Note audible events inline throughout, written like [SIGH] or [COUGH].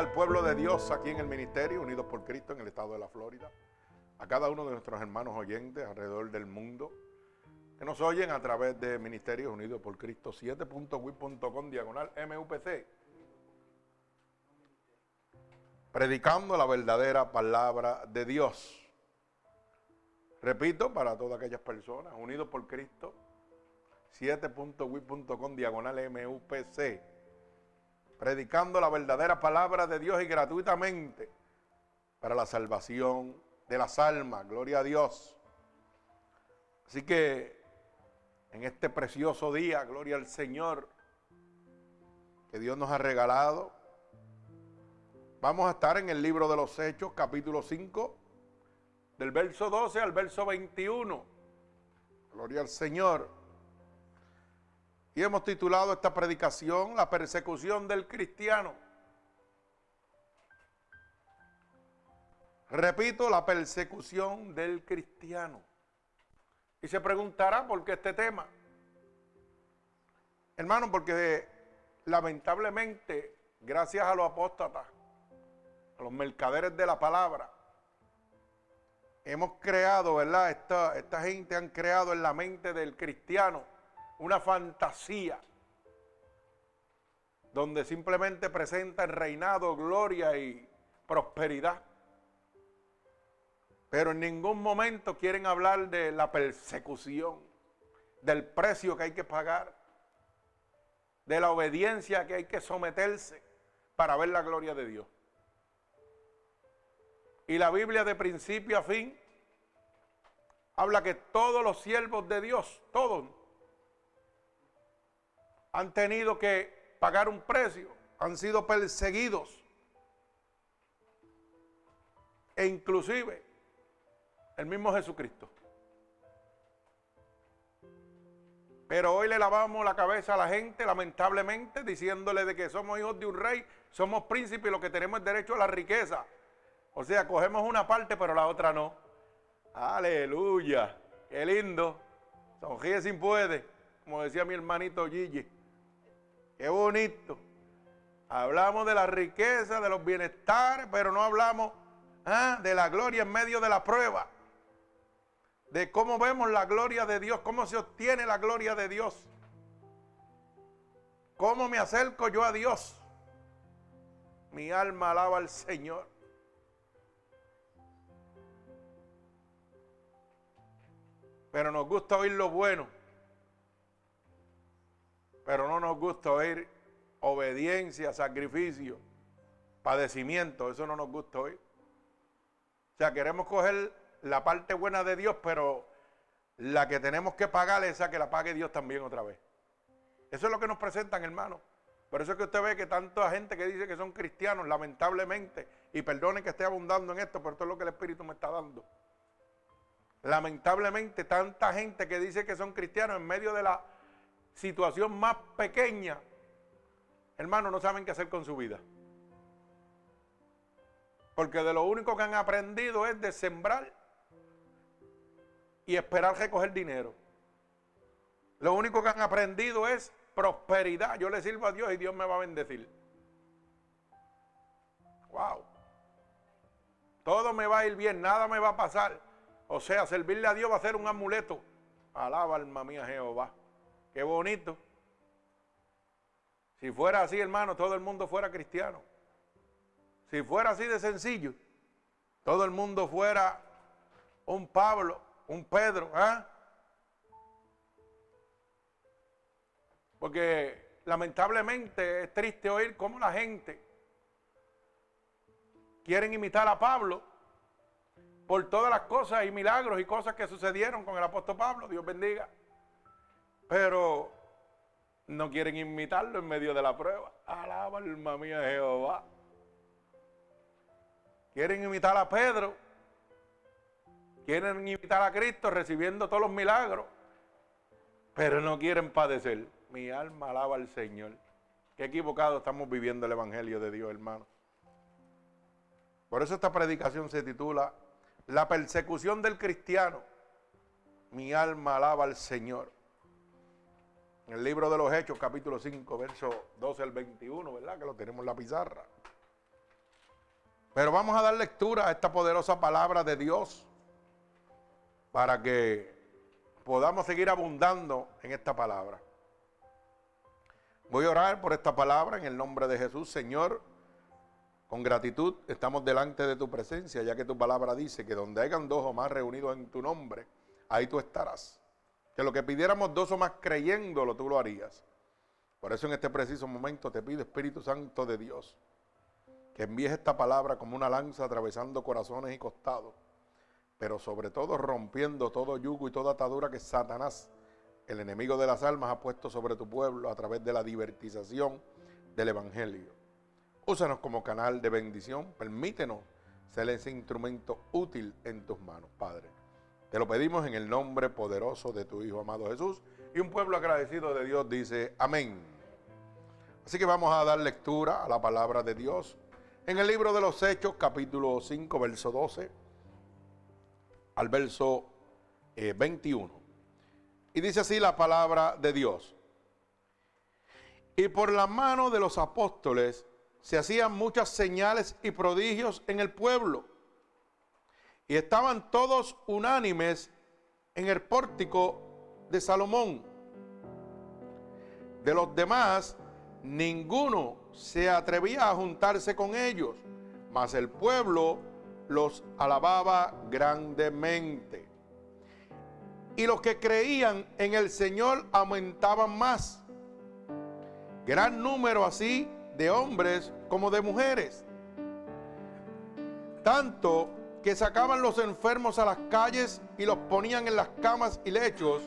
al pueblo de Dios aquí en el ministerio, unidos por Cristo en el estado de la Florida. A cada uno de nuestros hermanos oyentes alrededor del mundo que nos oyen a través de Ministerios Unidos por Cristo 7.wip.com diagonal MUPC. Predicando la verdadera palabra de Dios. Repito, para todas aquellas personas, unidos por Cristo 7.wip.com diagonal MUPC predicando la verdadera palabra de Dios y gratuitamente para la salvación de las almas. Gloria a Dios. Así que en este precioso día, gloria al Señor, que Dios nos ha regalado, vamos a estar en el libro de los Hechos, capítulo 5, del verso 12 al verso 21. Gloria al Señor. Y hemos titulado esta predicación La persecución del cristiano. Repito, la persecución del cristiano. Y se preguntará por qué este tema. Hermano, porque lamentablemente, gracias a los apóstatas, a los mercaderes de la palabra, hemos creado, ¿verdad? Esta, esta gente han creado en la mente del cristiano una fantasía donde simplemente presenta el reinado, gloria y prosperidad. Pero en ningún momento quieren hablar de la persecución, del precio que hay que pagar, de la obediencia que hay que someterse para ver la gloria de Dios. Y la Biblia de principio a fin habla que todos los siervos de Dios, todos, han tenido que pagar un precio, han sido perseguidos. E inclusive el mismo Jesucristo. Pero hoy le lavamos la cabeza a la gente, lamentablemente, diciéndole de que somos hijos de un rey, somos príncipes y lo que tenemos es derecho a la riqueza. O sea, cogemos una parte, pero la otra no. Aleluya. Qué lindo. Sonríe sin puede, como decía mi hermanito Gigi. Qué bonito. Hablamos de la riqueza, de los bienestares, pero no hablamos ah, de la gloria en medio de la prueba. De cómo vemos la gloria de Dios, cómo se obtiene la gloria de Dios. ¿Cómo me acerco yo a Dios? Mi alma alaba al Señor. Pero nos gusta oír lo bueno pero no nos gusta oír obediencia, sacrificio, padecimiento, eso no nos gusta oír. O sea, queremos coger la parte buena de Dios, pero la que tenemos que pagar es esa que la pague Dios también otra vez. Eso es lo que nos presentan, hermano. Por eso es que usted ve que tanta gente que dice que son cristianos, lamentablemente, y perdone que esté abundando en esto, pero esto es lo que el Espíritu me está dando. Lamentablemente, tanta gente que dice que son cristianos en medio de la situación más pequeña, hermano, no saben qué hacer con su vida. Porque de lo único que han aprendido es de sembrar y esperar recoger dinero. Lo único que han aprendido es prosperidad. Yo le sirvo a Dios y Dios me va a bendecir. Wow. Todo me va a ir bien, nada me va a pasar. O sea, servirle a Dios va a ser un amuleto. Alaba alma mía Jehová. Qué bonito. Si fuera así, hermano, todo el mundo fuera cristiano. Si fuera así de sencillo, todo el mundo fuera un Pablo, un Pedro, ¿ah? Porque lamentablemente es triste oír cómo la gente quieren imitar a Pablo por todas las cosas y milagros y cosas que sucedieron con el apóstol Pablo. Dios bendiga pero no quieren imitarlo en medio de la prueba. Alaba alma mía Jehová. Quieren imitar a Pedro. Quieren imitar a Cristo recibiendo todos los milagros. Pero no quieren padecer. Mi alma alaba al Señor. Qué equivocado estamos viviendo el Evangelio de Dios, hermano. Por eso esta predicación se titula La persecución del cristiano. Mi alma alaba al Señor. En el libro de los Hechos, capítulo 5, verso 12 al 21, ¿verdad? Que lo tenemos en la pizarra. Pero vamos a dar lectura a esta poderosa palabra de Dios para que podamos seguir abundando en esta palabra. Voy a orar por esta palabra en el nombre de Jesús, Señor. Con gratitud estamos delante de tu presencia, ya que tu palabra dice que donde hayan dos o más reunidos en tu nombre, ahí tú estarás. Que lo que pidiéramos dos o más creyéndolo, tú lo harías. Por eso en este preciso momento te pido, Espíritu Santo de Dios, que envíes esta palabra como una lanza atravesando corazones y costados, pero sobre todo rompiendo todo yugo y toda atadura que Satanás, el enemigo de las almas, ha puesto sobre tu pueblo a través de la divertización del Evangelio. Úsanos como canal de bendición. Permítenos ser ese instrumento útil en tus manos, Padre. Te lo pedimos en el nombre poderoso de tu Hijo amado Jesús. Y un pueblo agradecido de Dios dice, amén. Así que vamos a dar lectura a la palabra de Dios en el libro de los Hechos, capítulo 5, verso 12 al verso 21. Eh, y dice así la palabra de Dios. Y por la mano de los apóstoles se hacían muchas señales y prodigios en el pueblo. Y estaban todos unánimes en el pórtico de Salomón. De los demás, ninguno se atrevía a juntarse con ellos, mas el pueblo los alababa grandemente. Y los que creían en el Señor aumentaban más. Gran número así de hombres como de mujeres. Tanto que sacaban los enfermos a las calles y los ponían en las camas y lechos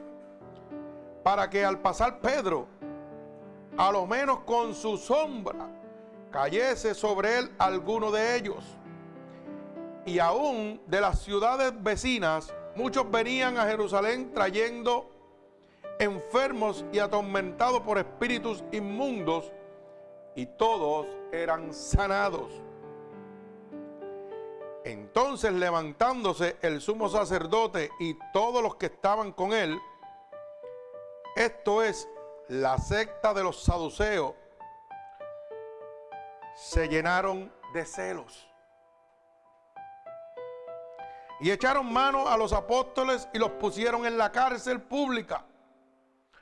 para que al pasar Pedro, a lo menos con su sombra, cayese sobre él alguno de ellos. Y aún de las ciudades vecinas, muchos venían a Jerusalén trayendo enfermos y atormentados por espíritus inmundos y todos eran sanados. Entonces levantándose el sumo sacerdote y todos los que estaban con él, esto es la secta de los saduceos, se llenaron de celos. Y echaron mano a los apóstoles y los pusieron en la cárcel pública.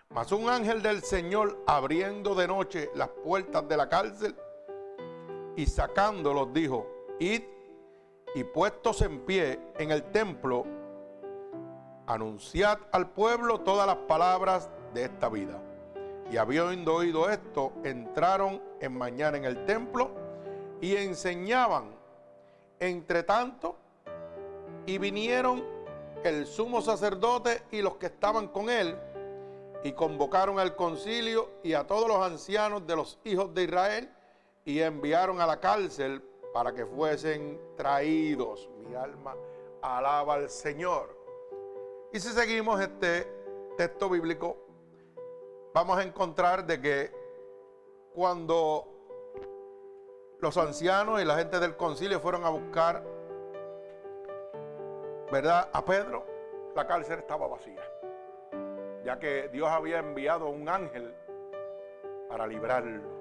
Mas un ángel del Señor abriendo de noche las puertas de la cárcel y sacándolos dijo, id y puestos en pie en el templo, anunciad al pueblo todas las palabras de esta vida. Y habiendo oído esto, entraron en mañana en el templo y enseñaban. Entre tanto, y vinieron el sumo sacerdote y los que estaban con él, y convocaron al concilio y a todos los ancianos de los hijos de Israel y enviaron a la cárcel para que fuesen traídos. Mi alma alaba al Señor. Y si seguimos este texto bíblico, vamos a encontrar de que cuando los ancianos y la gente del concilio fueron a buscar, ¿verdad? A Pedro, la cárcel estaba vacía ya que Dios había enviado un ángel para librarlo.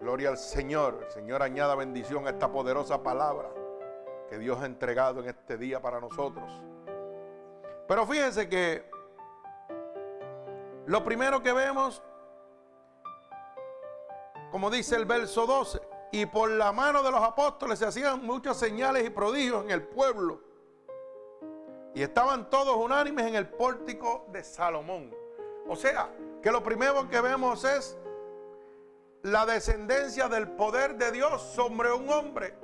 Gloria al Señor. El Señor añada bendición a esta poderosa palabra que Dios ha entregado en este día para nosotros. Pero fíjense que lo primero que vemos, como dice el verso 12, y por la mano de los apóstoles se hacían muchas señales y prodigios en el pueblo. Y estaban todos unánimes en el pórtico de Salomón. O sea, que lo primero que vemos es la descendencia del poder de Dios sobre un hombre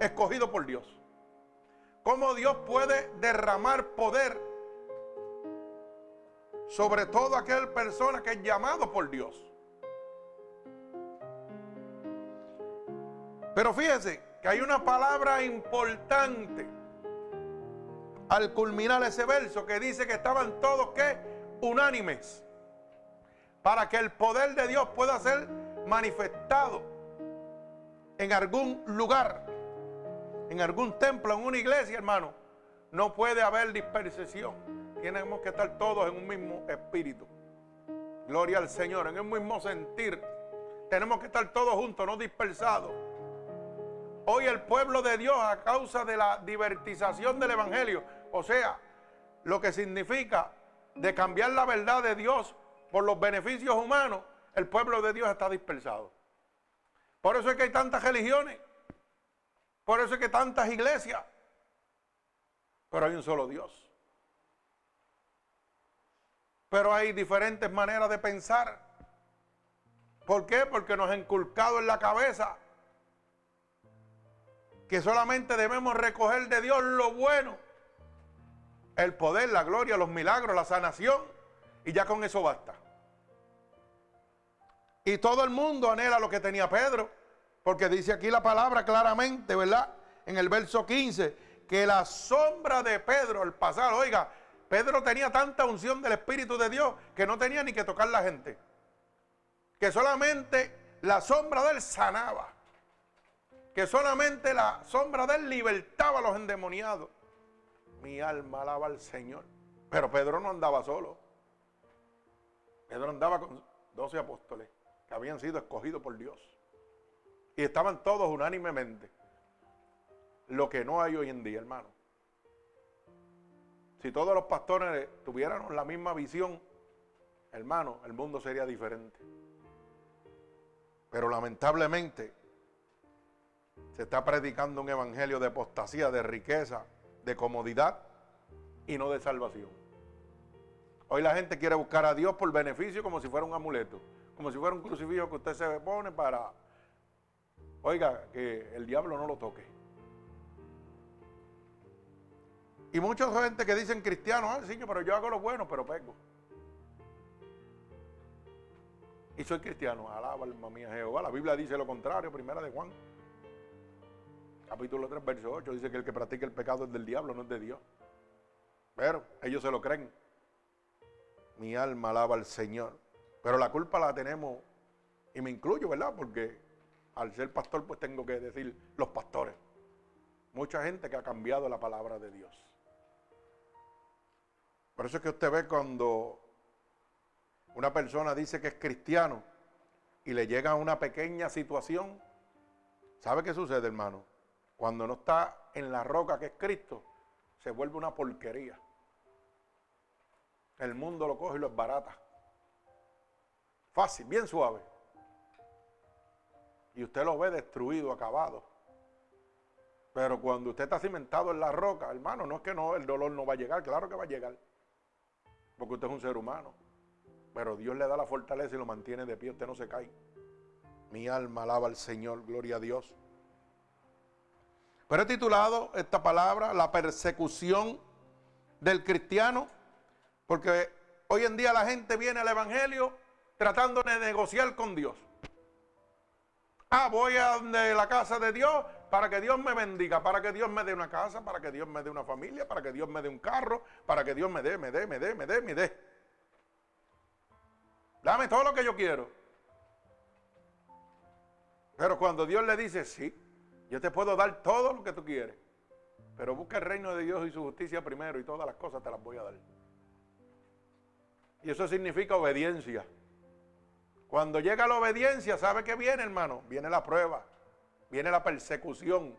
escogido por Dios. Cómo Dios puede derramar poder sobre toda aquella persona que es llamado por Dios. Pero fíjense que hay una palabra importante al culminar ese verso que dice que estaban todos unánimes para que el poder de Dios pueda ser manifestado en algún lugar, en algún templo, en una iglesia, hermano. No puede haber dispersión. Tenemos que estar todos en un mismo espíritu. Gloria al Señor, en un mismo sentir. Tenemos que estar todos juntos, no dispersados. hoy el pueblo de Dios a causa de la divertización del Evangelio, o sea, lo que significa de cambiar la verdad de Dios por los beneficios humanos, el pueblo de Dios está dispersado. Por eso es que hay tantas religiones, por eso es que hay tantas iglesias, pero hay un solo Dios. Pero hay diferentes maneras de pensar. ¿Por qué? Porque nos ha inculcado en la cabeza que solamente debemos recoger de Dios lo bueno, el poder, la gloria, los milagros, la sanación, y ya con eso basta. Y todo el mundo anhela lo que tenía Pedro, porque dice aquí la palabra claramente, ¿verdad? En el verso 15, que la sombra de Pedro, el pasado, oiga, Pedro tenía tanta unción del Espíritu de Dios que no tenía ni que tocar la gente que solamente la sombra de él sanaba, que solamente la sombra de él libertaba a los endemoniados. Mi alma alaba al Señor. Pero Pedro no andaba solo. Pedro andaba con doce apóstoles que habían sido escogidos por Dios. Y estaban todos unánimemente. Lo que no hay hoy en día, hermano. Si todos los pastores tuvieran la misma visión, hermano, el mundo sería diferente. Pero lamentablemente se está predicando un evangelio de apostasía, de riqueza, de comodidad y no de salvación. Hoy la gente quiere buscar a Dios por beneficio como si fuera un amuleto, como si fuera un crucifijo que usted se pone para, oiga, que el diablo no lo toque. Y mucha gente que dicen cristianos, ah, sí, pero yo hago lo bueno, pero pego. y soy cristiano. Alaba alma mía Jehová. La Biblia dice lo contrario, primera de Juan. Capítulo 3, verso 8. Dice que el que practica el pecado es del diablo, no es de Dios. Pero ellos se lo creen. Mi alma alaba al Señor. Pero la culpa la tenemos, y me incluyo, ¿verdad? Porque al ser pastor, pues tengo que decir los pastores. Mucha gente que ha cambiado la palabra de Dios. Por eso es que usted ve cuando una persona dice que es cristiano y le llega una pequeña situación, ¿sabe qué sucede, hermano? Cuando no está en la roca que es Cristo, se vuelve una porquería. El mundo lo coge y lo esbarata. Fácil, bien suave. Y usted lo ve destruido, acabado. Pero cuando usted está cimentado en la roca, hermano, no es que no, el dolor no va a llegar, claro que va a llegar. Porque usted es un ser humano. Pero Dios le da la fortaleza y lo mantiene de pie, usted no se cae. Mi alma alaba al Señor, gloria a Dios. Pero he titulado esta palabra La persecución del cristiano, porque hoy en día la gente viene al Evangelio tratando de negociar con Dios. Ah, voy a la casa de Dios para que Dios me bendiga, para que Dios me dé una casa, para que Dios me dé una familia, para que Dios me dé un carro, para que Dios me dé, me dé, me dé, me dé, me dé. Dame todo lo que yo quiero. Pero cuando Dios le dice, sí, yo te puedo dar todo lo que tú quieres. Pero busca el reino de Dios y su justicia primero y todas las cosas te las voy a dar. Y eso significa obediencia. Cuando llega la obediencia, ¿sabe qué viene, hermano? Viene la prueba, viene la persecución.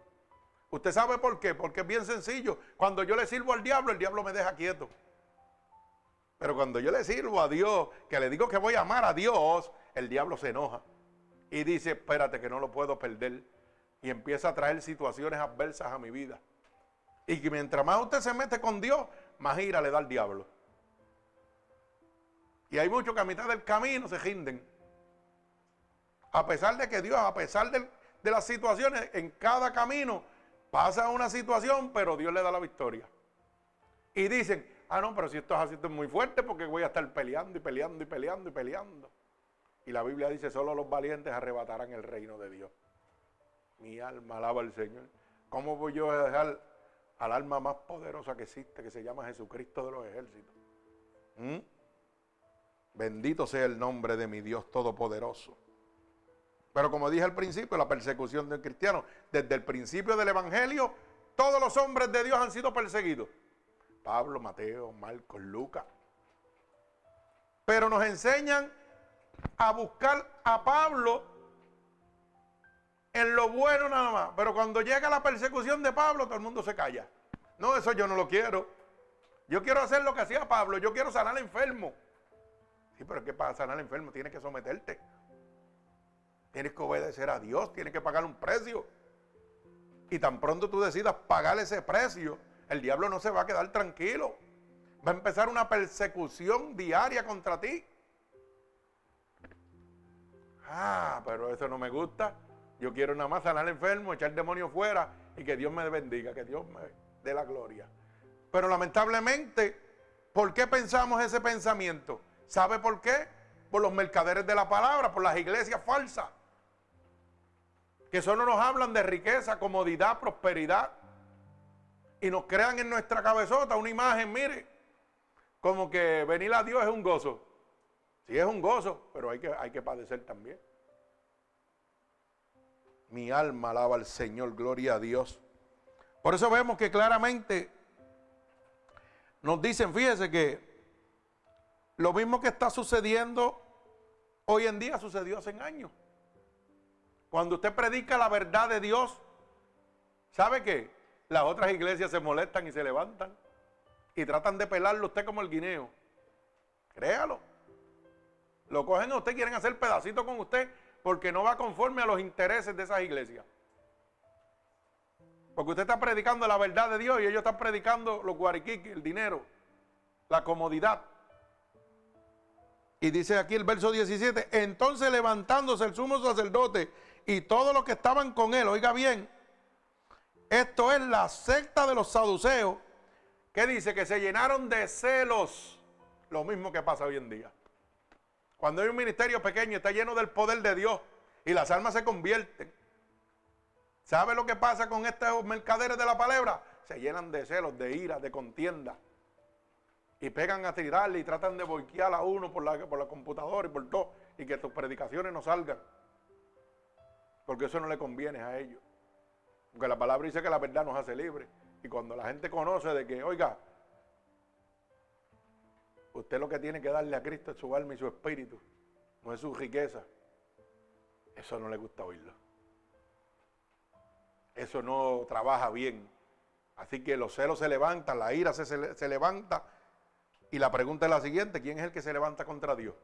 ¿Usted sabe por qué? Porque es bien sencillo. Cuando yo le sirvo al diablo, el diablo me deja quieto. Pero cuando yo le sirvo a Dios, que le digo que voy a amar a Dios, el diablo se enoja y dice, espérate que no lo puedo perder. Y empieza a traer situaciones adversas a mi vida. Y que mientras más usted se mete con Dios, más ira le da al diablo. Y hay muchos que a mitad del camino se rinden. A pesar de que Dios, a pesar de, las situaciones, en cada camino pasa una situación, pero Dios le da la victoria. Y dicen, Ah, no, pero si esto es así, esto es muy fuerte porque voy a estar peleando y peleando y peleando y peleando. Y la Biblia dice, solo los valientes arrebatarán el reino de Dios. Mi alma alaba al Señor. ¿Cómo voy yo a dejar al alma más poderosa que existe, que se llama Jesucristo de los ejércitos? ¿Mm? Bendito sea el nombre de mi Dios Todopoderoso. Pero como dije al principio, la persecución del cristiano, desde el principio del Evangelio, todos los hombres de Dios han sido perseguidos. Pablo, Mateo, Marcos, Lucas. Pero nos enseñan a buscar a Pablo en lo bueno nada más. Pero cuando llega la persecución de Pablo, todo el mundo se calla. No, eso yo no lo quiero. Yo quiero hacer lo que hacía Pablo. Yo quiero sanar al enfermo. Sí, pero es que para sanar al enfermo tienes que someterte. Tienes que obedecer a Dios. Tienes que pagar un precio. Y tan pronto tú decidas pagar ese precio, el diablo no se va a quedar tranquilo. Va a empezar una persecución diaria contra ti. Ah, pero eso no me gusta. Yo quiero nada más sanar al enfermo, echar el demonio fuera y que Dios me bendiga, que Dios me dé la gloria. Pero lamentablemente, ¿por qué pensamos ese pensamiento? ¿Sabe por qué? Por los mercaderes de la palabra, por las iglesias falsas. Que solo nos hablan de riqueza, comodidad, prosperidad. Y nos crean en nuestra cabezota una imagen, mire, como que venir a Dios es un gozo. Sí es un gozo, pero hay que, hay que padecer también. Mi alma alaba al Señor, gloria a Dios. Por eso vemos que claramente nos dicen, fíjese que lo mismo que está sucediendo hoy en día sucedió hace años. Cuando usted predica la verdad de Dios, ¿sabe qué? Las otras iglesias se molestan y se levantan y tratan de pelarlo usted como el guineo. Créalo. Lo cogen a usted, quieren hacer pedacito con usted porque no va conforme a los intereses de esas iglesias. Porque usted está predicando la verdad de Dios y ellos están predicando los guariquiqui, el dinero, la comodidad. Y dice aquí el verso 17, entonces levantándose el sumo sacerdote y todos los que estaban con él, oiga bien, esto es la secta de los saduceos, que dice que se llenaron de celos, lo mismo que pasa hoy en día. Cuando hay un ministerio pequeño, está lleno del poder de Dios y las almas se convierten. ¿Sabe lo que pasa con estos mercaderes de la palabra? Se llenan de celos, de ira, de contienda. Y pegan a tirarle y tratan de boiquear a uno por la, por la computadora y por todo. Y que tus predicaciones no salgan. Porque eso no le conviene a ellos. Porque la palabra dice que la verdad nos hace libres. Y cuando la gente conoce de que, oiga, Usted lo que tiene que darle a Cristo es su alma y su espíritu, no es su riqueza. Eso no le gusta oírlo. Eso no trabaja bien. Así que los celos se levantan, la ira se, se, levanta. Y la pregunta es la siguiente, ¿quién es el que se levanta contra Dios?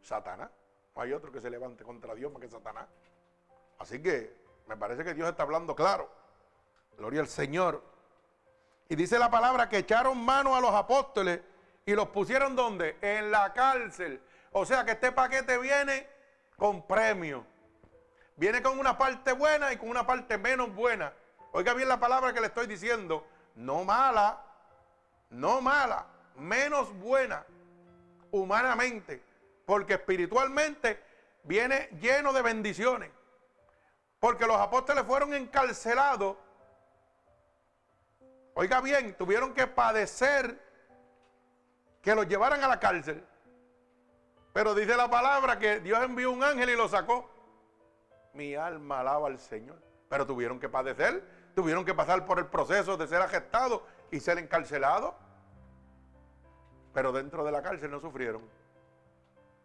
Satanás. No hay otro que se levante contra Dios más que Satanás. Así que me parece que Dios está hablando claro. Gloria al Señor. Y dice la palabra que echaron mano a los apóstoles y los pusieron donde? En la cárcel. O sea que este paquete viene con premio. Viene con una parte buena y con una parte menos buena. Oiga bien la palabra que le estoy diciendo. No mala, no mala, menos buena humanamente. Porque espiritualmente viene lleno de bendiciones. Porque los apóstoles fueron encarcelados. Oiga bien, tuvieron que padecer que los llevaran a la cárcel. Pero dice la palabra que Dios envió un ángel y lo sacó. Mi alma alaba al Señor. Pero tuvieron que padecer, tuvieron que pasar por el proceso de ser arrestados y ser encarcelados. Pero dentro de la cárcel no sufrieron.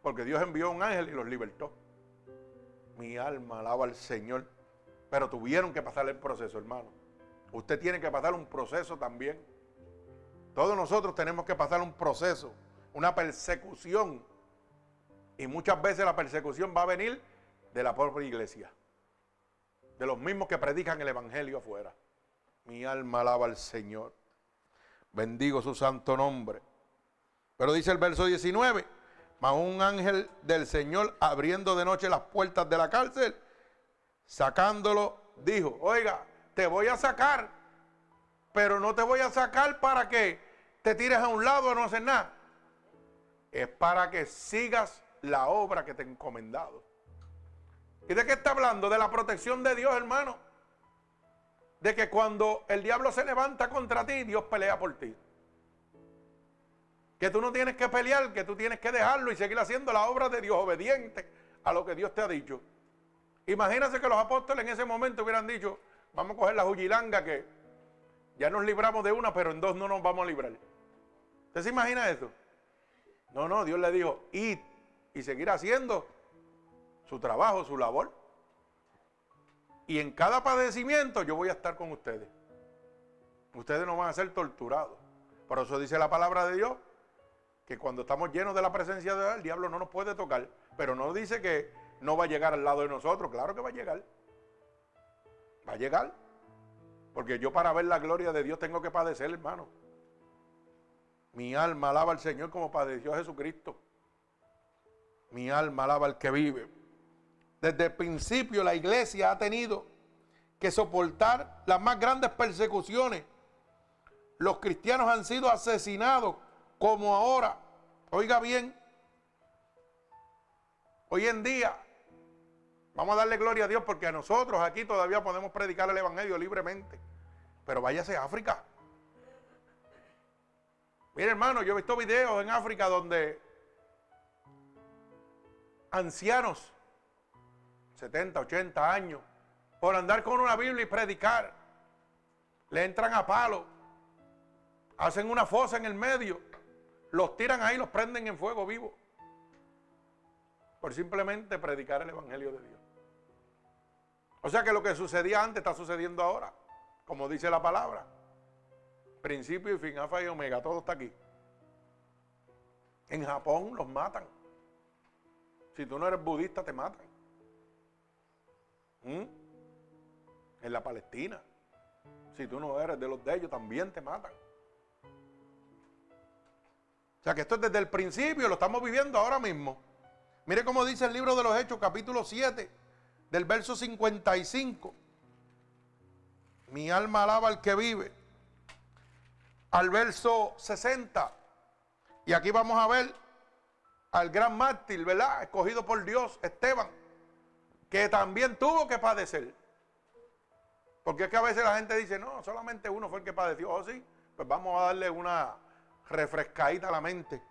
Porque Dios envió un ángel y los libertó. Mi alma alaba al Señor. Pero tuvieron que pasar el proceso, hermano. Usted tiene que pasar un proceso también. Todos nosotros tenemos que pasar un proceso, una persecución. Y muchas veces la persecución va a venir de la propia iglesia. De los mismos que predican el Evangelio afuera. Mi alma alaba al Señor. Bendigo su santo nombre. Pero dice el verso 19, mas un ángel del Señor abriendo de noche las puertas de la cárcel, sacándolo, dijo, oiga, te voy a sacar pero no te voy a sacar para que te tires a un lado a no hacer nada. Es para que sigas la obra que te he encomendado. ¿Y de qué está hablando? De la protección de Dios, hermano. De que cuando el diablo se levanta contra ti, Dios pelea por ti. Que tú no tienes que pelear, que tú tienes que dejarlo y seguir haciendo la obra de Dios obediente a lo que Dios te ha dicho. Imagínate que los apóstoles en ese momento hubieran dicho, vamos a coger la jujilanga que ya nos libramos de una, pero en dos no nos vamos a librar. ¿Usted se imagina eso? No, no, Dios le dijo, id y seguir haciendo su trabajo, su labor. Y en cada padecimiento yo voy a estar con ustedes. Ustedes no van a ser torturados. Por eso dice la palabra de Dios que cuando estamos llenos de la presencia de Dios, el diablo no nos puede tocar. Pero no dice que no va a llegar al lado de nosotros. Claro que va a llegar. Va a llegar. Porque yo para ver la gloria de Dios tengo que padecer, hermano. Mi alma alaba al Señor como padeció Jesucristo. Mi alma alaba al que vive. Desde el principio la iglesia ha tenido que soportar las más grandes persecuciones. Los cristianos han sido asesinados como ahora. Oiga bien, hoy en día vamos a darle gloria a Dios porque a nosotros aquí todavía podemos predicar el Evangelio libremente. Pero váyase a África. Mire hermano, yo he visto videos en África donde ancianos, 70, 80 años, por andar con una Biblia y predicar, le entran a palo, hacen una fosa en el medio, los tiran ahí, los prenden en fuego vivo, por simplemente predicar el Evangelio de Dios. O sea que lo que sucedía antes está sucediendo ahora, como dice la palabra. Principio y fin, alfa y omega, todo está aquí. En Japón los matan. Si tú no eres budista, te matan. ¿Mm? En la Palestina. Si tú no eres de los de ellos, también te matan. O sea que esto es desde el principio, lo estamos viviendo ahora mismo. Mire cómo dice el libro de los Hechos, capítulo 7, del verso 55. Mi alma alaba al que vive al verso 60. Y aquí vamos a ver al gran mártir, ¿verdad? Escogido por Dios, Esteban, que también tuvo que padecer. Porque es que a veces la gente dice, no, solamente uno fue el que padeció. Oh, sí, pues vamos a darle una refrescadita la mente.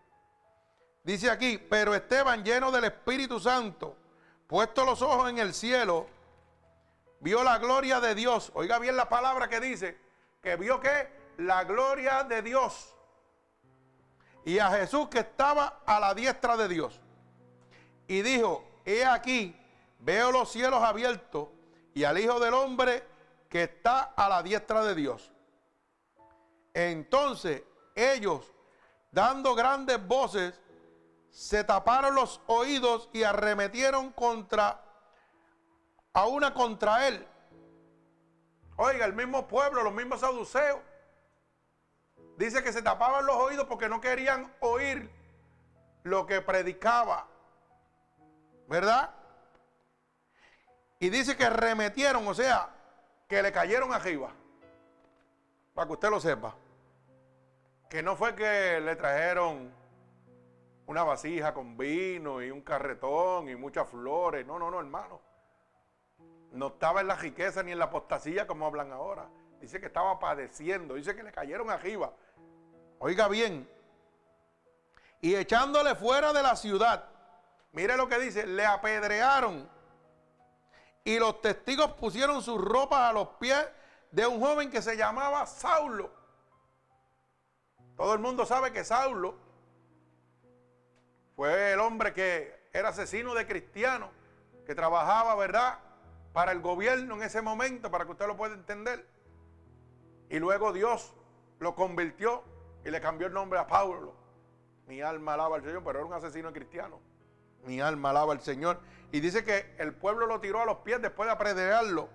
Dice aquí, pero Esteban lleno del Espíritu Santo, puesto los ojos en el cielo, vio la gloria de Dios. Oiga bien la palabra que dice, que vio que la gloria de Dios y a Jesús que estaba a la diestra de Dios. Y dijo, he aquí, veo los cielos abiertos y al Hijo del Hombre que está a la diestra de Dios. Entonces ellos, dando grandes voces, se taparon los oídos y arremetieron contra a una contra él. Oiga, el mismo pueblo, los mismos saduceos, Dice que se tapaban los oídos porque no querían oír lo que predicaba. ¿Verdad? Y dice que remetieron, o sea, que le cayeron arriba. Para que usted lo sepa. Que no fue que le trajeron una vasija con vino y un carretón y muchas flores. No, no, no, hermano. No estaba en la riqueza ni en la apostasía como hablan ahora. Dice que estaba padeciendo. Dice que le cayeron arriba. Oiga bien. Y echándole fuera de la ciudad. Mire lo que dice. Le apedrearon. Y los testigos pusieron sus ropas a los pies de un joven que se llamaba Saulo. Todo el mundo sabe que Saulo fue el hombre que era asesino de cristianos, que trabajaba, ¿verdad?, para el gobierno en ese momento, para que usted lo pueda entender. Y luego Dios lo convirtió y le cambió el nombre a Pablo. Mi alma alaba al Señor, pero era un asesino cristiano. Mi alma alaba al Señor. Y dice que el pueblo lo tiró a los pies después de apedrearlo.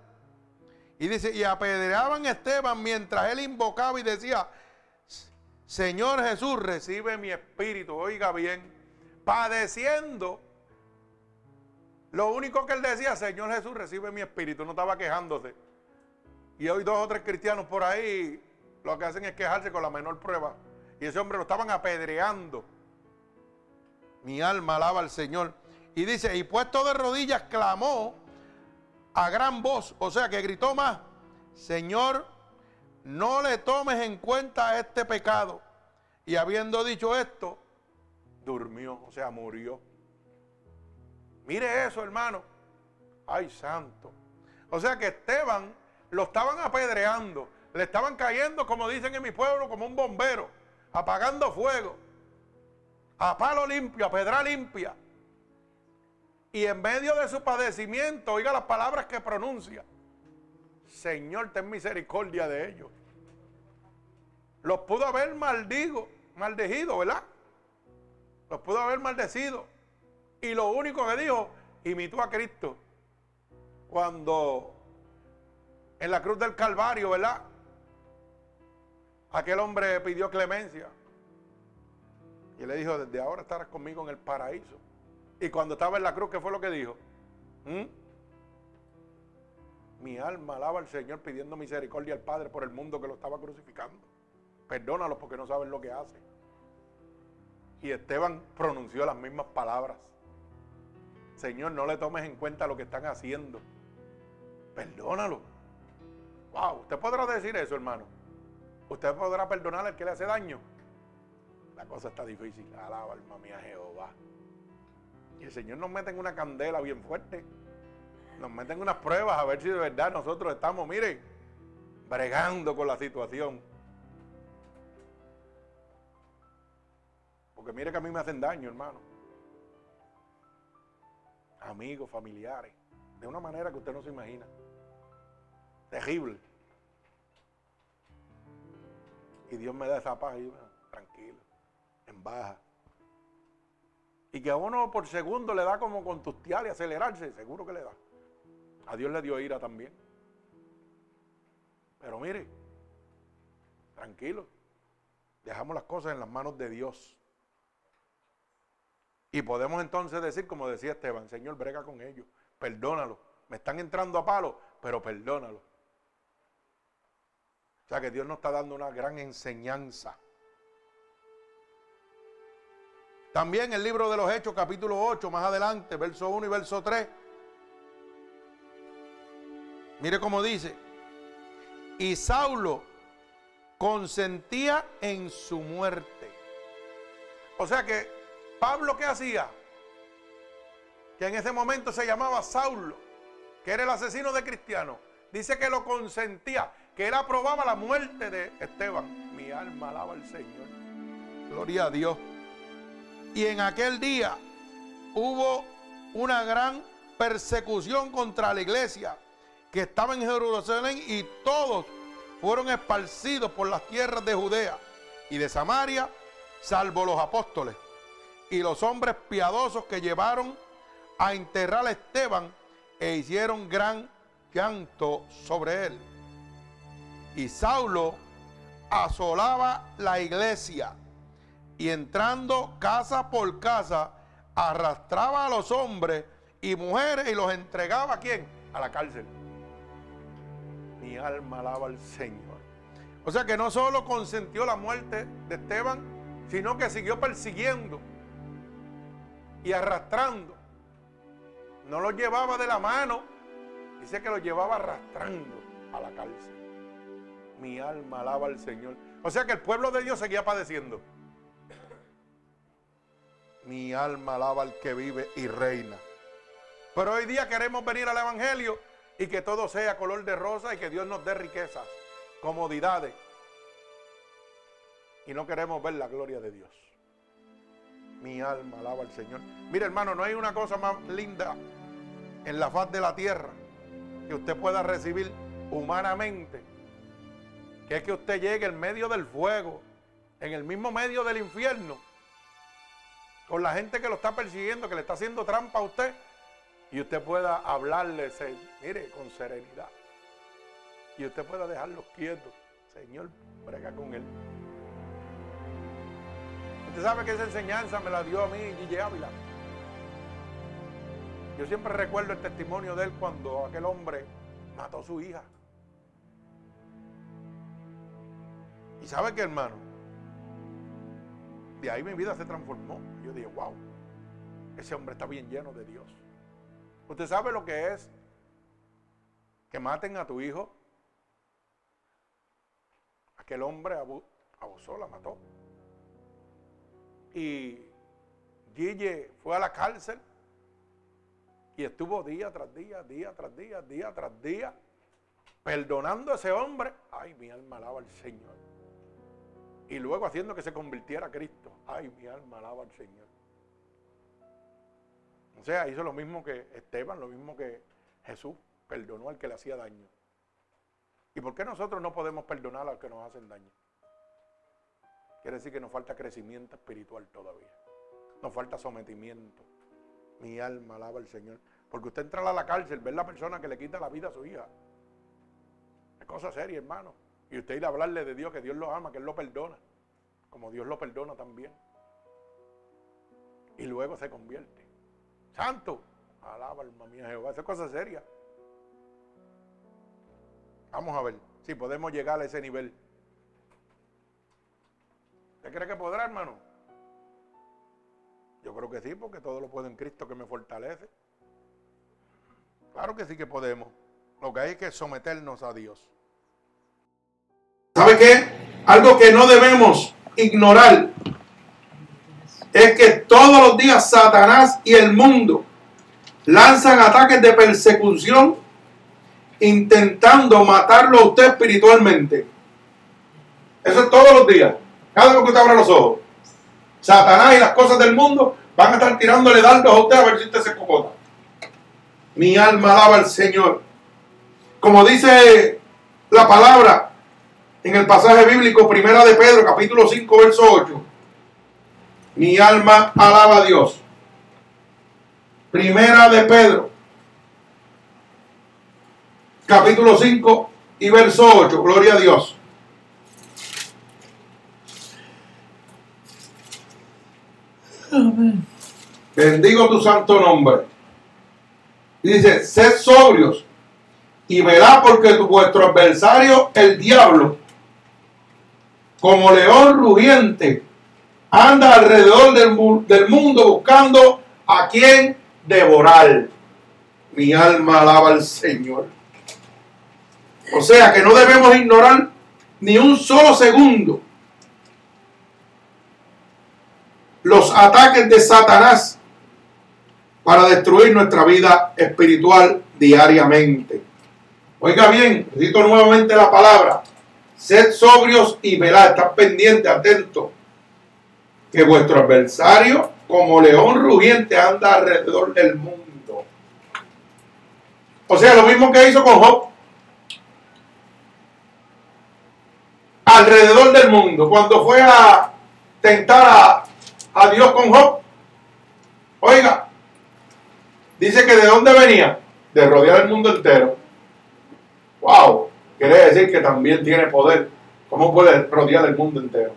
Y dice, y apedreaban a Esteban mientras él invocaba y decía, Señor Jesús, recibe mi espíritu. Oiga bien, padeciendo. Lo único que él decía, Señor Jesús, recibe mi espíritu. No estaba quejándose. Y hoy dos o tres cristianos por ahí lo que hacen es quejarse con la menor prueba. Y ese hombre lo estaban apedreando. Mi alma alaba al Señor. Y dice, y puesto de rodillas clamó a gran voz, o sea que gritó más, Señor, no le tomes en cuenta este pecado. Y habiendo dicho esto, durmió, o sea, murió. Mire eso, hermano. Ay, santo. O sea que Esteban lo estaban apedreando, le estaban cayendo, como dicen en mi pueblo, como un bombero, apagando fuego, a palo limpio, a pedra limpia. Y en medio de su padecimiento, oiga las palabras que pronuncia. Señor, ten misericordia de ellos. Los pudo haber maldigo, maldecido, ¿verdad? Los pudo haber maldecido. Y lo único que dijo, imitó a Cristo. Cuando en la cruz del Calvario, ¿verdad? Aquel hombre pidió clemencia. Y le dijo, desde ahora estarás conmigo en el paraíso. Y cuando estaba en la cruz, ¿qué fue lo que dijo? ¿Mm? Mi alma alaba al Señor pidiendo misericordia al Padre por el mundo que lo estaba crucificando. Perdónalos porque no saben lo que hacen. Y Esteban pronunció las mismas palabras. Señor, no le tomes en cuenta lo que están haciendo. Perdónalo. Wow, usted podrá decir eso, hermano. Usted podrá perdonar al que le hace daño. La cosa está difícil. Alaba alma mía Jehová. Y el Señor nos mete en una candela bien fuerte. Nos mete en unas pruebas a ver si de verdad nosotros estamos, mire, bregando con la situación. Porque mire que a mí me hacen daño, hermano. Amigos, familiares. De una manera que usted no se imagina. Terrible. Y Dios me da esa paz y tranquilo, en baja. Y que a uno por segundo le da como contustiar y acelerarse, seguro que le da. A Dios le dio ira también. Pero mire, tranquilo, dejamos las cosas en las manos de Dios. Y podemos entonces decir, como decía Esteban, Señor, brega con ellos, perdónalo. Me están entrando a palo, pero perdónalo. O sea que Dios nos está dando una gran enseñanza. También el libro de los Hechos, capítulo 8, más adelante, verso 1 y verso 3. Mire cómo dice. Y Saulo consentía en su muerte. O sea que Pablo, ¿qué hacía? Que en ese momento se llamaba Saulo, que era el asesino de cristianos. Dice que lo consentía, que él aprobaba la muerte de Esteban. Mi alma alaba al Señor. Gloria a Dios. Y en aquel día hubo una gran persecución contra la iglesia que estaba en Jerusalén y todos fueron esparcidos por las tierras de Judea y de Samaria, salvo los apóstoles y los hombres piadosos que llevaron a enterrar a Esteban e hicieron gran llanto sobre él. Y Saulo asolaba la iglesia y entrando casa por casa, arrastraba a los hombres y mujeres y los entregaba a quién? A la cárcel. Mi alma alaba al Señor. O sea que no solo consentió la muerte de Esteban, sino que siguió persiguiendo y arrastrando. No lo llevaba de la mano, dice que lo llevaba arrastrando a la cárcel. Mi alma alaba al Señor. O sea que el pueblo de Dios seguía padeciendo. Mi alma alaba al que vive y reina. Pero hoy día queremos venir al Evangelio y que todo sea color de rosa y que Dios nos dé riquezas, comodidades. Y no queremos ver la gloria de Dios. Mi alma alaba al Señor. Mire hermano, no hay una cosa más linda en la faz de la tierra que usted pueda recibir humanamente, que es que usted llegue en medio del fuego, en el mismo medio del infierno, con la gente que lo está persiguiendo, que le está haciendo trampa a usted, y usted pueda hablarle, mire, con serenidad. Y usted pueda dejarlos quietos. Señor, brega con él. Usted sabe que esa enseñanza me la dio a mí Guille Ávila. Yo siempre recuerdo el testimonio de él cuando aquel hombre mató a su hija. Y sabe que hermano, de ahí mi vida se transformó. Yo dije, wow, ese hombre está bien lleno de Dios. ¿Usted sabe lo que es que maten a tu hijo? Aquel hombre abusó, la mató. Y Guille fue a la cárcel y estuvo día tras día, día tras día, día tras día, perdonando a ese hombre. Ay, mi alma alaba al Señor. Y luego haciendo que se convirtiera a Cristo. Ay, mi alma alaba al Señor. O sea, hizo lo mismo que Esteban, lo mismo que Jesús, perdonó al que le hacía daño. ¿Y por qué nosotros no podemos perdonar a los que nos hacen daño? Quiere decir que nos falta crecimiento espiritual todavía. Nos falta sometimiento. Mi alma alaba al Señor. Porque usted entra a la cárcel, ve la persona que le quita la vida a su hija. Es cosa seria, hermano. Y usted ir a hablarle de Dios, que Dios lo ama, que Él lo perdona. Como Dios lo perdona también. Y luego se convierte. Santo. Alaba alma mía Jehová. Esa es cosa seria. Vamos a ver si podemos llegar a ese nivel. ¿Usted cree que podrá, hermano? Yo creo que sí, porque todo lo puedo en Cristo que me fortalece. Claro que sí que podemos. Lo que hay es que someternos a Dios. ¿Sabe qué? Algo que no debemos ignorar es que todos los días Satanás y el mundo lanzan ataques de persecución intentando matarlo a usted espiritualmente. Eso es todos los días. Cada vez que usted abra los ojos. Satanás y las cosas del mundo van a estar tirándole dardos a usted a ver si usted se cocota. Mi alma alaba al Señor. Como dice la palabra en el pasaje bíblico, primera de Pedro, capítulo 5, verso 8. Mi alma alaba a Dios. Primera de Pedro, capítulo 5 y verso 8. Gloria a Dios. Bendigo tu santo nombre. Dice, sed sobrios y verá porque tu, vuestro adversario, el diablo, como león rugiente, anda alrededor del, del mundo buscando a quien devorar. Mi alma alaba al Señor. O sea que no debemos ignorar ni un solo segundo los ataques de Satanás para destruir nuestra vida espiritual diariamente. Oiga bien, necesito nuevamente la palabra. Sed sobrios y velad, estad pendiente, atento, que vuestro adversario, como león rugiente, anda alrededor del mundo. O sea, lo mismo que hizo con Job. Alrededor del mundo, cuando fue a tentar a, a Dios con Job. Oiga, dice que de dónde venía? De rodear el mundo entero. Wow, quiere decir que también tiene poder. ¿Cómo puede rodear el mundo entero?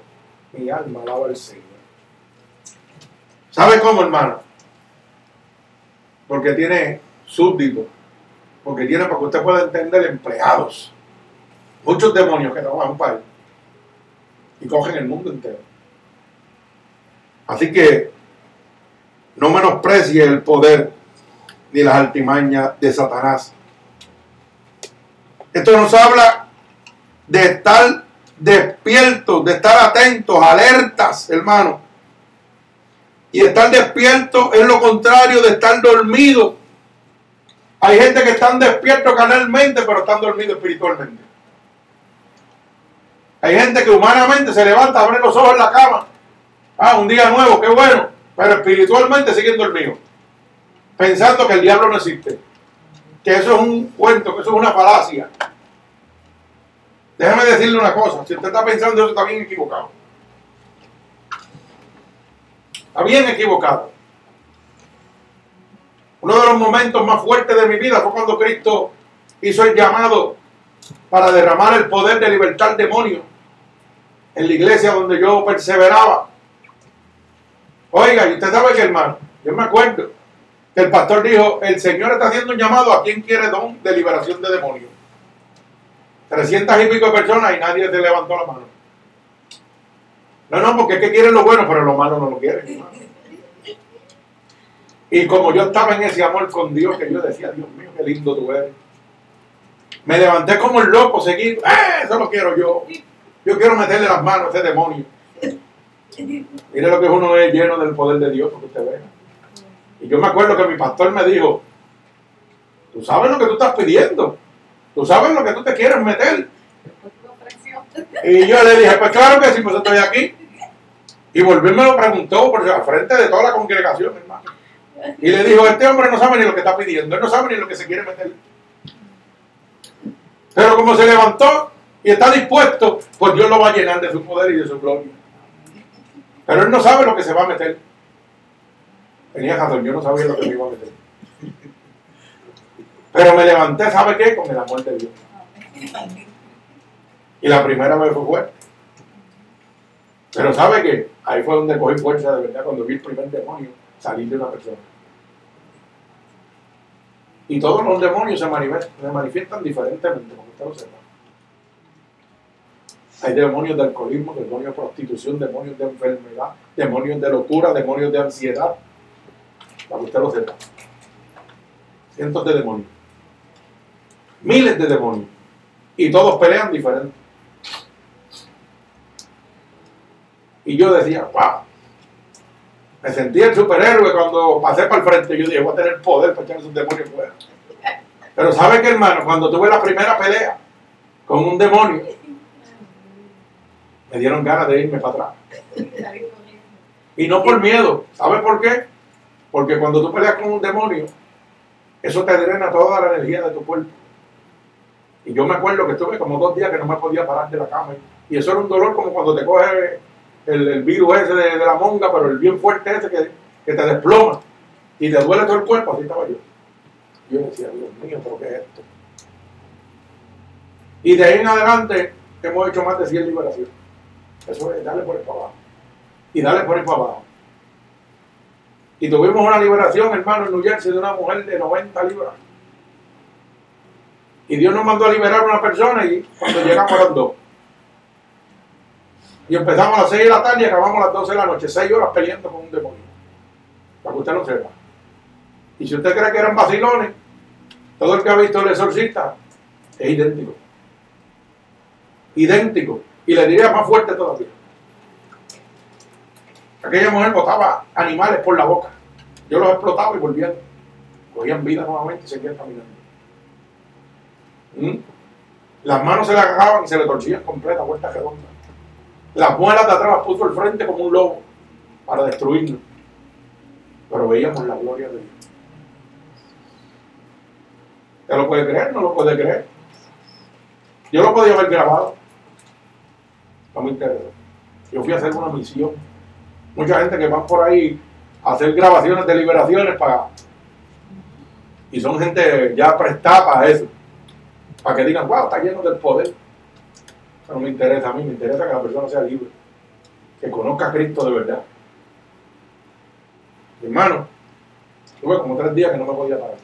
Mi alma alaba al Señor. ¿Sabe cómo, hermano? Porque tiene súbditos. Porque tiene, para que usted pueda entender, empleados. Muchos demonios que trabajan para él. Y cogen el mundo entero. Así que no menosprecie el poder ni las altimañas de Satanás. Esto nos habla de estar despiertos, de estar atentos, alertas, hermano. Y estar despierto es lo contrario de estar dormido. Hay gente que están despiertos canalmente, pero están dormidos espiritualmente. Hay gente que humanamente se levanta, abre los ojos en la cama. Ah, un día nuevo, qué bueno. Pero espiritualmente siguen dormidos. Pensando que el diablo no existe que eso es un cuento, que eso es una falacia. Déjame decirle una cosa, si usted está pensando eso está bien equivocado. Está bien equivocado. Uno de los momentos más fuertes de mi vida fue cuando Cristo hizo el llamado para derramar el poder de libertad al demonio en la iglesia donde yo perseveraba. Oiga, y usted sabe que hermano, yo me acuerdo, el pastor dijo, el Señor está haciendo un llamado a quien quiere don de liberación de demonios. 300 y pico personas y nadie te levantó la mano. No, no, porque es que quieren lo bueno, pero lo malo no lo quieren. Y como yo estaba en ese amor con Dios, que yo decía, Dios mío, qué lindo tú eres. Me levanté como el loco, seguí, ¡eh! Eso lo quiero yo. Yo quiero meterle las manos a ese demonio. Mire lo que uno es lleno del poder de Dios, porque usted vea. Y yo me acuerdo que mi pastor me dijo, tú sabes lo que tú estás pidiendo, tú sabes lo que tú te quieres meter. Y yo le dije, pues claro que sí, pues estoy aquí. Y volví me lo preguntó por al frente de toda la congregación, hermano. Y le dijo, este hombre no sabe ni lo que está pidiendo, él no sabe ni lo que se quiere meter. Pero como se levantó y está dispuesto, pues Dios lo va a llenar de su poder y de su gloria. Pero él no sabe lo que se va a meter. Tenía razón, yo no sabía lo que me iba a meter. Pero me levanté, ¿sabe qué? Con el amor de Dios. Y la primera vez fue fuerte. Pero ¿sabe qué? Ahí fue donde cogí fuerza de verdad cuando vi el primer demonio salir de una persona. Y todos los demonios se manifiestan, diferentemente, como usted lo sepa. Hay demonios de alcoholismo, demonios de prostitución, demonios de enfermedad, demonios de locura, demonios de ansiedad. Para que usted lo sepa. Cientos de demonios. Miles de demonios. Y todos pelean diferente. Y yo decía, wow. Me sentí el superhéroe cuando pasé para el frente. Yo dije, voy a tener poder para echar esos demonios fuera. Pero ¿sabe qué, hermano? Cuando tuve la primera pelea con un demonio, me dieron ganas de irme para atrás. Y no por miedo. ¿Sabe por qué? Porque cuando tú peleas con un demonio, eso te drena toda la energía de tu cuerpo. Y yo me acuerdo que estuve como dos días que no me podía parar de la cama. Y eso era un dolor como cuando te coge el, virus ese de, la monga, pero el bien fuerte ese que, que te desploma y te duele todo el cuerpo. Así estaba yo. Yo decía, Dios mío, ¿pero qué es esto? Y de ahí en adelante hemos hecho más de 100 liberaciones. Eso es, dale por ahí para abajo. Y dale por ahí para abajo. Y tuvimos una liberación, hermano, en New Jersey de una mujer de 90 libras. Y Dios nos mandó a liberar a una persona y cuando llegamos las dos. Y empezamos a las 6 de la tarde y acabamos a las 12 de la noche. 6 horas peleando con un demonio. Para que usted lo sepa. Y si usted cree que eran vacilones, todo el que ha visto el exorcista es idéntico. Idéntico. Y le diría más fuerte todavía. Aquella mujer botaba animales por la boca. Yo los explotaba y volvían. Cogían vida nuevamente y seguían caminando. ¿Mm? Las manos se le agarraban y se le torcían completa, vuelta redonda. Las muelas de atrás puso al frente como un lobo para destruirnos. Pero veíamos la gloria de Dios. ¿Usted lo puede creer? No lo puede creer. Yo lo podía haber grabado. No me interesa. Yo fui a hacer una misión. Mucha gente que va por ahí a hacer grabaciones de liberaciones para. Y son gente ya prestada para eso para que digan, wow, está lleno del poder. Eso no me interesa a mí, me interesa que la persona sea libre, que conozca a Cristo de verdad. Hermano, tuve como tres días que no me podía parar.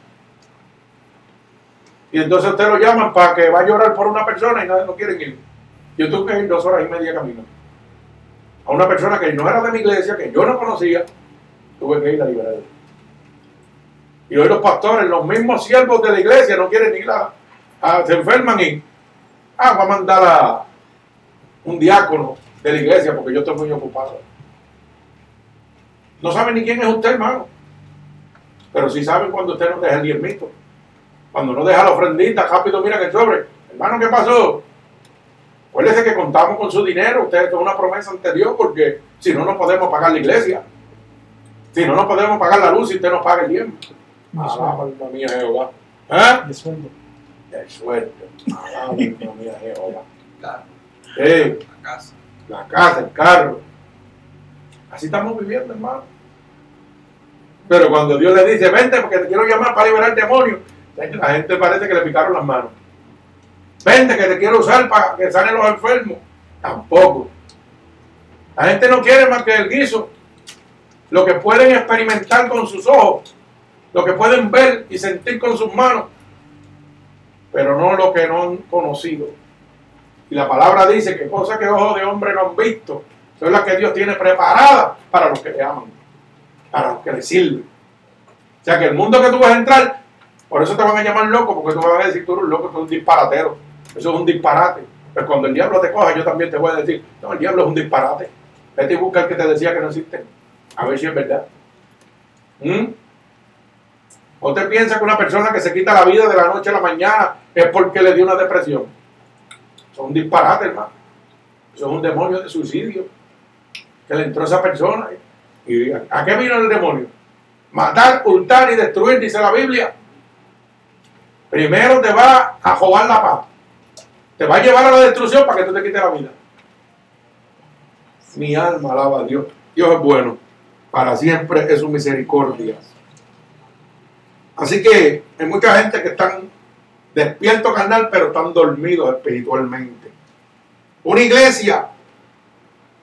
Y entonces usted lo llaman para que vaya a llorar por una persona y nadie no quiere ir. Yo tuve que ir dos horas y media camino. A una persona que no era de mi iglesia, que yo no conocía, tuve que ir a liberar. Y hoy los pastores, los mismos siervos de la iglesia, no quieren ir a, Ah, se enferman y, ah, va a mandar a un diácono de la iglesia porque yo estoy muy ocupado. No saben ni quién es usted, hermano. Pero sí saben cuando usted no deja el diezmito. Cuando no deja la ofrendita, rápido miran el sobre. Hermano, ¿qué pasó? Acuérdese que contamos con su dinero. Usted es una promesa ante Dios porque si no, no podemos pagar la iglesia. Si no, no podemos pagar la luz si usted no paga el diezmo. Ah, mía Jehová. ¿Eh? el sueldo. Ah, mira, Jehová. la casa. La casa, el carro. Así estamos viviendo, hermano. Pero cuando Dios le dice, vente porque te quiero llamar para liberar el demonio, la gente parece que le picaron las manos. Vente que te quiero usar para que salen los enfermos. Tampoco. La gente no quiere más que el guiso. Lo que pueden experimentar con sus ojos, lo que pueden ver y sentir con sus manos, pero no lo que no han conocido. Y la palabra dice que cosas que ojos de hombre no han visto son las que Dios tiene preparadas para los que le aman, para los que le sirven. O sea que el mundo que tú vas a entrar, por eso te van a llamar loco, porque tú vas a decir tú eres un loco, tú eres un disparatero. Eso es un disparate. Pero cuando el diablo te coja, yo también te voy a decir, no, el diablo es un disparate. Vete y busca el que te decía que no existe. A ver si es verdad. ¿Mm? ¿Usted piensa que una persona que se quita la vida de la noche a la mañana es porque le dio una depresión? Son disparates, hermano. Eso es un demonio de suicidio que le entró a esa persona. ¿Y a qué vino el demonio? Matar, hurtar y destruir, dice la Biblia. Primero te va a jugar la paz. Te va a llevar a la destrucción para que tú te quites la vida. Mi alma alaba a Dios. Dios es bueno. Para siempre es su misericordia. Así que hay mucha gente que están despiertos carnal, pero están dormidos espiritualmente. Una iglesia,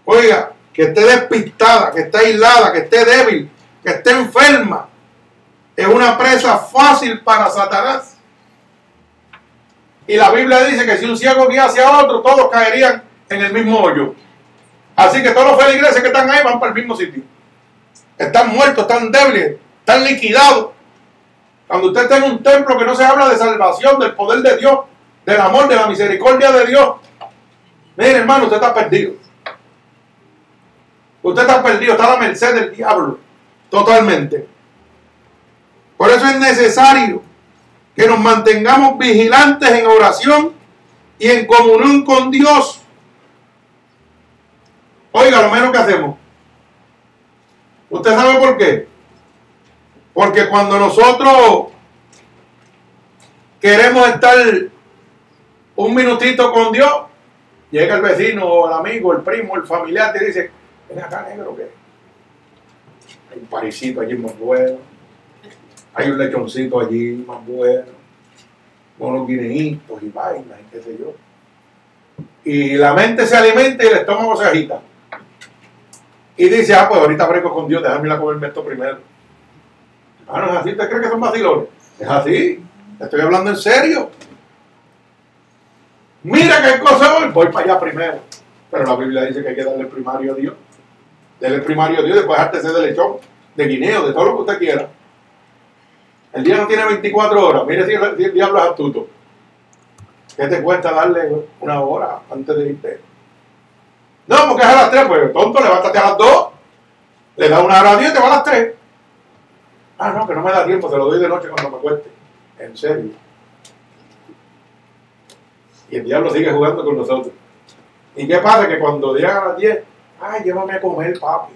oiga, que esté despistada, que esté aislada, que esté débil, que esté enferma, es una presa fácil para Satanás. Y la Biblia dice que si un ciego guía hacia otro, todos caerían en el mismo hoyo. Así que todos los feligreses que están ahí van para el mismo sitio. Están muertos, están débiles, están liquidados. Cuando usted está en un templo que no se habla de salvación, del poder de Dios, del amor, de la misericordia de Dios, mire hermano, usted está perdido. Usted está perdido, está a la merced del diablo, totalmente. Por eso es necesario que nos mantengamos vigilantes en oración y en comunión con Dios. Oiga, lo menos que hacemos. ¿Usted sabe por qué? Porque cuando nosotros queremos estar un minutito con Dios, llega el vecino, el amigo, el primo, el familiar, y dice, ven acá, negro, que hay un parisito allí más bueno, hay un lechoncito allí más bueno, unos guineitos y vainas y qué sé yo. Y la mente se alimenta y el estómago se agita. Y dice, ah, pues ahorita breco con Dios, déjame ir a comerme esto primero. Ah, es así, ¿usted cree que son vacilones? Es así, estoy hablando en serio. Mira qué cosa hoy, voy para allá primero. Pero la Biblia dice que hay que darle primario a Dios. Dele primario a Dios, después dejarte de lechón, de guineo, de todo lo que usted quiera. El día no tiene 24 horas. Mire si el, diablo es astuto. ¿Qué te cuesta darle una hora antes de irte? No, porque es a las 3, pues tonto, levántate a las 2, le da una hora a Dios y te va a las 3. Ah, no, que no me da tiempo, se lo doy de noche cuando me cueste. En serio. Y el diablo sigue jugando con nosotros. ¿Y qué pasa? Que cuando llegan a las 10, ay, llévame a comer, papi.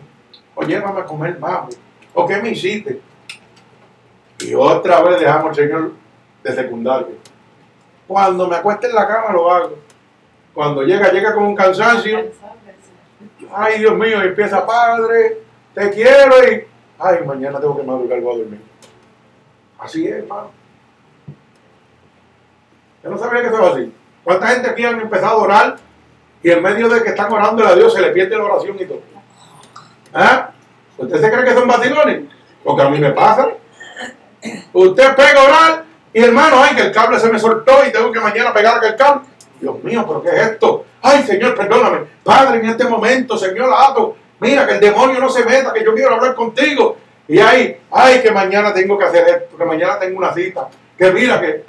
O llévame a comer, mami. ¿O qué me hiciste? Y otra vez dejamos al Señor de secundario. Cuando me acueste en la cama lo hago. Cuando llega, llega con un cansancio. Ay, Dios mío, empieza, Padre, te quiero y ay, mañana tengo que madrugar, voy a dormir. Así es, hermano. Yo no sabía que eso era así. ¿Cuánta gente aquí han empezado a orar y en medio de que están orando a Dios se le pierde la oración y todo? ¿Ah? ¿Usted se cree que son vacilones? Porque a mí me pasa. Usted pega a orar y hermano, ay, que el cable se me soltó y tengo que mañana pegar aquel cable. Dios mío, ¿pero qué es esto? Ay, Señor, perdóname. Padre, en este momento, Señor, hago Mira, que el demonio no se meta, que yo quiero hablar contigo. Y ahí, ay, que mañana tengo que hacer esto, que mañana tengo una cita. Que mira que...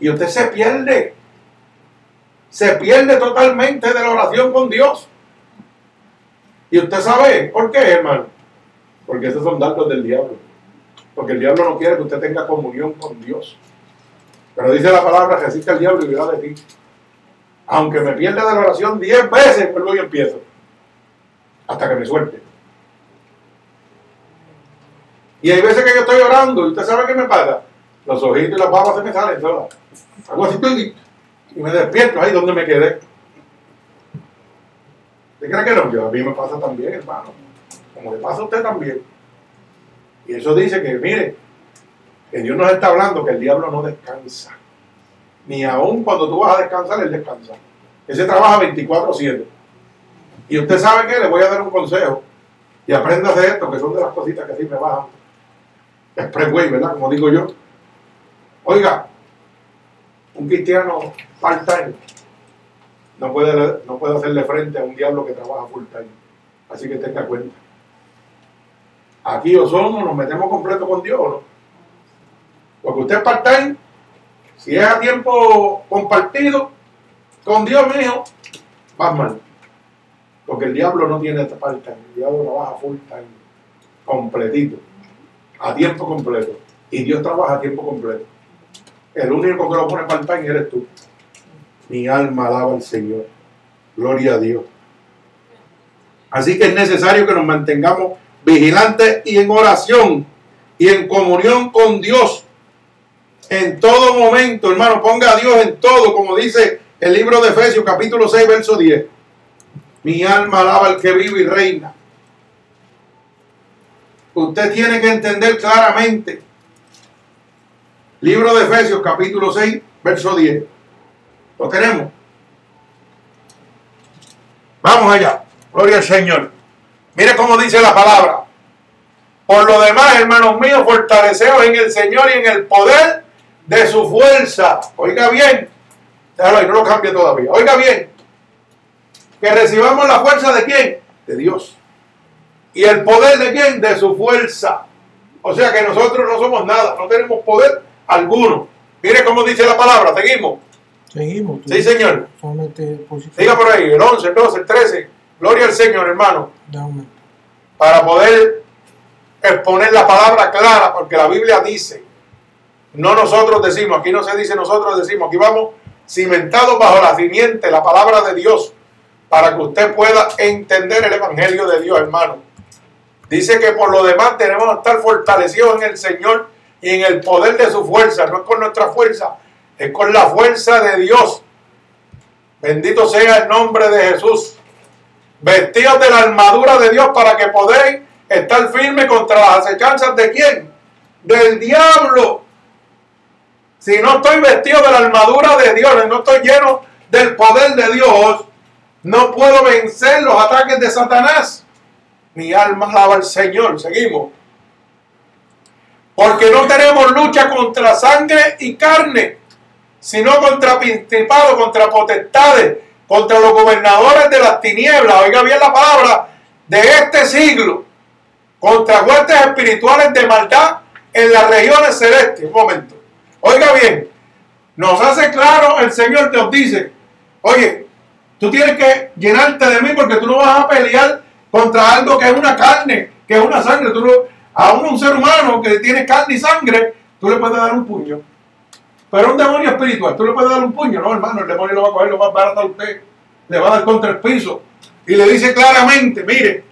Y usted se pierde. Se pierde totalmente de la oración con Dios. Y usted sabe, ¿por qué, hermano? Porque esos son datos del diablo. Porque el diablo no quiere que usted tenga comunión con Dios. Pero dice la palabra, resiste al diablo y vivirá de ti. Aunque me pierda de la oración diez veces, pues luego empiezo hasta que me suelte. Y hay veces que yo estoy orando y usted sabe qué me pasa. Los ojitos y las babas se me salen solas. Hago así y me despierto ahí donde me quedé. ¿Usted cree que no? Yo, a mí me pasa también, hermano. Como le pasa a usted también. Y eso dice que, mire, que Dios nos está hablando que el diablo no descansa. Ni aun cuando tú vas a descansar, él descansa. Ese trabaja 24-7. Y usted sabe que le voy a dar un consejo. Y aprenda de esto, que son de las cositas que me bajan. Expressway, ¿verdad? Como digo yo. Oiga, un cristiano part-time no puede, no puede hacerle frente a un diablo que trabaja full-time. Así que tenga cuenta. Aquí o somos, nos metemos completo con Dios, ¿no? Porque usted es part-time, si es a tiempo compartido con Dios, mío, va mal. Porque el diablo no tiene esta parte, el diablo trabaja full time, completito, a tiempo completo. Y Dios trabaja a tiempo completo. El único que lo pone part time eres tú. Mi alma alaba al Señor. Gloria a Dios. Así que es necesario que nos mantengamos vigilantes y en oración y en comunión con Dios en todo momento, hermano. Ponga a Dios en todo, como dice el libro de Efesios capítulo 6, verso 10. Mi alma alaba al que vive y reina. Usted tiene que entender claramente. Libro de Efesios capítulo 6, verso 10. ¿Lo tenemos? Vamos allá. Gloria al Señor. Mire cómo dice la palabra. Por lo demás, hermanos míos, fortaleceos en el Señor y en el poder de su fuerza. Oiga bien. Déjalo ahí, no lo cambie todavía. Oiga bien. Que recibamos la fuerza de quién? De Dios. ¿Y el poder de quién? De su fuerza. O sea que nosotros no somos nada, no tenemos poder alguno. Mire cómo dice la palabra, seguimos. Seguimos. Sí, señor. Diga por ahí, el 11, el 12, el 13. Gloria al Señor, hermano. Para poder exponer la palabra clara, porque la Biblia dice, no nosotros decimos, aquí no se dice nosotros decimos, aquí vamos cimentados bajo la simiente, la palabra de Dios, para que usted pueda entender el Evangelio de Dios, hermano. Dice que por lo demás tenemos que estar fortalecidos en el Señor y en el poder de su fuerza, no es con nuestra fuerza, es con la fuerza de Dios. Bendito sea el nombre de Jesús. Vestidos de la armadura de Dios para que podáis estar firmes contra las acechanzas de quién? Del diablo. Si no estoy vestido de la armadura de Dios, no estoy lleno del poder de Dios, no puedo vencer los ataques de Satanás. Mi alma alaba al Señor. Seguimos. Porque no tenemos lucha contra sangre y carne, sino contra principados, contra potestades, contra los gobernadores de las tinieblas. Oiga bien la palabra de este siglo, contra huestes espirituales de maldad en las regiones celestes. Un momento. Oiga bien, nos hace claro el Señor, nos dice, oye, tú tienes que llenarte de mí porque tú no vas a pelear contra algo que es una carne, que es una sangre. Tú a un ser humano que tiene carne y sangre, tú le puedes dar un puño. Pero un demonio espiritual, tú le puedes dar un puño, no, hermano, el demonio lo va a coger lo más barato a usted, le va a dar contra el piso. Y le dice claramente, mire,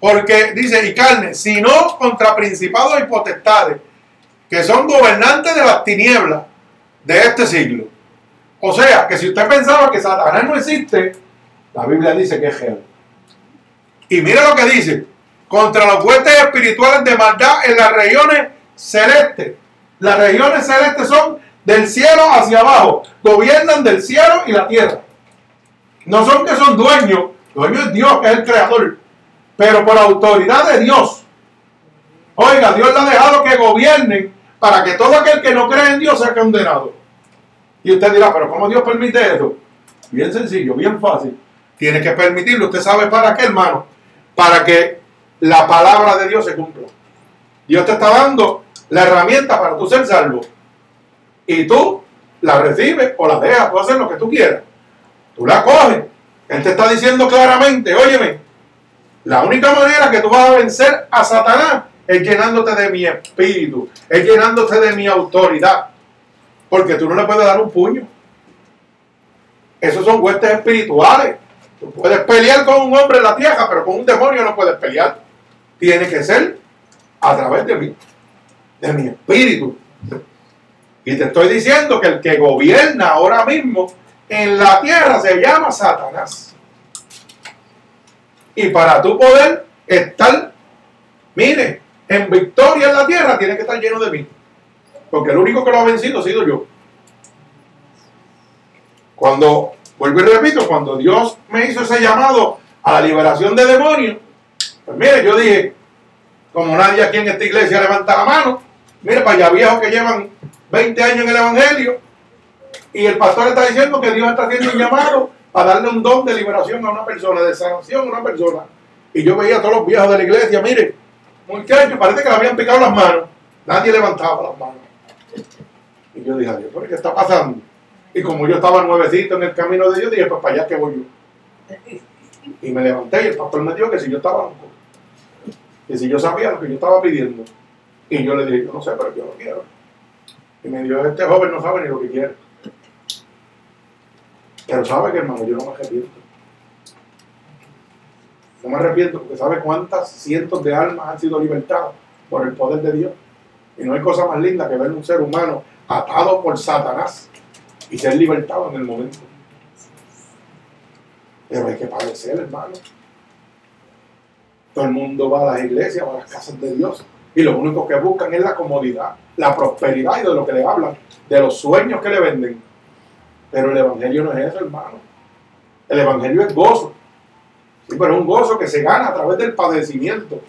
porque dice, y carne, sino contra principados y potestades, que son gobernantes de las tinieblas de este siglo. O sea, que si usted pensaba que Satanás no existe, la Biblia dice que es real. Y mire lo que dice, contra los huestes espirituales de maldad en las regiones celestes. Las regiones celestes son del cielo hacia abajo, gobiernan del cielo y la tierra. No son que son dueños, dueño es Dios, que es el creador, pero por autoridad de Dios. Oiga, Dios le ha dejado que gobiernen para que todo aquel que no cree en Dios sea condenado. Y usted dirá, pero ¿cómo Dios permite eso? Bien sencillo, bien fácil. Tiene que permitirlo. ¿Usted sabe para qué, hermano? Para que la palabra de Dios se cumpla. Dios te está dando la herramienta para tú ser salvo. Y tú la recibes o la dejas, tú haces lo que tú quieras. Tú la coges. Él te está diciendo claramente, óyeme, la única manera que tú vas a vencer a Satanás es llenándote de mi espíritu, es llenándote de mi autoridad. Porque tú no le puedes dar un puño. Esos son huestes espirituales. Tú puedes pelear con un hombre en la tierra, pero con un demonio no puedes pelear. Tiene que ser a través de mí, de mi espíritu. Y te estoy diciendo que el que gobierna ahora mismo en la tierra se llama Satanás. Y para tú poder estar, mire, en victoria en la tierra, tiene que estar lleno de mí. Porque el único que lo ha vencido ha sido yo. Cuando, vuelvo y repito, cuando Dios me hizo ese llamado a la liberación de demonios, pues mire, yo dije, como nadie aquí en esta iglesia levanta la mano, mire para allá viejos que llevan 20 años en el Evangelio, y el pastor está diciendo que Dios está haciendo un llamado para darle un don de liberación a una persona, de sanación a una persona. Y yo veía a todos los viejos de la iglesia, mire, muchachos, parece que le habían picado las manos, nadie levantaba las manos. Y yo dije, Dios, ¿pero qué está pasando? Y como yo estaba nuevecito en el camino de Dios, dije, pues para allá que voy yo. Y me levanté y el pastor me dijo que si yo estaba loco, que si yo sabía lo que yo estaba pidiendo. Y yo le dije, yo no sé, pero yo lo quiero. Y me dijo, este joven no sabe ni lo que quiere. Pero sabe que hermano, yo no me arrepiento. No me arrepiento porque sabe cuántas cientos de almas han sido libertadas por el poder de Dios. Y no hay cosa más linda que ver un ser humano atado por Satanás y ser libertado en el momento. Pero hay que padecer, hermano. Todo el mundo va a las iglesias, va a las casas de Dios. Y lo único que buscan es la comodidad, la prosperidad y de lo que le hablan, de los sueños que le venden. Pero el Evangelio no es eso, hermano. El Evangelio es gozo. Sí, pero es un gozo que se gana a través del padecimiento.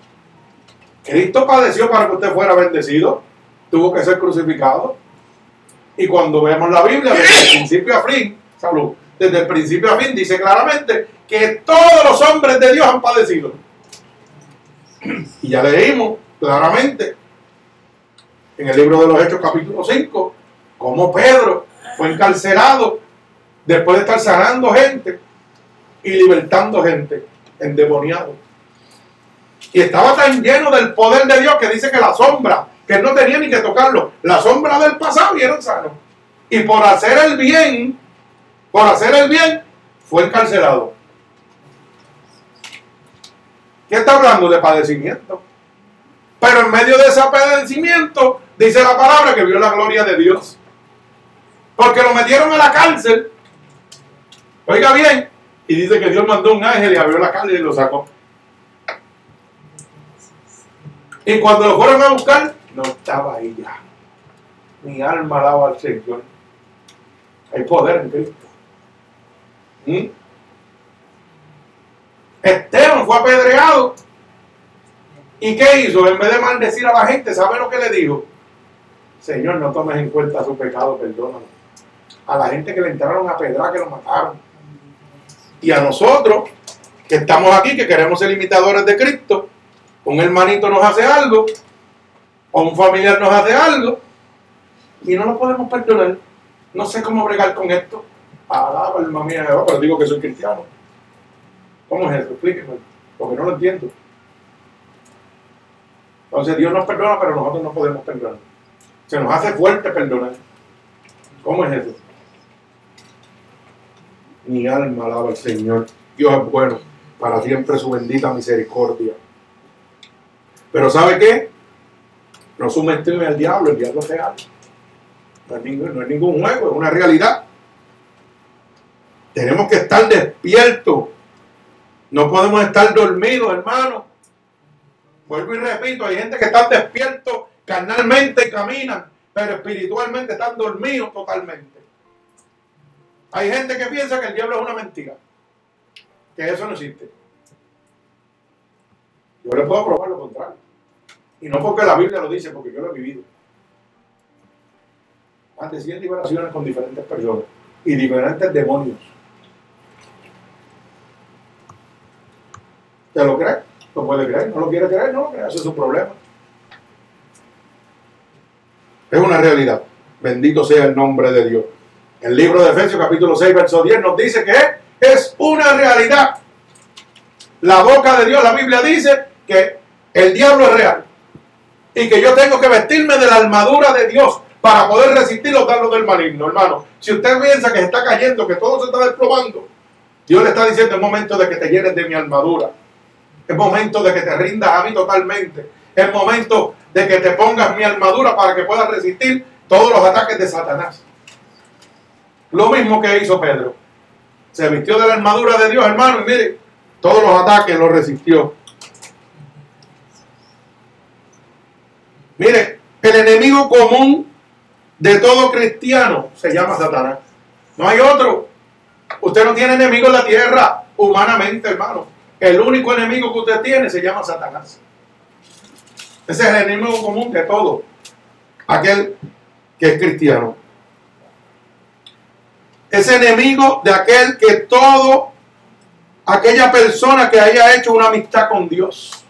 Cristo padeció para que usted fuera bendecido. Tuvo que ser crucificado. Y cuando vemos la Biblia, desde el principio a fin, salud, desde el principio a fin, dice claramente que todos los hombres de Dios han padecido. Y ya leímos claramente en el libro de los Hechos capítulo 5, cómo Pedro fue encarcelado después de estar sanando gente y libertando gente endemoniado. Y estaba tan lleno del poder de Dios que dice que la sombra, que él no tenía ni que tocarlo, la sombra del pasado y era sano. Y por hacer el bien, por hacer el bien, fue encarcelado. ¿Qué está hablando? De padecimiento. Pero en medio de ese padecimiento, dice la palabra que vio la gloria de Dios. Porque lo metieron a la cárcel. Oiga bien. Y dice que Dios mandó un ángel y abrió la cárcel y lo sacó. Y cuando lo fueron a buscar, no estaba ahí ya. Mi alma alaba al Señor. Hay poder en Cristo. ¿Mm? Esteban fue apedreado. ¿Y qué hizo? En vez de maldecir a la gente, ¿sabe lo que le dijo? Señor, no tomes en cuenta su pecado, perdónalo. A la gente que le entraron a pedrar, que lo mataron. Y a nosotros, que estamos aquí, que queremos ser imitadores de Cristo, un hermanito nos hace algo, o un familiar nos hace algo, y no lo podemos perdonar. No sé cómo bregar con esto. Alaba, alma mía, pero digo que soy cristiano. ¿Cómo es eso? Explíqueme, porque no lo entiendo. Entonces Dios nos perdona, pero nosotros no podemos perdonar. Se nos hace fuerte perdonar. ¿Cómo es eso? Mi alma alaba al Señor. Dios es bueno. Para siempre su bendita misericordia. Pero ¿sabe qué? No sumertirme al diablo, el diablo es real. No no es ningún juego, es una realidad. Tenemos que estar despiertos. No podemos estar dormidos, hermano. Vuelvo y repito, hay gente que está despierto carnalmente y caminan, pero espiritualmente están dormidos totalmente. Hay gente que piensa que el diablo es una mentira, que eso no existe. Yo le puedo probar lo contrario. Y no porque la Biblia lo dice, porque yo lo he vivido. Más de 100 liberaciones con diferentes personas y diferentes demonios. ¿Te lo crees? Lo puede creer, no lo quiere creer, no lo ese es su problema. Es una realidad. Bendito sea el nombre de Dios. El libro de Efesios capítulo 6, verso 10 nos dice que es una realidad. La boca de Dios, la Biblia dice que el diablo es real. Y que yo tengo que vestirme de la armadura de Dios para poder resistir los dardos del maligno, hermano. Si usted piensa que se está cayendo, que todo se está desplomando, Dios le está diciendo es momento de que te llenes de mi armadura. Es momento de que te rindas a mí totalmente. Es momento de que te pongas mi armadura para que puedas resistir todos los ataques de Satanás. Lo mismo que hizo Pedro. Se vistió de la armadura de Dios, hermano, y mire, todos los ataques los resistió. Mire, el enemigo común de todo cristiano se llama Satanás. No hay otro. Usted no tiene enemigo en la tierra humanamente, hermano. El único enemigo que usted tiene se llama Satanás. Ese es el enemigo común de todo. Aquel que es cristiano. Es enemigo de aquel que todo, aquella persona que haya hecho una amistad con Dios.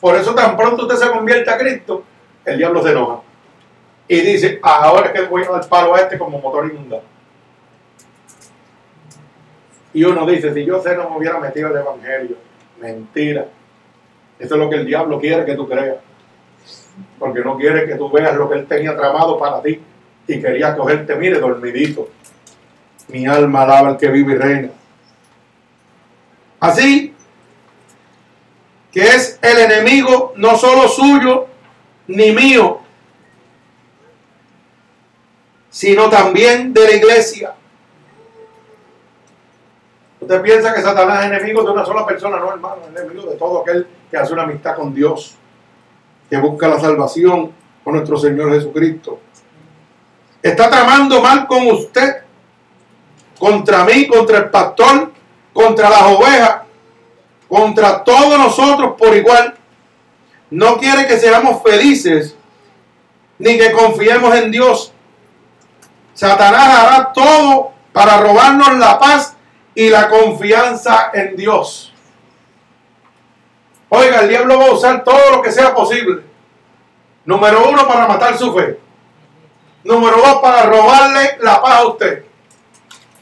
Por eso tan pronto usted se convierte a Cristo, el diablo se enoja. Y dice, ahora es que voy a dar palo a este como motor inundado. Y uno dice, si yo sé no me hubiera metido el Evangelio. Mentira. Eso es lo que el diablo quiere que tú creas. Porque no quiere que tú veas lo que él tenía tramado para ti. Y quería cogerte, mire, dormidito. Mi alma alaba al que vive y reina. Así que es el enemigo no solo suyo ni mío, sino también de la iglesia. Usted piensa que Satanás es enemigo de una sola persona, no hermano, es enemigo de todo aquel que hace una amistad con Dios, que busca la salvación con nuestro Señor Jesucristo. Está tramando mal con usted, contra mí, contra el pastor, contra las ovejas, contra todos nosotros por igual. No quiere que seamos felices ni que confiemos en Dios. Satanás hará todo para robarnos la paz y la confianza en Dios. Oiga, el diablo va a usar todo lo que sea posible. Número uno, para matar su fe. Número dos, para robarle la paz a usted.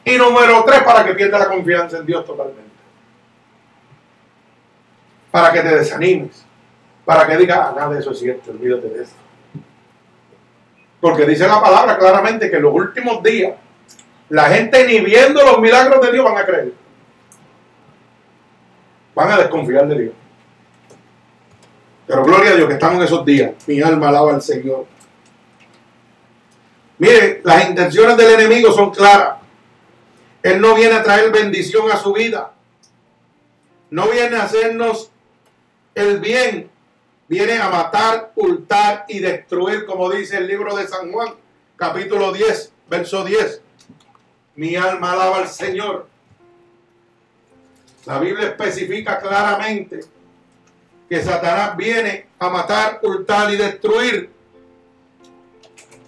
Y número tres, para que pierda la confianza en Dios totalmente. Para que te desanimes. Para que digas, ah, nada de eso es cierto, olvídate de eso. Porque dice la palabra claramente que en los últimos días la gente ni viendo los milagros de Dios van a creer. Van a desconfiar de Dios. Pero gloria a Dios que estamos en esos días. Mi alma alaba al Señor. Mire, las intenciones del enemigo son claras. Él no viene a traer bendición a su vida. No viene a hacernos el bien. Viene a matar, hurtar y destruir, como dice el libro de San Juan, capítulo 10, verso 10. Mi alma alaba al Señor. La Biblia especifica claramente que Satanás viene a matar, hurtar y destruir.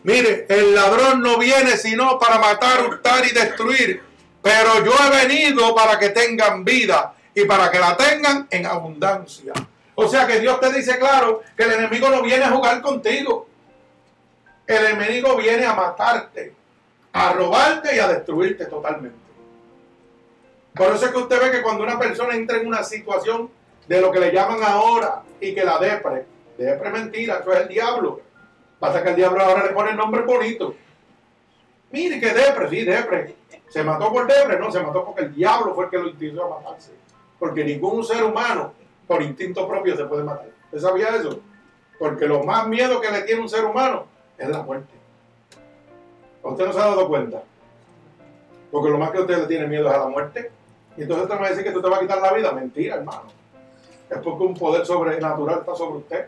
Mire, el ladrón no viene sino para matar, hurtar y destruir. Pero yo he venido para que tengan vida y para que la tengan en abundancia. O sea que Dios te dice claro que el enemigo no viene a jugar contigo. El enemigo viene a matarte, a robarte y a destruirte totalmente. Por eso es que usted ve que cuando una persona entra en una situación de lo que le llaman ahora y que la depre, depre mentira, eso es el diablo. Pasa que el diablo ahora le pone el nombre bonito. Mire que depre, sí, depre. Se mató por depre, no, se mató porque el diablo fue el que lo intentó a matarse. Porque ningún ser humano por instinto propio se puede matar. ¿Usted sabía eso? Porque lo más miedo que le tiene un ser humano es la muerte. ¿Usted no se ha dado cuenta? Porque lo más que usted le tiene miedo es a la muerte. Y entonces usted me decir que tú te a quitar la vida. Mentira, hermano. Es porque un poder sobrenatural está sobre usted.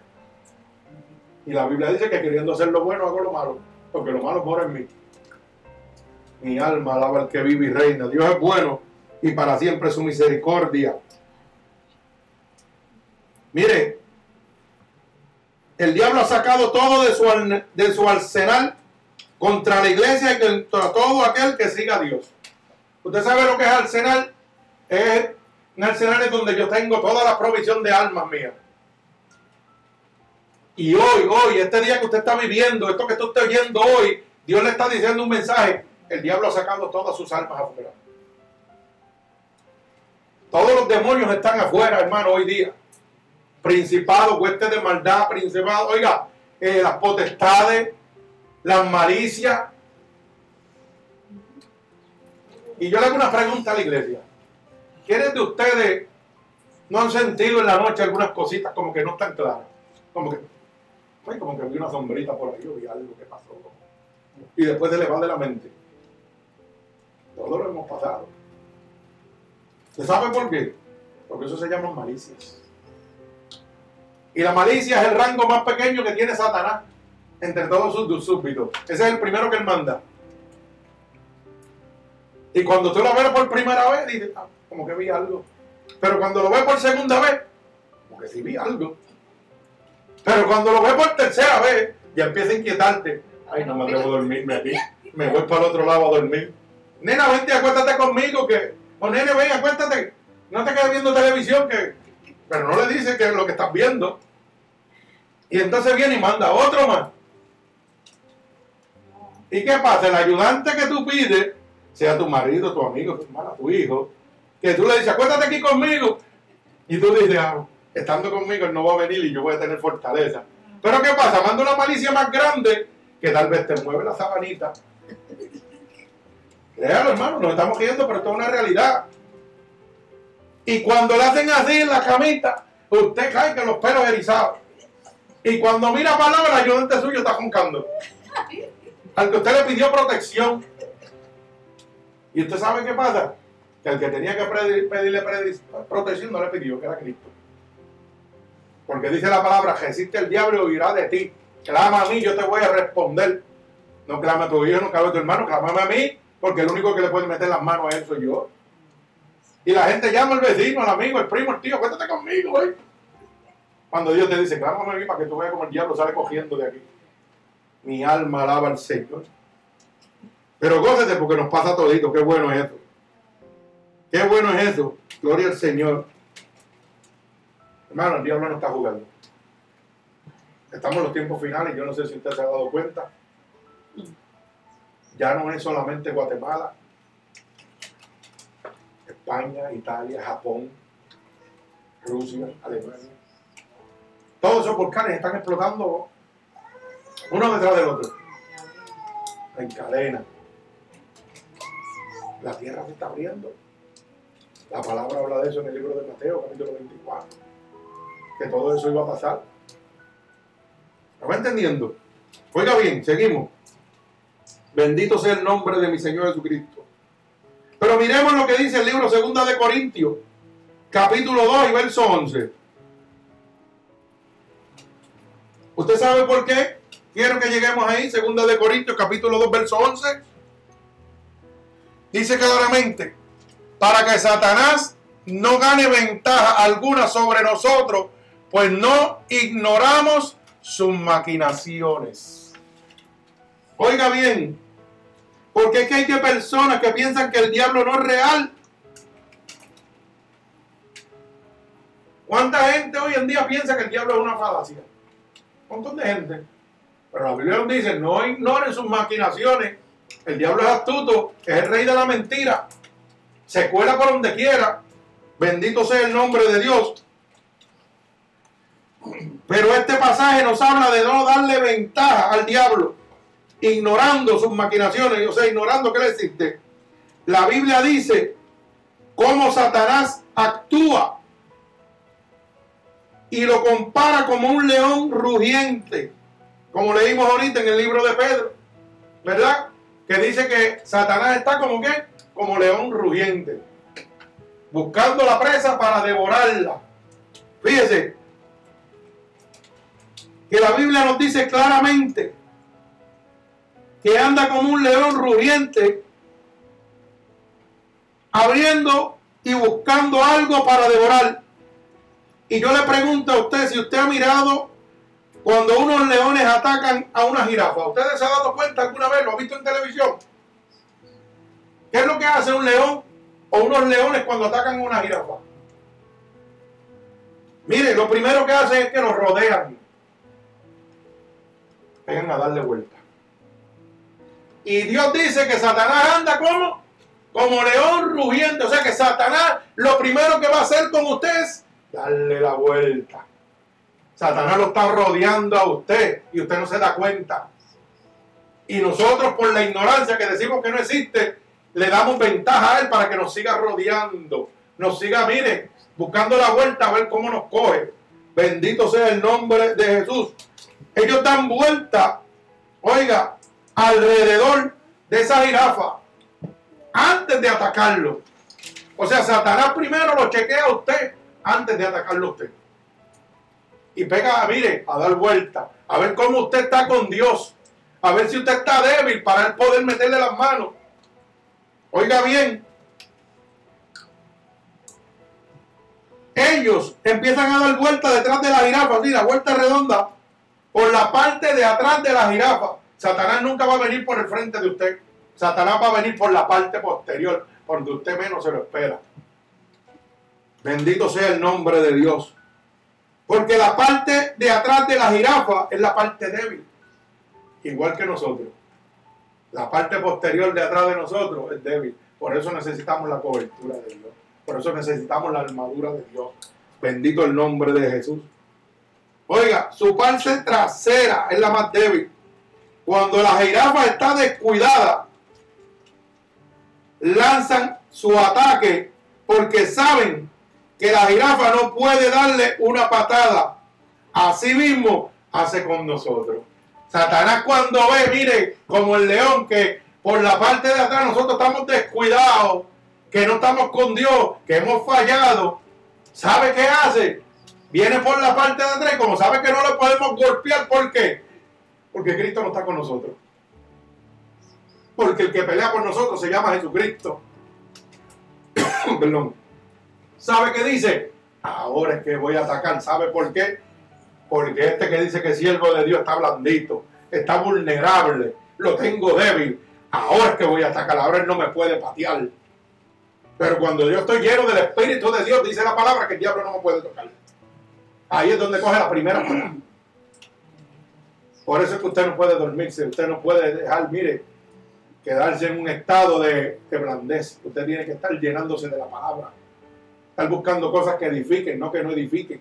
Y la Biblia dice que queriendo hacer lo bueno hago lo malo. Porque lo malo mora en mí. Mi alma alaba al que vive y reina. Dios es bueno y para siempre su misericordia. Mire, el diablo ha sacado todo de su, de su arsenal contra la iglesia y contra todo aquel que siga a Dios. Usted sabe lo que es arsenal. Es un arsenal es donde yo tengo toda la provisión de almas mías. Y hoy, hoy, este día que usted está viviendo, esto que usted está oyendo hoy, Dios le está diciendo un mensaje. El diablo ha sacado todas sus almas afuera. Todos los demonios están afuera, hermano, hoy día. Principado, huestes de maldad, principado, oiga, eh, las potestades, las malicias. Y yo le hago una pregunta a la iglesia. ¿Quiénes de ustedes no han sentido en la noche algunas cositas como que no están claras? Como que, como que vi una sombrita por ahí, o vi algo que pasó. Y después se le va de la mente. Todos lo hemos pasado. ¿Se sabe por qué? Porque eso se llama malicias. Y la malicia es el rango más pequeño que tiene Satanás entre todos sus súbditos. Ese es el primero que él manda. Y cuando tú lo ves por primera vez, dices, ah, como que vi algo. Pero cuando lo ves por segunda vez, como que sí vi algo. Pero cuando lo ves por tercera vez, ya empieza a inquietarte. Ay, no me atrevo a dormirme aquí. Me voy para el otro lado a dormir. Nena, vente, acuéstate conmigo que. O nene, ven, acuéstate. No te quedes viendo televisión que. Pero no le dice que es lo que estás viendo. Y entonces viene y manda otro más. ¿Y qué pasa? El ayudante que tú pides, sea tu marido, tu amigo, tu hermana, tu hijo, que tú le dices, acuérdate aquí conmigo. Y tú dices, ah, estando conmigo, él no va a venir y yo voy a tener fortaleza. Pero ¿qué pasa? Manda una malicia más grande que tal vez te mueve la sabanita. Créalo, hermano, nos estamos riendo, pero esto es una realidad. Y cuando le hacen así en la camita, usted cae con los pelos erizados. Y cuando mira para el ayudante suyo está joncando. Al que usted le pidió protección. ¿Y usted sabe qué pasa? que el que tenía que pedir- pedirle protección no le pidió, que era Cristo. Porque dice la palabra, resiste el diablo y huirá de ti. Clama a mí, yo te voy a responder. No clama a tu hijo, no clama a tu hermano, clámame a mí, porque el único que le puede meter las manos a él soy yo. Y la gente llama al vecino, al amigo, el primo, el tío, cuéntate conmigo, güey. Cuando Dios te dice, clámame a mí para que tú veas como el diablo sale cogiendo de aquí. Mi alma alaba al Señor. Pero gócete porque nos pasa todito, qué bueno es eso. Qué bueno es eso. Gloria al Señor. Hermano, el diablo no está jugando. Estamos en los tiempos finales, yo no sé si usted se ha dado cuenta. Ya no es solamente Guatemala, España, Italia, Japón, Rusia, Alemania. Todos esos volcanes están explotando uno detrás del otro. En cadena. La tierra se está abriendo. La palabra habla de eso en el libro de Mateo, capítulo 24. Que todo eso iba a pasar. ¿Me va entendiendo? Oiga bien, seguimos. Bendito sea el nombre de mi Señor Jesucristo. Pero miremos lo que dice el libro segunda de Corintios, capítulo 2 y verso 11. ¿Usted sabe por qué? Quiero que lleguemos ahí, segunda de Corintios, capítulo 2, verso 11. Dice claramente, para que Satanás no gane ventaja alguna sobre nosotros, pues no ignoramos sus maquinaciones. Oiga bien, porque es que hay que personas que piensan que el diablo no es real. ¿Cuánta gente hoy en día piensa que el diablo es una falacia? Un montón de gente. Pero la Biblia nos dice, no ignoren sus maquinaciones. El diablo es astuto, es el rey de la mentira. Se cuela por donde quiera. Bendito sea el nombre de Dios. Pero este pasaje nos habla de no darle ventaja al diablo, ignorando sus maquinaciones. O sea, ignorando qué le existe. La Biblia dice cómo Satanás actúa y lo compara como un león rugiente, como leímos ahorita en el libro de Pedro, ¿verdad? Que dice que Satanás está como qué? Como león rugiente, buscando la presa para devorarla. Fíjese, que la Biblia nos dice claramente que anda como un león rugiente, abriendo y buscando algo para devorar. Y yo le pregunto a usted si usted ha mirado cuando unos leones atacan a una jirafa. ¿Ustedes se han dado cuenta alguna vez? ¿Lo ha visto en televisión? ¿Qué es lo que hace un león o unos leones cuando atacan a una jirafa? Mire, lo primero que hacen es que los rodean. Vengan a darle vuelta. Y Dios dice que Satanás anda como, como león rugiente. O sea que Satanás lo primero que va a hacer con usted es darle la vuelta. Satanás lo está rodeando a usted y usted no se da cuenta. Y nosotros por la ignorancia que decimos que no existe, le damos ventaja a él para que nos siga rodeando. Nos siga, mire, buscando la vuelta a ver cómo nos coge. Bendito sea el nombre de Jesús. Ellos dan vuelta, oiga, alrededor de esa jirafa antes de atacarlo. O sea, Satanás primero lo chequea a usted antes de atacarlo a usted. Y pega, mire, a dar vuelta, a ver cómo usted está con Dios, a ver si usted está débil para poder meterle las manos. Oiga bien, ellos empiezan a dar vuelta detrás de la jirafa, así, la vuelta redonda, por la parte de atrás de la jirafa. Satanás nunca va a venir por el frente de usted. Satanás va a venir por la parte posterior, donde usted menos se lo espera. Bendito sea el nombre de Dios. Porque la parte de atrás de la jirafa es la parte débil. Igual que nosotros. La parte posterior de atrás de nosotros es débil. Por eso necesitamos la cobertura de Dios. Por eso necesitamos la armadura de Dios. Bendito el nombre de Jesús. Oiga, su parte trasera es la más débil. Cuando la jirafa está descuidada, lanzan su ataque porque saben que la jirafa no puede darle una patada. Así mismo hace con nosotros. Satanás cuando ve, mire, como el león que por la parte de atrás nosotros estamos descuidados, que no estamos con Dios, que hemos fallado, ¿sabe qué hace? Viene por la parte de atrás, como sabe que no lo podemos golpear, ¿por qué? Porque Cristo no está con nosotros. Porque el que pelea por nosotros se llama Jesucristo. [COUGHS] Perdón. ¿Sabe qué dice? Ahora es que voy a atacar. ¿Sabe por qué? Porque este que dice que siervo de Dios está blandito, está vulnerable, lo tengo débil. Ahora es que voy a atacar. Ahora él no me puede patear. Pero cuando yo estoy lleno del Espíritu de Dios, dice la palabra que el diablo no me puede tocar. Ahí es donde coge la primera palabra. Por eso es que usted no puede dormirse, usted no puede dejar, mire, quedarse en un estado de, de blandez. Usted tiene que estar llenándose de la palabra. Estar buscando cosas que edifiquen, no que no edifiquen.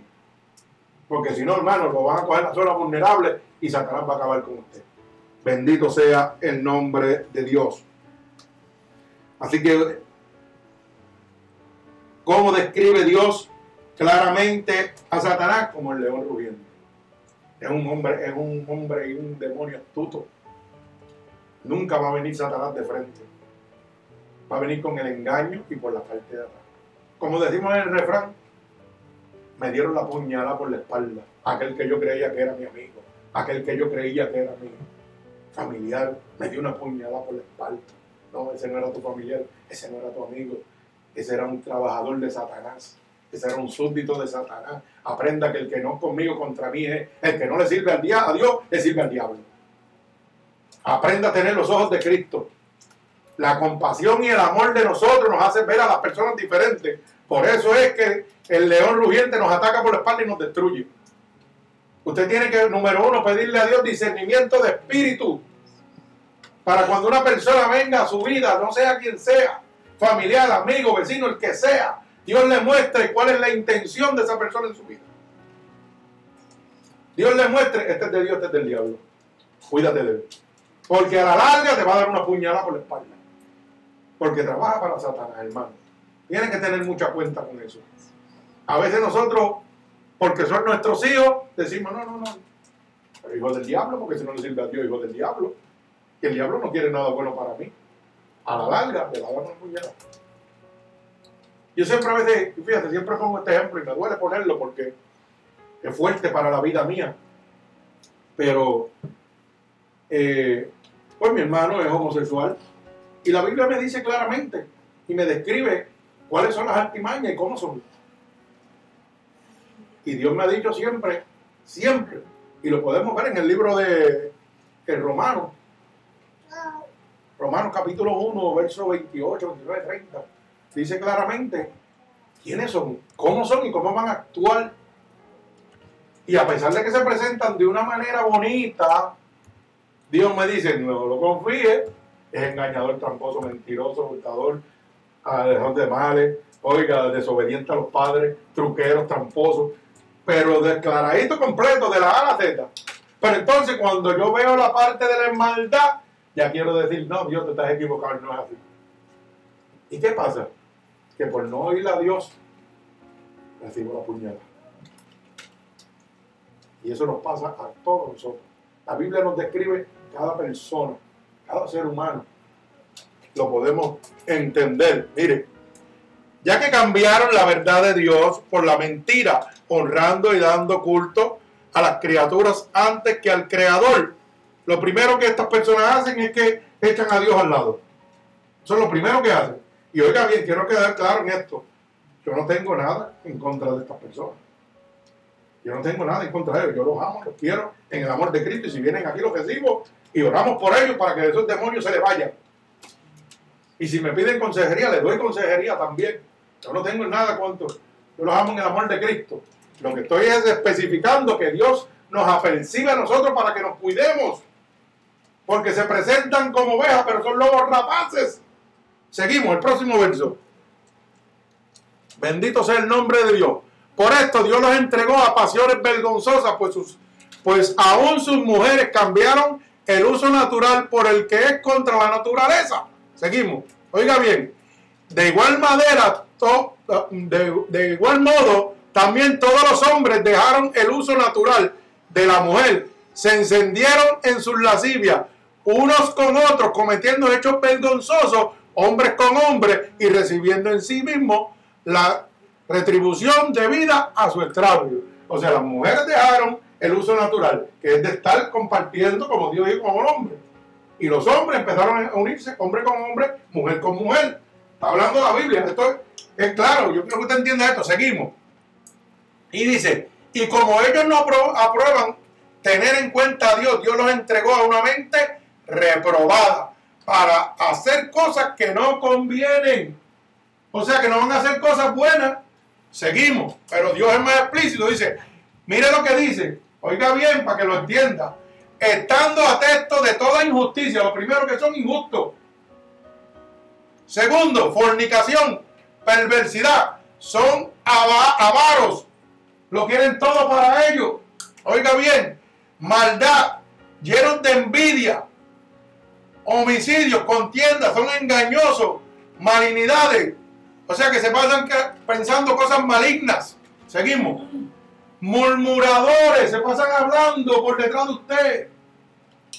Porque si no, hermano, lo van a coger la zona vulnerable y Satanás va a acabar con usted. Bendito sea el nombre de Dios. Así que, ¿cómo describe Dios claramente a Satanás? Como el león rugiendo. Es un hombre, es un hombre y un demonio astuto. Nunca va a venir Satanás de frente. Va a venir con el engaño y por la parte de atrás. Como decimos en el refrán, me dieron la puñalada por la espalda. Aquel que yo creía que era mi amigo, aquel que yo creía que era mi familiar, me dio una puñalada por la espalda. No, ese no era tu familiar, ese no era tu amigo, ese era un trabajador de Satanás, ese era un súbdito de Satanás. Aprenda que el que no conmigo contra mí es el que no le sirve al a Dios, le sirve al diablo. Aprenda a tener los ojos de Cristo. La compasión y el amor de nosotros nos hacen ver a las personas diferentes. Por eso es que el león rugiente nos ataca por la espalda y nos destruye. Usted tiene que, número uno, pedirle a Dios discernimiento de espíritu. Para cuando una persona venga a su vida, no sea quien sea, familiar, amigo, vecino, el que sea, Dios le muestre cuál es la intención de esa persona en su vida. Dios le muestre, este es de Dios, este es del diablo. Cuídate de él. Porque a la larga te va a dar una puñalada por la espalda. Porque trabaja para Satanás, hermano. Tienen que tener mucha cuenta con eso. A veces nosotros, porque son nuestros hijos, decimos, no, no, no. Pero hijo del diablo, porque si no le sirve a Dios, hijo del diablo. Que el diablo no quiere nada bueno para mí. A la larga te va a dar una puñalada. Yo siempre a veces, fíjate, siempre pongo este ejemplo y me duele ponerlo porque es fuerte para la vida mía. Pero, eh, pues mi hermano es homosexual y la Biblia me dice claramente y me describe cuáles son las artimañas y cómo son. Y Dios me ha dicho siempre, siempre, y lo podemos ver en el libro de el Romano, Romanos capítulo 1, verso 28, 29, 30, dice claramente quiénes son, cómo son y cómo van a actuar. Y a pesar de que se presentan de una manera bonita, Dios me dice, no lo confíe, es engañador, tramposo, mentiroso, hurtador, alejador de males, oiga, desobediente a los padres, truqueros, tramposos, pero declaradito completo de la A a la Z. Pero entonces cuando yo veo la parte de la maldad, ya quiero decir, no, Dios te estás equivocado, no es así. ¿Y qué pasa? Que por no oír a Dios, recibo la puñalada. Y eso nos pasa a todos nosotros. La Biblia nos describe cada persona, cada ser humano. Lo podemos entender. Mire, ya que cambiaron la verdad de Dios por la mentira, honrando y dando culto a las criaturas antes que al Creador, lo primero que estas personas hacen es que echan a Dios al lado. Eso es lo primero que hacen. Y oiga bien, quiero quedar claro en esto. Yo no tengo nada en contra de estas personas. Yo no tengo nada en contra de ellos. Yo los amo, los quiero en el amor de Cristo. Y si vienen aquí, los recibo y oramos por ellos para que esos demonios se les vayan. Y si me piden consejería, les doy consejería también. Yo no tengo nada contra. Yo los amo en el amor de Cristo. Lo que estoy es especificando que Dios nos apercibe a nosotros para que nos cuidemos. Porque se presentan como ovejas, pero son lobos rapaces. Seguimos, el próximo verso. Bendito sea el nombre de Dios. Por esto Dios los entregó a pasiones vergonzosas, pues, sus, pues aún sus mujeres cambiaron el uso natural por el que es contra la naturaleza. Seguimos. Oiga bien, de igual manera, to, de, de igual modo, también todos los hombres dejaron el uso natural de la mujer, se encendieron en sus lascivias, unos con otros, cometiendo hechos vergonzosos, hombres con hombres y recibiendo en sí mismo la retribución debida a su extravío. O sea, las mujeres dejaron el uso natural, que es de estar compartiendo como Dios dijo como hombre. Y los hombres empezaron a unirse, hombre con hombre, mujer con mujer. Está hablando la Biblia. Esto es, claro, yo creo que usted entienda esto. Seguimos. Y dice, y como ellos no aprueban tener en cuenta a Dios, Dios los entregó a una mente reprobada para hacer cosas que no convienen. O sea, que no van a hacer cosas buenas. Seguimos. Pero Dios es más explícito. Dice, mire lo que dice. Oiga bien para que lo entienda. Estando atento de toda injusticia. Lo primero que son injustos. Segundo, fornicación, perversidad. Son avaros. Lo quieren todo para ellos. Oiga bien, maldad, llenos de envidia, homicidios, contiendas, son engañosos, malignidades. O sea que se pasan pensando cosas malignas. Seguimos. Murmuradores, se pasan hablando por detrás de usted.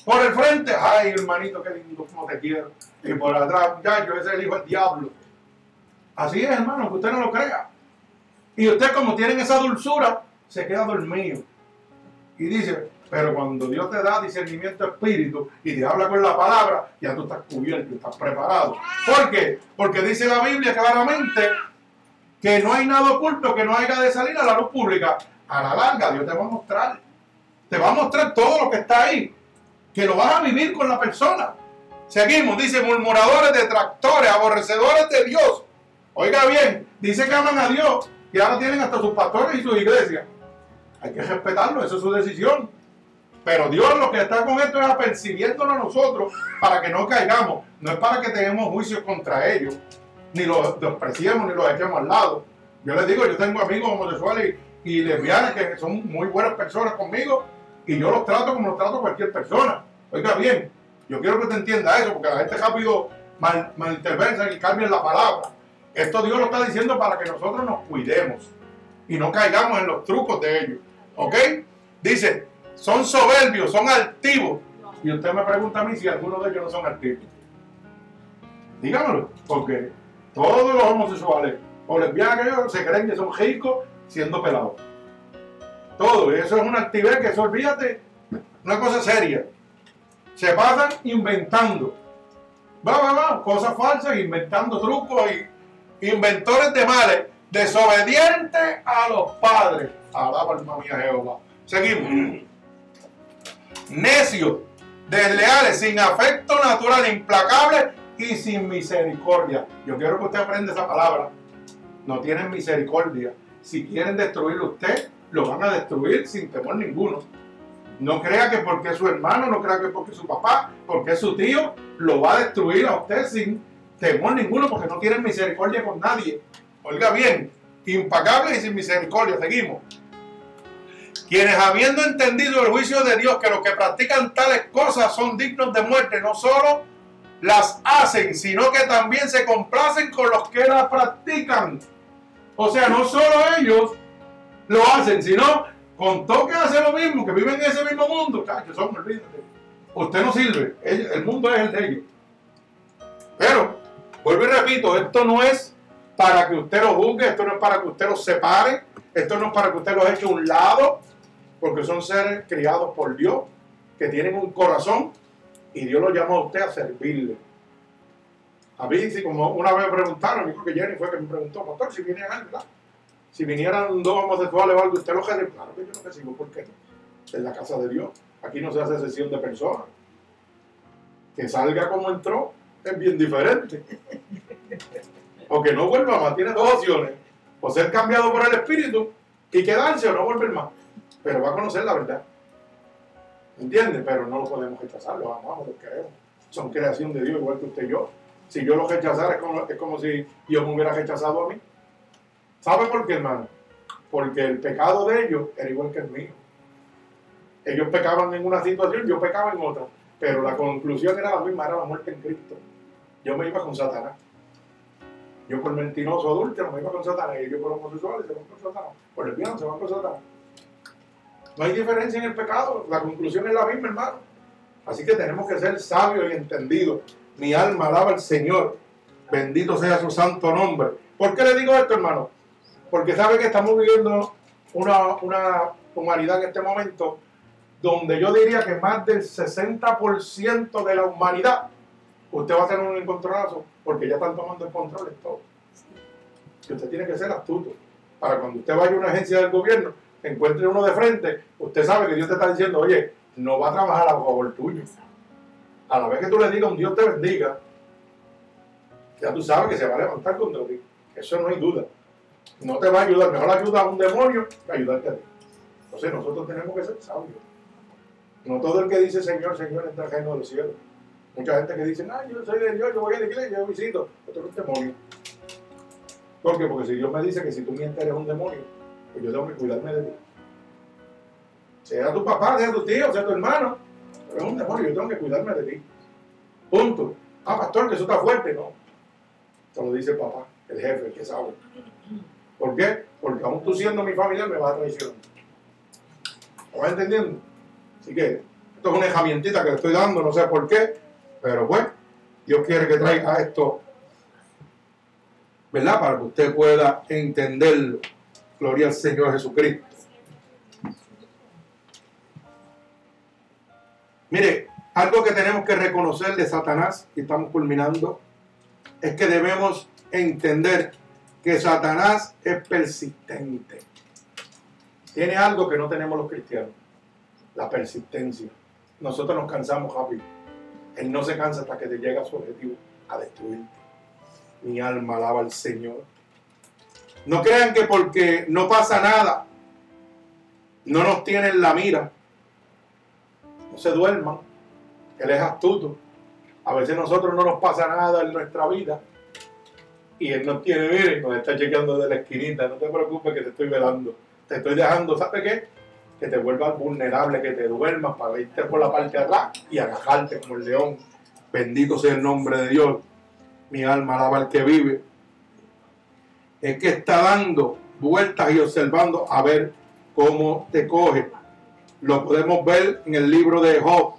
Por el frente, ay hermanito, qué lindo, como te quiero. Y por atrás, muchacho, ese es el hijo del diablo. Así es, hermano, que usted no lo crea. Y usted, como tienen esa dulzura, se queda dormido. Y dice, pero cuando Dios te da discernimiento espíritu y te habla con la palabra, ya tú estás cubierto, estás preparado. ¿Por qué? Porque dice la Biblia claramente que no hay nada oculto que no haya de salir a la luz pública. A la larga, Dios te va a mostrar. Te va a mostrar todo lo que está ahí. Que lo vas a vivir con la persona. Seguimos, dice murmuradores, detractores, aborrecedores de Dios. Oiga bien, dice que aman a Dios y ahora tienen hasta sus pastores y sus iglesias. Hay que respetarlo, eso es su decisión. Pero Dios lo que está con esto es apercibiéndonos a nosotros para que no caigamos. No es para que tengamos juicios contra ellos, ni los despreciemos, ni los echemos al lado. Yo les digo, yo tengo amigos homosexuales y, lesbianas que son muy buenas personas conmigo y yo los trato como los trato cualquier persona. Oiga bien, yo quiero que te entienda eso, porque la gente rápido mal, malinterpreta y cambia la palabra. Esto Dios lo está diciendo para que nosotros nos cuidemos y no caigamos en los trucos de ellos. ¿Ok? Dice, son soberbios, son altivos. Y usted me pregunta a mí si algunos de ellos no son altivos. Dígamelo, porque todos los homosexuales o lesbianas se creen que son ricos siendo pelados. Todo, eso es una actividad que eso olvídate, una cosa seria. Se pasan inventando. Va, va, va, cosas falsas, inventando trucos y inventores de males, desobedientes a los padres. Alaba alma mía Jehová. Seguimos necios, desleales, sin afecto natural, implacables y sin misericordia. Yo quiero que usted aprenda esa palabra. No tienen misericordia. Si quieren destruirlo usted, lo van a destruir sin temor ninguno. No crea que porque su hermano, no crea que porque su papá, porque su tío, lo va a destruir a usted sin temor ninguno, porque no tienen misericordia con nadie. Oiga bien, impacables y sin misericordia. Seguimos quienes habiendo entendido el juicio de Dios que los que practican tales cosas son dignos de muerte, no solo las hacen, sino que también se complacen con los que las practican. O sea, no solo ellos lo hacen, sino con todo que hace lo mismo, que viven en ese mismo mundo. Chacho, son, olvídate. Usted no sirve, el mundo es el de ellos. Pero, vuelvo y repito, esto no es para que usted lo juzgue, esto no es para que usted lo separe, esto no es para que usted lo eche a un lado, porque son seres criados por Dios, que tienen un corazón y Dios lo llama a usted a servirle. A mí, si como una vez me preguntaron, yo creo que Jenny fue que me preguntó, pastor, si vinieran, ¿verdad? Si vinieran dos homosexuales o algo, ¿usted lo recibe? Claro que yo lo recibo, ¿por qué no? En la casa de Dios. Aquí no se hace sesión de personas. Que salga como entró es bien diferente. [LAUGHS] O que no vuelva más, tiene dos opciones. O ser cambiado por el Espíritu y quedarse o no volver más pero va a conocer la verdad. ¿Entiendes? Pero no lo podemos rechazar, lo amamos, lo queremos. Son creación de Dios, igual que usted y yo. Si yo lo rechazara, es como, es como si yo me hubiera rechazado a mí. ¿Sabe por qué, hermano? Porque el pecado de ellos era igual que el mío. Ellos pecaban en una situación, yo pecaba en otra. Pero la conclusión era la misma, era la muerte en Cristo. Yo me iba con Satanás. Yo por mentiroso adúltero me iba con Satanás. Y ellos por homosexuales se van con Satanás. Por el bien se van con Satanás. No hay diferencia en el pecado. La conclusión es la misma, hermano. Así que tenemos que ser sabios y entendidos. Mi alma alaba al Señor. Bendito sea su santo nombre. ¿Por qué le digo esto, hermano? Porque sabe que estamos viviendo una, una humanidad en este momento donde yo diría que más del 60% de la humanidad, usted va a tener un encontronazo porque ya están tomando el control de todo. Y usted tiene que ser astuto. Para cuando usted vaya a una agencia del gobierno, encuentre uno de frente, usted sabe que Dios te está diciendo, oye, no va a trabajar a favor tuyo. A la vez que tú le digas un Dios te bendiga, ya tú sabes que se va a levantar contra ti. Eso no hay duda. No te va a ayudar. Mejor ayuda a un demonio que ayudarte a ti. Entonces nosotros tenemos que ser sabios. No todo el que dice Señor, Señor entra al reino del cielo. Mucha gente que dice, ah, yo soy de Dios, yo voy a la iglesia, yo visito. Esto es un demonio. ¿Por qué? Porque si Dios me dice que si tú mientes eres un demonio, pues yo tengo que cuidarme de ti. Sea tu papá, sea tu tío, sea tu hermano, pero es un demonio, yo tengo que cuidarme de ti. Punto. Ah, pastor, que eso está fuerte. No. Eso lo dice el papá, el jefe, el que sabe. ¿Por qué? Porque aún tú siendo mi familiar me vas a traicionar. ¿Lo vas entendiendo? Así que esto es una herramientita que le estoy dando, no sé por qué, pero bueno, Dios quiere que traiga esto, ¿verdad? Para que usted pueda entenderlo. Gloria al Señor Jesucristo. Mire, algo que tenemos que reconocer de Satanás, y estamos culminando, es que debemos entender que Satanás es persistente. Tiene algo que no tenemos los cristianos, la persistencia. Nosotros nos cansamos rápido. Él no se cansa hasta que te llega a su objetivo, a destruirte. Mi alma alaba al Señor. No crean que porque no pasa nada, no nos tienen la mira. No se duerman. Él es astuto. A veces nosotros no nos pasa nada en nuestra vida. Y él nos tiene, mire, nos está chequeando de la esquinita. No te preocupes que te estoy velando. Te estoy dejando, ¿sabes qué? Que te vuelvas vulnerable, que te duermas para irte por la parte de atrás y agajarte como el león. Bendito sea el nombre de Dios. Mi alma alaba al que vive. Es que está dando vueltas y observando a ver cómo te coge. Lo podemos ver en el libro de Job,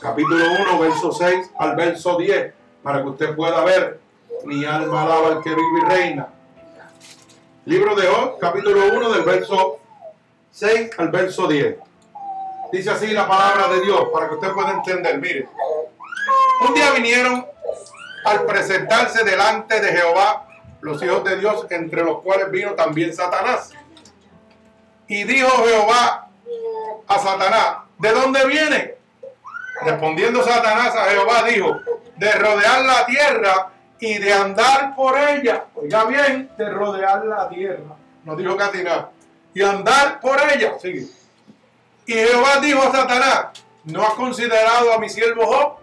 capítulo 1, verso 6 al verso 10, para que usted pueda ver. Mi alma alaba al que vive y reina. Libro de Job, capítulo 1, del verso 6 al verso 10. Dice así la palabra de Dios, para que usted pueda entender. Mire, un día vinieron al presentarse delante de Jehová los hijos de Dios, entre los cuales vino también Satanás. Y dijo Jehová a Satanás, ¿de dónde viene? Respondiendo Satanás a Jehová dijo, de rodear la tierra y de andar por ella. Oiga bien, de rodear la tierra. No dijo catinar. Y andar por ella. Sigue. Y Jehová dijo a Satanás, ¿no has considerado a mi siervo Job?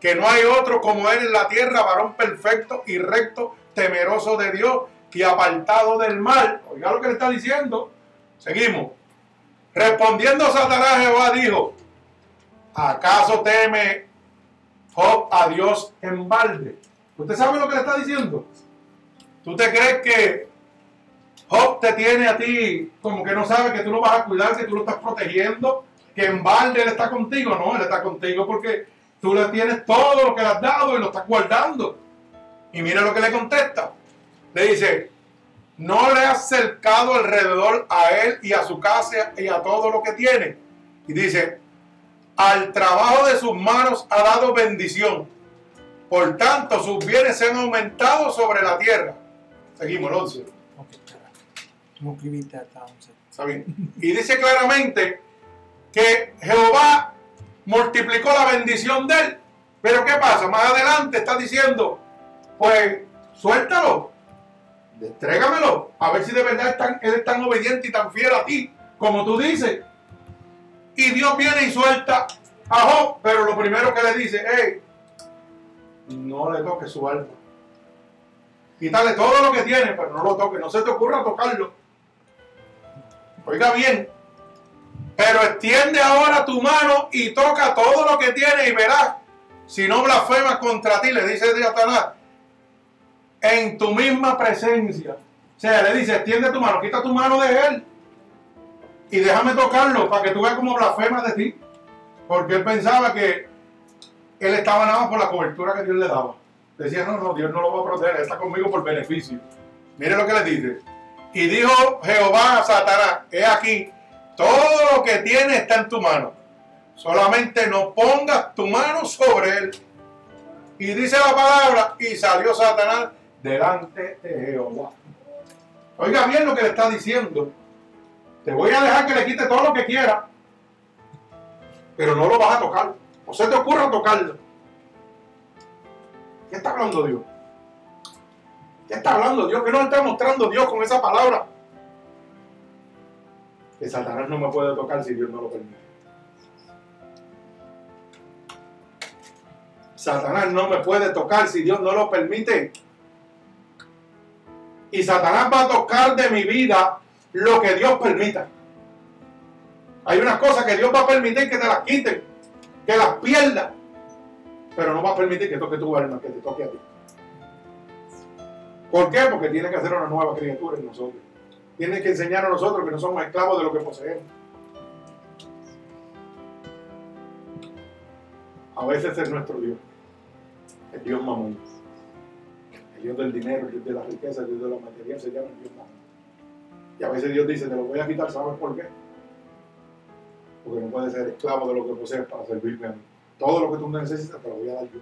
Que no hay otro como él en la tierra, varón perfecto y recto, temeroso de Dios y apartado del mal. Oiga lo que le está diciendo. Seguimos. Respondiendo Satanás, Jehová dijo, ¿acaso teme Job a Dios en balde? ¿Usted sabe lo que le está diciendo? ¿Tú te crees que Job te tiene a ti como que no sabe que tú lo vas a cuidar, que tú lo estás protegiendo, que en balde él está contigo? No, él está contigo porque tú le tienes todo lo que le has dado y lo estás guardando. Y mira lo que le contesta. Le dice, no le has cercado alrededor a él y a su casa y a todo lo que tiene. Y dice, al trabajo de sus manos ha dado bendición. Por tanto, sus bienes se han aumentado sobre la tierra. Seguimos, el 11. Ok, espera. No escribiste hasta 11. Está bien. Y dice claramente que Jehová multiplicó la bendición de él. Pero ¿qué pasa? Más adelante está diciendo, pues suéltalo, entrégamelo, a ver si de verdad es tan- él es tan obediente y tan fiel a ti como tú dices. Y Dios viene y suelta a Job, pero lo primero que le dice, hey, no le toques su alma. Quítale todo lo que tiene, pero no lo toques, no se te ocurra tocarlo. Oiga bien, pero extiende ahora tu mano y toca todo lo que tiene y verás. Si no blasfemas contra ti, le dice Satanás, en tu misma presencia. O sea, le dice, extiende tu mano, quita tu mano de él y déjame tocarlo para que tú veas cómo blasfema de ti. Porque él pensaba que él estaba nada más por la cobertura que Dios le daba. Decía, no, no, Dios no lo va a proteger, está conmigo por beneficio. Mire lo que le dice. Y dijo Jehová a Satanás, he aquí, todo lo que tiene está en tu mano. Solamente no pongas tu mano sobre él. Y dice la palabra, y salió Satanás delante de Jehová. Oiga bien lo que le está diciendo. Te voy a dejar que le quite todo lo que quiera, pero no lo vas a tocar. O se te ocurra tocarlo. ¿Qué está hablando Dios? ¿Qué está hablando Dios? ¿Qué nos está mostrando Dios con esa palabra? Que Satanás no me puede tocar si Dios no lo permite. Satanás no me puede tocar si Dios no lo permite. Y Satanás va a tocar de mi vida lo que Dios permita. Hay unas cosas que Dios va a permitir que te las quiten, que las pierdas, pero no va a permitir que toque tu alma, que te toque a ti. ¿Por qué? Porque tiene que hacer una nueva criatura en nosotros. Tiene que enseñar a nosotros que no somos esclavos de lo que poseemos. A veces es nuestro Dios, el Dios mamón. Dios del dinero, Dios de la riqueza, Dios de la material, se llama Dios mamón. Y a veces Dios dice, te lo voy a quitar, ¿sabes por qué? Porque no puedes ser esclavo de lo que posees para servirme a mí. Todo lo que tú necesitas te lo voy a dar yo.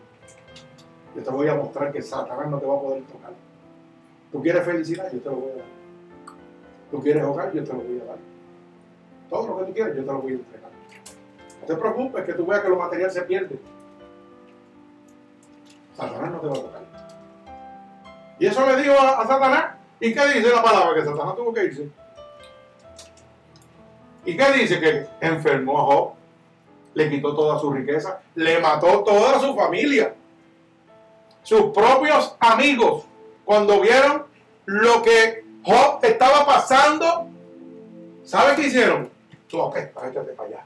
Yo te voy a mostrar que Satanás no te va a poder tocar. Tú quieres felicidad, yo te lo voy a dar. Tú quieres hogar, yo te lo voy a dar. Todo lo que tú quieres, yo te lo voy a entregar. No te preocupes que tú veas que lo material se pierde. Satanás no te va a tocar. Y eso le dijo a, Satanás. ¿Y qué dice la palabra? Que Satanás tuvo que irse. ¿Y qué dice? Que enfermó a Job, le quitó toda su riqueza, le mató toda su familia. Sus propios amigos, cuando vieron lo que Job estaba pasando, ¿saben qué hicieron? Tú, ok, échate para allá.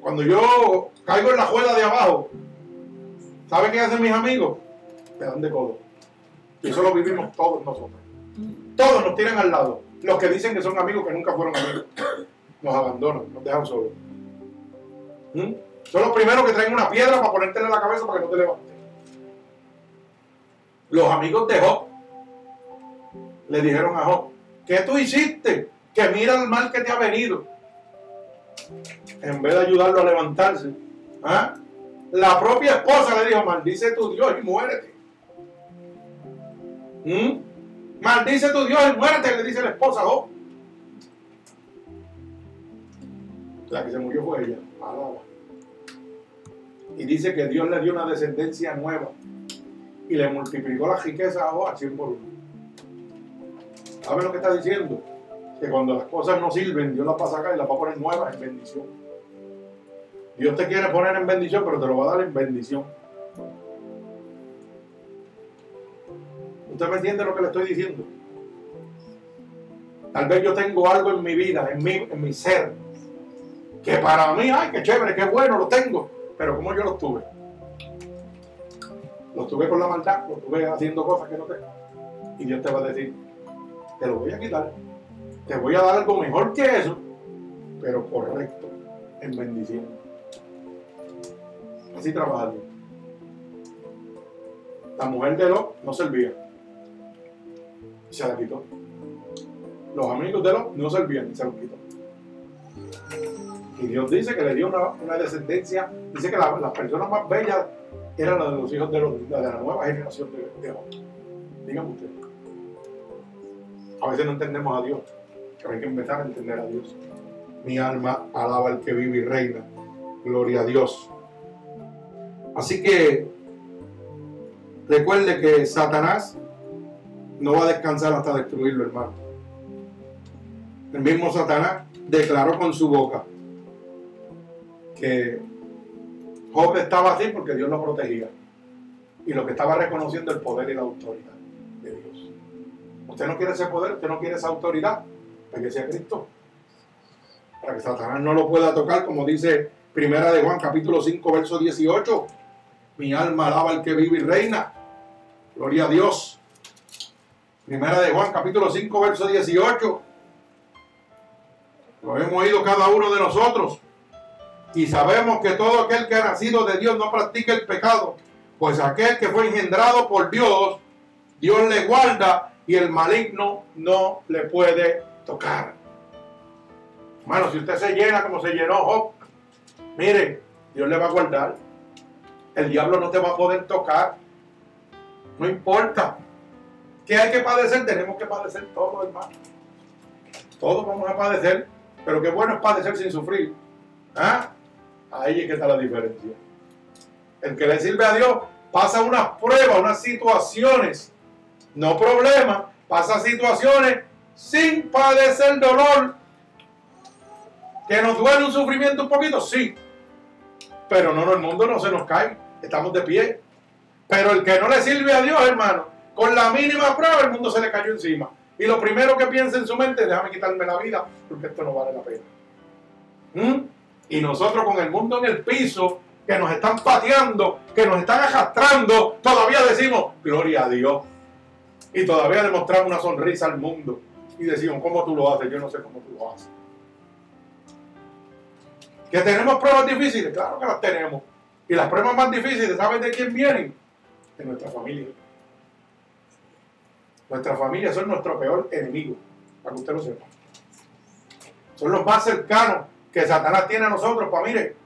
Cuando yo caigo en la juela de abajo, ¿saben qué hacen mis amigos? Me dan de codo. Y eso lo vivimos todos nosotros. Todos nos tiran al lado. Los que dicen que son amigos que nunca fueron amigos. Nos abandonan, nos dejan solos. ¿Mm? Son los primeros que traen una piedra para ponerte en la cabeza para que no te levantes. Los amigos de Job le dijeron a Job, ¿qué tú hiciste? Que mira el mal que te ha venido. En vez de ayudarlo a levantarse. ¿ah? La propia esposa le dijo, maldice tu Dios y muérete. ¿Mm? Maldice tu Dios y muérete, le dice la esposa a Job. La que se murió fue ella. Alaba. Y dice que Dios le dio una descendencia nueva y le multiplicó la riqueza a Job al 100 por uno. ¿Sabe lo que está diciendo? Que cuando las cosas no sirven, Dios las va a sacar y las va a poner nuevas en bendición. Dios te quiere poner en bendición, pero te lo va a dar en bendición. ¿Usted me entiende lo que le estoy diciendo? Tal vez yo tengo algo en mi vida, en mi, en mi ser, que para mí, ay, qué chévere, qué bueno, lo tengo. Pero ¿cómo yo lo tuve? Lo tuve con la maldad, lo tuve haciendo cosas que no tengo. Y Dios te va a decir, te lo voy a quitar. Te voy a dar algo mejor que eso, pero correcto, en bendición. Así trabaja Dios. La mujer de Lot no servía. Y se la quitó. Los amigos de Lot no servían y se los quitó. Y Dios dice que le dio una, una descendencia. Dice que la- las personas más bellas eran las de los hijos de, los- de la nueva generación de, de Lot. Díganme ustedes. A veces no entendemos a Dios, pero hay que empezar a entender a Dios. Mi alma alaba al que vive y reina. Gloria a Dios. Así que recuerde que Satanás no va a descansar hasta destruirlo, hermano. El mismo Satanás declaró con su boca que Job estaba así porque Dios lo protegía. Y lo que estaba reconociendo el poder y la autoridad de Dios. Usted no quiere ese poder, usted no quiere esa autoridad, para que sea Cristo. Para que Satanás no lo pueda tocar, como dice Primera de Juan, capítulo 5, verso 18. Mi alma alaba al que vive y reina. Gloria a Dios. Primera de Juan, capítulo 5, verso 18. Lo hemos oído cada uno de nosotros. Y sabemos que todo aquel que ha nacido de Dios no practica el pecado, Pues aquel que fue engendrado por Dios, Dios le guarda y el maligno no le puede tocar. Hermano, si usted se llena como se llenó Job, mire, Dios le va a guardar. El diablo no te va a poder tocar. No importa. ¿Qué hay que padecer? Tenemos que padecer todo, hermano. Todos vamos a padecer, pero qué bueno es padecer sin sufrir. ¿Ah? Ahí es que está la diferencia. El que le sirve a Dios pasa unas pruebas, unas situaciones, no problemas, pasa situaciones sin padecer dolor. Que nos duele un sufrimiento un poquito, sí. Pero no, no, el mundo no se nos cae. Estamos de pie. Pero el que no le sirve a Dios, hermano, con la mínima prueba el mundo se le cayó encima. Y lo primero que piensa en su mente es, déjame quitarme la vida, porque esto no vale la pena. ¿Mm? Y nosotros con el mundo en el piso, que nos están pateando, que nos están arrastrando, todavía decimos, gloria a Dios. Y todavía demostramos una sonrisa al mundo. Y decimos, ¿cómo tú lo haces? Yo no sé cómo tú lo haces. Que tenemos pruebas difíciles, claro que las tenemos. Y las pruebas más difíciles, ¿saben de quién vienen? De nuestra familia. Nuestra familia son nuestro peor enemigo, para que usted lo sepa. Son los más cercanos que Satanás tiene a nosotros para, mire,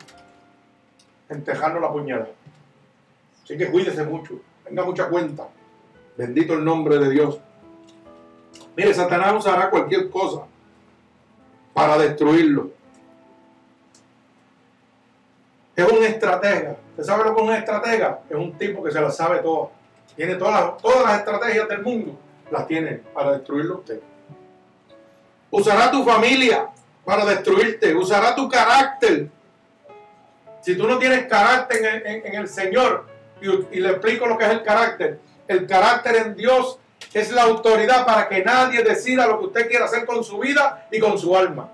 entejarnos la puñalada. Así que cuídese mucho, tenga mucha cuenta. Bendito el nombre de Dios. Mire, Satanás usará cualquier cosa para destruirlo. Es un estratega. ¿Usted sabe lo que es un estratega? Es un tipo que se la sabe todas. Tiene todas todas las estrategias del mundo. Las tiene para destruirlo usted. Usará tu familia para destruirte. Usará tu carácter. Si tú no tienes carácter en el Señor, y, y le explico lo que es el carácter. El carácter en Dios es la autoridad para que nadie decida lo que usted quiera hacer con su vida y con su alma.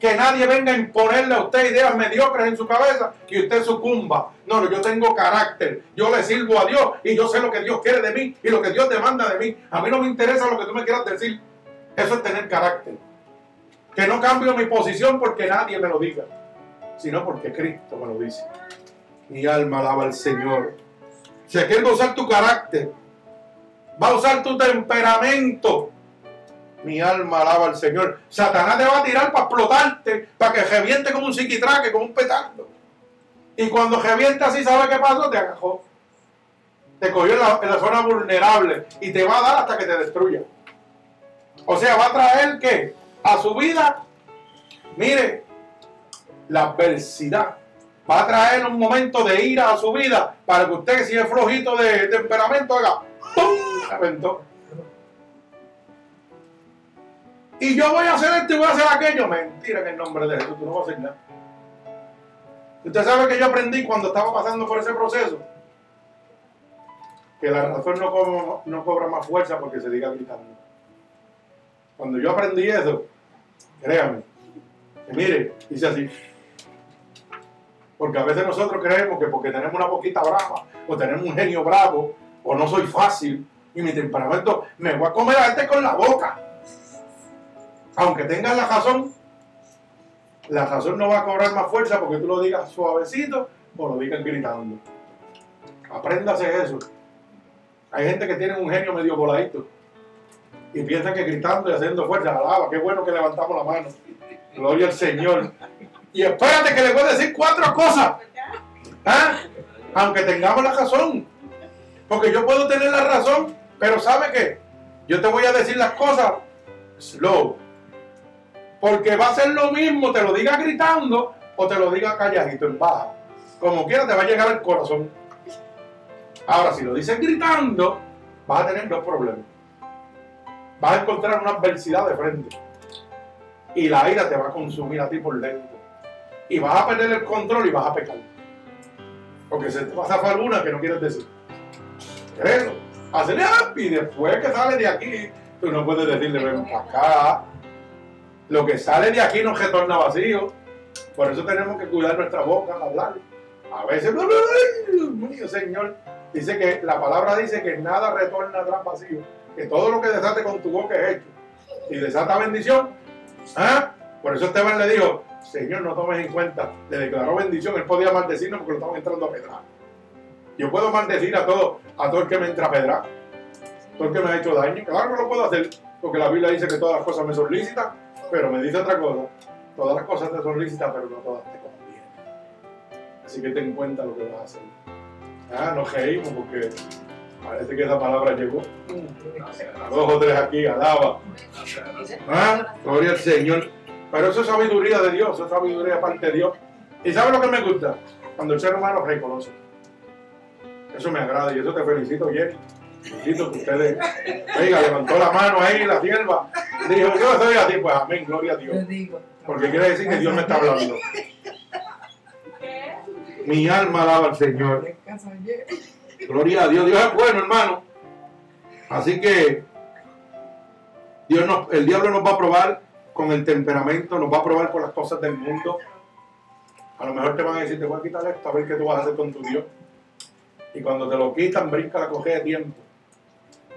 Que nadie venga a imponerle a usted ideas mediocres en su cabeza y usted sucumba. No, no, yo tengo carácter. Yo le sirvo a Dios y yo sé lo que Dios quiere de mí y lo que Dios demanda de mí. A mí no me interesa lo que tú me quieras decir. Eso es tener carácter. Que no cambio mi posición porque nadie me lo diga, sino porque Cristo me lo dice. Mi alma alaba al Señor. Si aquel usar tu carácter, va a usar tu temperamento. Mi alma alaba al Señor. Satanás te va a tirar para explotarte, para que reviente como un psiquitraque, como un petardo. Y cuando revienta así, ¿sabe qué pasó? Te agajó. Te cogió en la, zona vulnerable y te va a dar hasta que te destruya. O sea, va a traer que a su vida, mire, la adversidad. Va a traer un momento de ira a su vida para que usted, si es flojito de temperamento, haga ¡pum! Reventó. Y yo voy a hacer esto y voy a hacer aquello. Mentira en el nombre de Jesús, tú no vas a hacer nada. Usted sabe que yo aprendí cuando estaba pasando por ese proceso. Que la razón no cobra, más fuerza porque se diga gritando. Cuando yo aprendí eso, créame, que mire, dice así. Porque a veces nosotros creemos que porque tenemos una boquita brava, o tenemos un genio bravo, o no soy fácil, y mi temperamento, me voy a comer a este con la boca. Aunque tengas la razón, la razón no va a cobrar más fuerza porque tú lo digas suavecito o lo digas gritando. Apréndase eso. Hay gente que tiene un genio medio voladito y piensan que gritando y haciendo fuerza, alaba, qué bueno que levantamos la mano. Gloria al Señor. Y espérate que le voy a decir cuatro cosas. ¿Ah? Aunque tengamos la razón. Porque yo puedo tener la razón, pero ¿sabe qué? Yo te voy a decir las cosas slow. Porque va a ser lo mismo, te lo diga gritando o te lo diga calladito en baja. Como quiera te va a llegar al corazón. Ahora, si lo dices gritando, vas a tener dos problemas. Vas a encontrar una adversidad de frente. Y la ira te va a consumir a ti por dentro. Y vas a perder el control y vas a pecar. Porque se te va a zafar una que no quieres decir. Eso. Hacerle y después que sale de aquí, tú no puedes decirle ven para acá. Lo que sale de aquí no retorna vacío. Por eso tenemos que cuidar nuestra boca al hablar. A veces, ¡ay, Dios mío, Señor! Dice que la palabra dice que nada retorna atrás vacío. Que todo lo que desate con tu boca es hecho. Y desata bendición. ¿Ah? Por eso Esteban le dijo, Señor, no tomes en cuenta. Le declaró bendición. Él podía maldecirnos porque lo estaban entrando a pedrar. Yo puedo maldecir a todo, a todo el que me entra a pedrar, todo el que me ha hecho daño. Claro que lo puedo hacer, porque la Biblia dice que todas las cosas me son pero me dice otra cosa. Todas las cosas te son lícitas, pero no todas te convienen. Así que ten en cuenta lo que vas a hacer. Ah, no reímos porque parece que esa palabra llegó. Dos o tres aquí, alaba. Ah, gloria al Señor. Pero eso es sabiduría de Dios, eso es sabiduría de parte de Dios. ¿Y sabe lo que me gusta? Cuando el ser humano reconoce. Eso me agrada y eso te felicito, Jerry. Felicito que ustedes. Oiga, levantó la mano ahí, la sierva. Dijo, yo soy así, pues amén, gloria a Dios. Porque quiere decir que Dios me está hablando. Mi alma alaba al Señor. Gloria a Dios. Dios es bueno, hermano. Así que Dios nos- el diablo nos va a probar con el temperamento, nos va a probar con las cosas del mundo. A lo mejor te van a decir, te voy a quitar esto, a ver qué tú vas a hacer con tu Dios. Y cuando te lo quitan, brinca la coge de tiempo.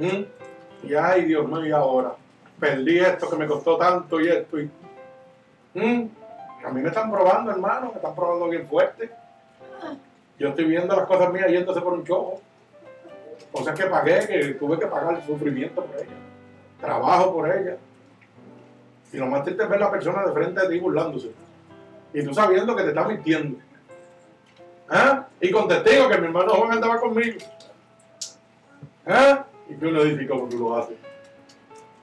¿Mm? Y ay, Dios mío, y ahora. Perdí esto que me costó tanto y esto. Y... ¿Mm? A mí me están probando, hermano, me están probando bien fuerte. Yo estoy viendo las cosas mías yéndose por un chojo. Cosas que pagué, que tuve que pagar el sufrimiento por ellas. Trabajo por ellas. Y lo más triste es ver la persona de frente de ti burlándose. Y tú sabiendo que te está mintiendo. ¿Ah? Y con testigo que mi hermano Juan andaba conmigo. ¿Ah? Y tú lo edificas tú lo haces.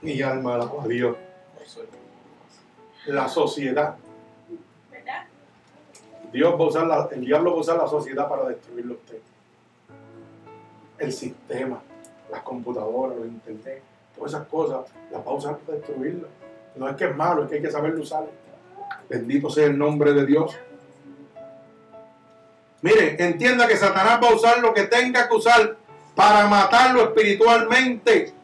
Mi alma alaba a Dios. La sociedad. Dios va a usar la- el diablo va a usar la sociedad para destruirlo a usted. El sistema, las computadoras, los internet, todas esas cosas, las va a usar para destruirlo. No es que es malo, es que hay que saberlo usar. Bendito sea el nombre de Dios. Mire, entienda que Satanás va a usar lo que tenga que usar para matarlo espiritualmente,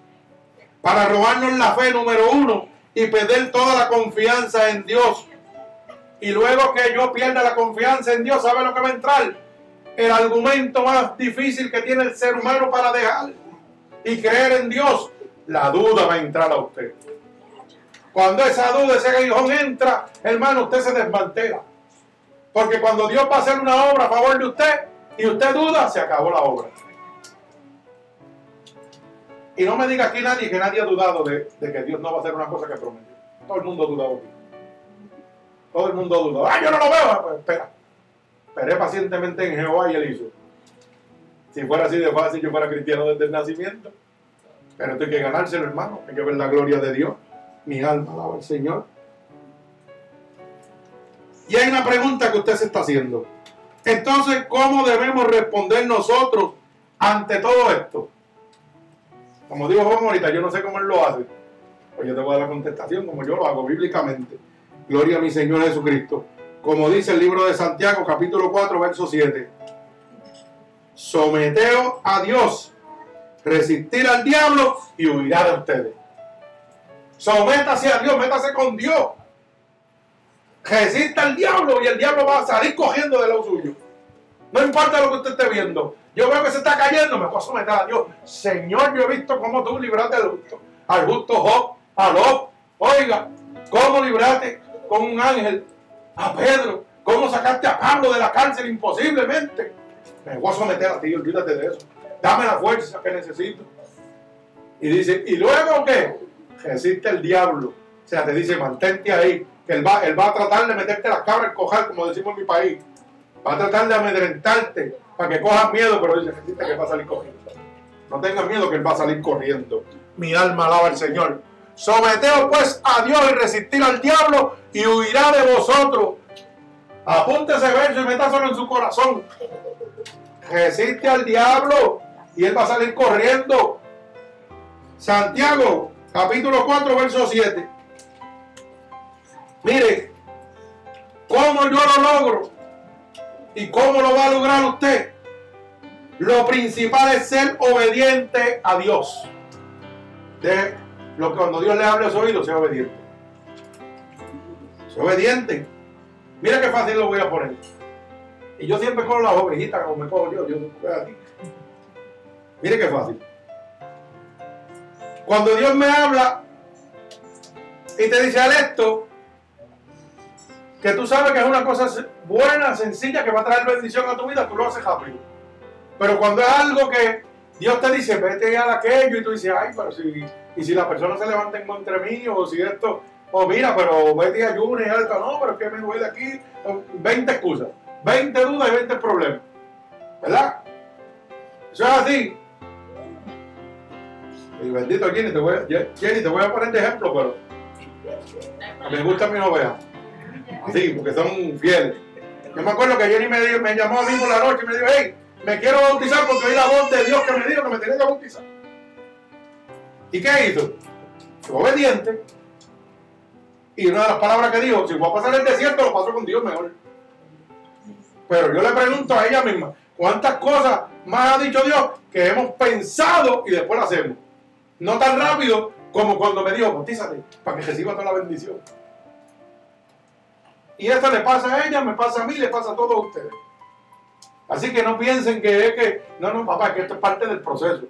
para robarnos la fe número uno y perder toda la confianza en Dios. Y luego que yo pierda la confianza en Dios, ¿sabe lo que va a entrar? El argumento más difícil que tiene el ser humano para dejar y creer en Dios. La duda va a entrar a usted. Cuando esa duda, ese aguijón entra, hermano, usted se desmantela. Porque cuando Dios va a hacer una obra a favor de usted y usted duda, se acabó la obra. Y no me diga aquí nadie que nadie ha dudado de, que Dios no va a hacer una cosa que prometió. Todo el mundo ha dudado aquí. Todo el mundo ha dudado. ¡Ah, yo no lo veo! Ah, Pues espera. Esperé pacientemente en Jehová y él hizo. Si fuera así de fácil, yo fuera cristiano desde el nacimiento. Pero esto hay que ganárselo, hermano. Hay que ver la gloria de Dios. Mi alma alaba al Señor. Y hay una pregunta que usted se está haciendo. Entonces, ¿cómo debemos responder nosotros ante todo esto? Como dijo Juan ahorita, yo no sé cómo él lo hace. Pues yo te voy a dar la contestación como yo lo hago bíblicamente. Gloria a mi Señor Jesucristo. Como dice el libro de Santiago, capítulo 4, verso 7. Someteos a Dios, resistir al diablo y huirá de ustedes. Sométase a Dios, métase con Dios. Resista al diablo y el diablo va a salir cogiendo de lo suyo. No importa lo que usted esté viendo. Yo veo que se está cayendo, me voy a someter a Dios. Señor, yo he visto cómo tú libraste al justo, al justo Job, a Lot. Oiga, cómo libraste con un ángel a Pedro. Cómo sacaste a Pablo de la cárcel imposiblemente. Me voy a someter a ti, olvídate de eso. Dame la fuerza que necesito. Y dice, ¿y luego qué? Resiste el diablo. O sea, te dice, mantente ahí. Que él va, él va a tratar de meterte las cabras en cojar, como decimos en mi país. Va a tratar de amedrentarte para que cojas miedo, pero dice, que va a salir corriendo. No tengas miedo que él va a salir corriendo. Mi alma alaba al Señor. Someteos pues a Dios y resistir al diablo y huirá de vosotros. Apunte ese verso y métaselo en su corazón. Resiste al diablo y él va a salir corriendo. Santiago, capítulo 4, verso 7. Mire, ¿cómo yo lo logro? ¿Y cómo lo va a lograr usted? Lo principal es ser obediente a Dios. De lo que cuando Dios le hable a su oído, sea obediente. Sea obediente. Mira qué fácil lo voy a poner. Y yo siempre cojo las ovejitas como me cojo yo. No a ti. Mire qué fácil. Cuando Dios me habla y te dice al esto, que tú sabes que es una cosa buena, sencilla, que va a traer bendición a tu vida, tú lo haces rápido. Pero cuando es algo que Dios te dice, vete a aquello, y tú dices, ay, pero si, y si la persona se levanta en contra mío, o si esto, o mira, pero vete a ayuno y esto, no, pero es que me duele aquí, 20 excusas, 20 dudas y 20 problemas. ¿Verdad? Eso es así. Y bendito Jenny, te voy a, Jenny, te voy a poner de ejemplo, pero me gusta mi novia. Así, porque son fieles. Yo me acuerdo que Jenny me, me llamó a mí por la noche y me dijo, hey, me quiero bautizar porque oí la voz de Dios que me dijo que me tenía que bautizar. ¿Y qué hizo? Fue obediente. Y una de las palabras que dijo, si voy a pasar el desierto, lo paso con Dios mejor. Pero yo le pregunto a ella misma, ¿cuántas cosas más ha dicho Dios que hemos pensado y después lo hacemos? No tan rápido como cuando me dijo, bautízate, para que reciba toda la bendición. Y esto le pasa a ella, me pasa a mí, le pasa a todos ustedes. Así que no piensen que es que, no, no, papá, que esto es parte del proceso.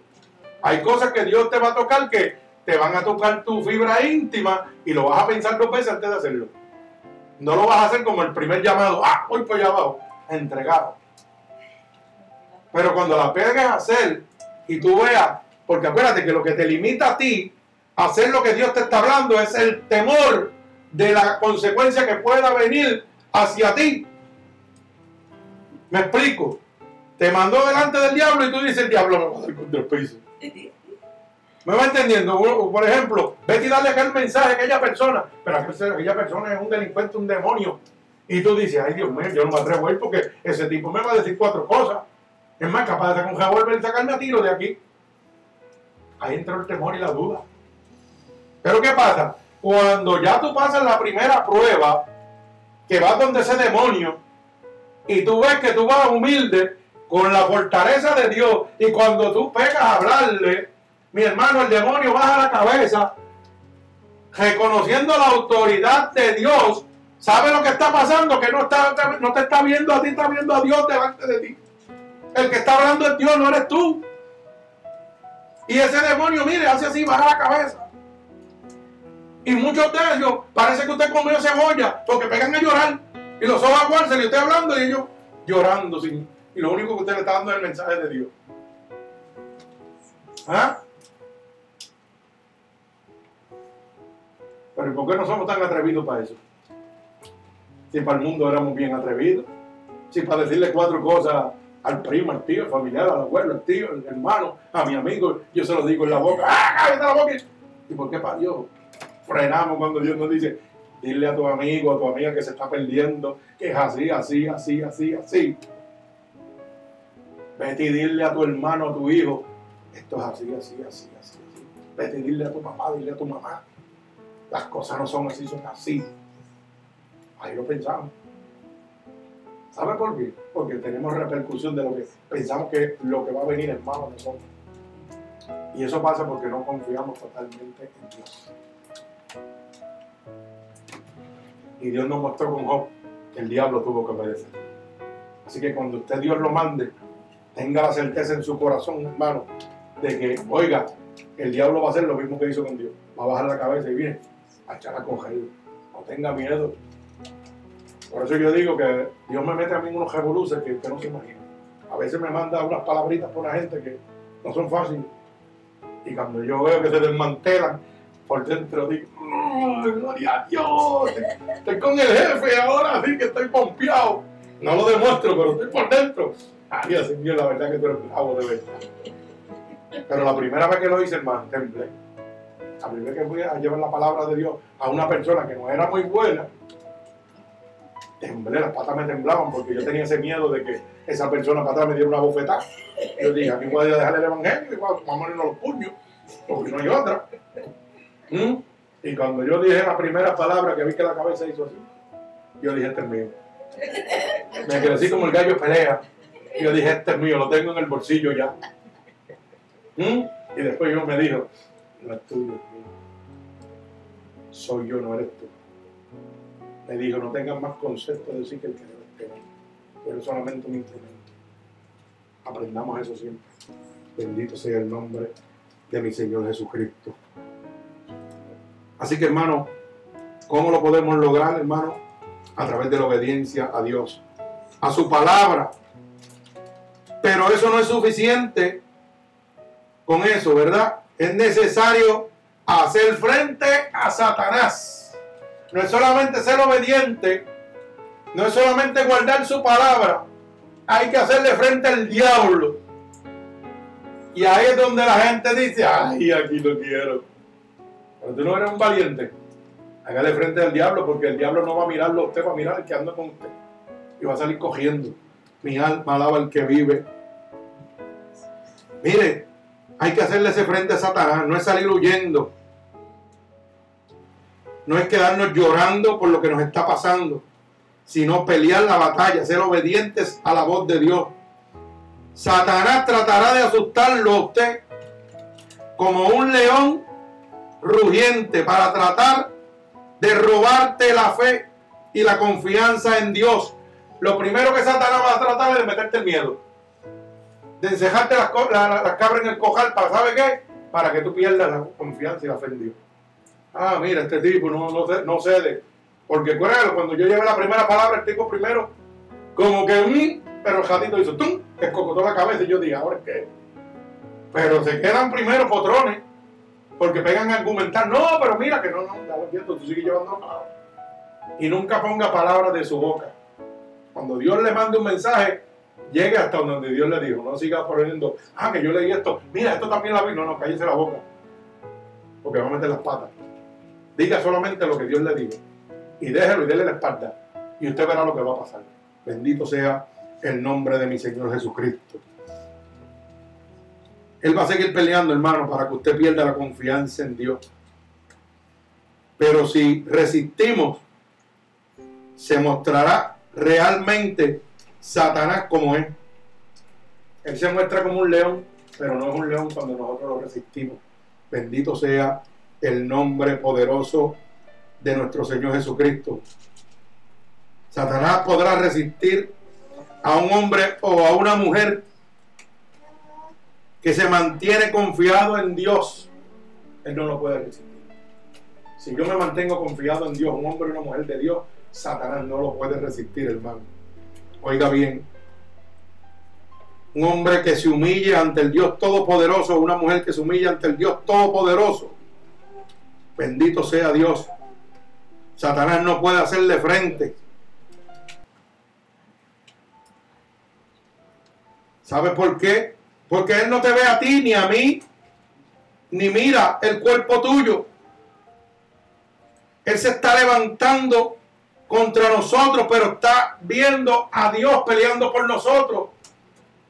Hay cosas que Dios te va a tocar que te van a tocar tu fibra íntima y lo vas a pensar dos veces antes de hacerlo. No lo vas a hacer como el primer llamado, ah, voy por allá abajo, entregado. Pero cuando la pegues a hacer y tú veas, porque acuérdate que lo que te limita a ti a hacer lo que Dios te está hablando es el temor de la consecuencia que pueda venir hacia ti. Me explico. Te mandó delante del diablo y tú dices, el diablo me va a dar contra el piso. ¿Me va entendiendo? Por ejemplo, vete y dale aquel mensaje a aquella persona, pero aquella persona es un delincuente, un demonio. Y tú dices, ay Dios mío, yo no me atrevo a ir porque ese tipo me va a decir cuatro cosas. Es más, capaz de sacar un revólver y sacarme a tiro de aquí. Ahí entra el temor y la duda. Pero ¿qué pasa? Cuando ya tú pasas la primera prueba, que vas donde ese demonio, y tú ves que tú vas humilde, con la fortaleza de Dios, y cuando tú pegas a hablarle, mi hermano, el demonio baja la cabeza, reconociendo la autoridad de Dios, sabe lo que está pasando, que no, está, no te está viendo a ti, está viendo a Dios delante de ti. El que está hablando es Dios, no eres tú. Y ese demonio, mire, hace así, baja la cabeza. Y muchos de ellos, parece que usted comió cebolla, porque pegan a llorar. Y los ojos a se le estoy hablando y ellos llorando. Sin, y lo único que usted le está dando es el mensaje de Dios. ¿Ah? Pero ¿por qué no somos tan atrevidos para eso? Si para el mundo éramos bien atrevidos. Si para decirle cuatro cosas al primo, al tío, al familiar, al abuelo, al tío, al hermano, a mi amigo, yo se lo digo en la boca. ¡Ah, cállate la boca! ¿Y por qué para Dios? Frenamos cuando Dios nos dice, dile a tu amigo, a tu amiga que se está perdiendo, que es así, así, así, así, así. Vete y dile a tu hermano, a tu hijo, esto es así, así, así, así. Vete y dile a tu papá, dile a tu mamá. Las cosas no son así, son así. Ahí lo pensamos. ¿Sabe por qué? Porque tenemos repercusión de lo que pensamos que lo que va a venir es malo de nosotros. Y eso pasa porque no confiamos totalmente en Dios. Y Dios nos mostró con Job que el diablo tuvo que obedecer. Así que cuando usted Dios lo mande, tenga la certeza en su corazón, hermano, de que, oiga, el diablo va a hacer lo mismo que hizo con Dios. Va a bajar la cabeza y viene a echar a coger. No tenga miedo. Por eso yo digo que Dios me mete a mí en unos revoluces que usted no se imagina. A veces me manda unas palabritas por la gente que no son fáciles. Y cuando yo veo que se desmantelan por dentro, digo, gloria a Dios! Estoy con el jefe ahora, así que estoy pompeado. No lo demuestro, pero estoy por dentro. Ay, mío, la verdad que tú eres bravo de verdad. Pero la primera vez que lo hice, hermano, temblé a primera que fui a llevar la palabra de Dios a una persona que no era muy buena, temblé, las patas me temblaban porque yo tenía ese miedo de que esa persona para atrás me diera una bofetada. Yo dije, aquí voy a dejar el evangelio y vamos a ponernos los puños, porque no hay otra. ¿Mm? Y cuando yo dije la primera palabra que vi que la cabeza hizo así, yo dije, este es mío. Me así como el gallo pelea. Yo dije, este es mío, lo tengo en el bolsillo ya. ¿Mm? Y después yo me dijo, no es tuyo, soy yo, no eres tú. Me dijo, no tengas más concepto de decir que el que debe tener. Pero solamente un instrumento. Aprendamos eso siempre. Bendito sea el nombre de mi Señor Jesucristo. Así que hermano, ¿cómo lo podemos lograr, hermano? A través de la obediencia a Dios, a su palabra. Pero eso no es suficiente con eso, ¿verdad? Es necesario hacer frente a Satanás. No es solamente ser obediente, no es solamente guardar su palabra, hay que hacerle frente al diablo. Y ahí es donde la gente dice, ay, aquí lo quiero. Pero tú no eres un valiente. Hágale frente al diablo porque el diablo no va a mirarlo a usted, va a mirar al que anda con usted. Y va a salir cogiendo. Mi alma alaba al que vive. Mire, hay que hacerle ese frente a Satanás, no es salir huyendo. No es quedarnos llorando por lo que nos está pasando, sino pelear la batalla, ser obedientes a la voz de Dios. Satanás tratará de asustarlo a usted como un león rugiente para tratar de robarte la fe y la confianza en Dios. Lo primero que Satanás va a tratar es de meterte el miedo de encejarte las, cabras en el cojal para, ¿sabe qué? Para que tú pierdas la confianza y la fe en Dios. Ah, mira, este tipo no, no, cede. Porque cuando yo llevé la primera palabra, el tipo primero, como que, un pero el gatito hizo, ¡tum! Escocotó la cabeza y yo dije, ¿ahora qué? Pero se quedan primero potrones, porque pegan a argumentar, no, pero mira que no, no, tú sigues llevando la. Y nunca ponga palabras de su boca. Cuando Dios le mande un mensaje, llegue hasta donde Dios le dijo. No siga poniendo, ah, que yo leí esto, mira, esto también la vi. No, no, cállese la boca. Porque va a meter las patas. Diga solamente lo que Dios le dijo. Y déjelo y déle la espalda. Y usted verá lo que va a pasar. Bendito sea el nombre de mi Señor Jesucristo. Él va a seguir peleando, hermano, para que usted pierda la confianza en Dios. Pero si resistimos, se mostrará realmente Satanás como es. Él se muestra como un león, pero no es un león cuando nosotros lo resistimos. Bendito sea el nombre poderoso de nuestro Señor Jesucristo. Satanás podrá resistir a un hombre o a una mujer que se mantiene confiado en Dios. Él no lo puede resistir. Si yo me mantengo confiado en Dios, un hombre o una mujer de Dios, Satanás no lo puede resistir, hermano. Oiga bien, un hombre que se humille ante el Dios Todopoderoso, una mujer que se humilla ante el Dios Todopoderoso. Bendito sea Dios. Satanás no puede hacerle frente. ¿Sabe por qué? Porque Él no te ve a ti ni a mí, ni mira el cuerpo tuyo. Él se está levantando contra nosotros, pero está viendo a Dios peleando por nosotros.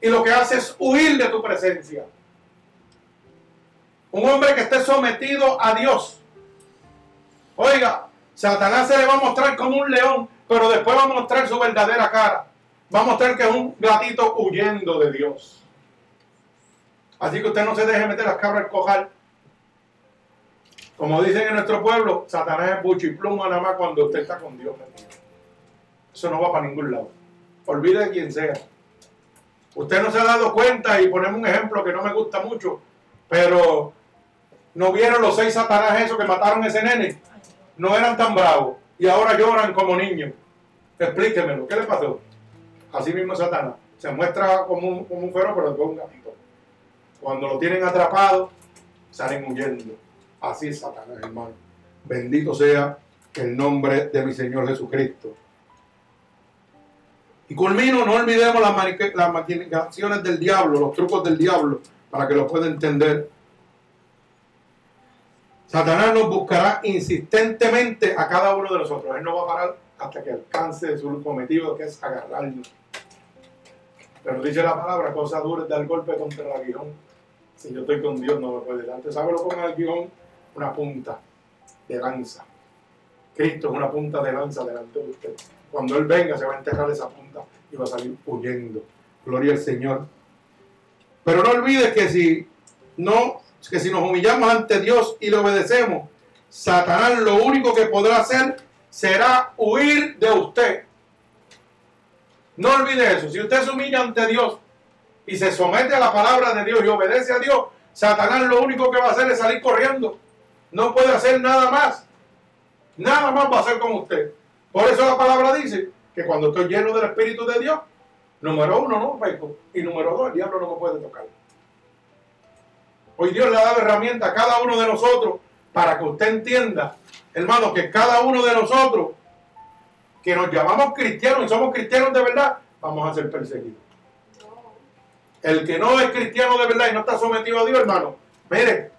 Y lo que hace es huir de tu presencia. Un hombre que esté sometido a Dios. Oiga, Satanás se le va a mostrar como un león, pero después va a mostrar su verdadera cara. Va a mostrar que es un gatito huyendo de Dios. Así que usted no se deje meter las cabras al cojal. Como dicen en nuestro pueblo, Satanás es bucho y pluma nada más cuando usted está con Dios. Eso no va para ningún lado. Olvide de quien sea. Usted no se ha dado cuenta y ponemos un ejemplo que no me gusta mucho, pero ¿no vieron los seis Satanás esos que mataron ese nene? No eran tan bravos y ahora lloran como niños. Explíquemelo, ¿qué le pasó? Así mismo Satanás. Se muestra como un, como un feroz, pero después un. Cuando lo tienen atrapado, salen huyendo. Así es Satanás, hermano. Bendito sea el nombre de mi Señor Jesucristo. Y culmino, no olvidemos las, las del diablo, los trucos del diablo, para que lo pueda entender. Satanás nos buscará insistentemente a cada uno de nosotros. Él no va a parar hasta que alcance su cometido, que es agarrarnos. Pero dice la palabra, cosa dura es dar golpe contra el aguijón. Si yo estoy con Dios, no me puede dar. ¿Sabe lo que el aguijón? una punta de lanza. Cristo es una punta de lanza delante de usted. Cuando Él venga, se va a enterrar esa punta y va a salir huyendo. Gloria al Señor. Pero no olvide que si no, que si nos humillamos ante Dios y le obedecemos, Satanás lo único que podrá hacer será huir de usted. No olvide eso. Si usted se humilla ante Dios y se somete a la palabra de Dios y obedece a Dios, Satanás lo único que va a hacer es salir corriendo no puede hacer nada más. Nada más va a hacer con usted. Por eso la palabra dice que cuando estoy lleno del Espíritu de Dios, Número uno, no peco. Y número dos, el diablo no me puede tocar. Hoy Dios le ha dado herramientas a cada uno de nosotros para que usted entienda, hermano, que cada uno de nosotros que nos llamamos cristianos y somos cristianos de verdad, vamos a ser perseguidos. El que no es cristiano de verdad y no está sometido a Dios, hermano, mire,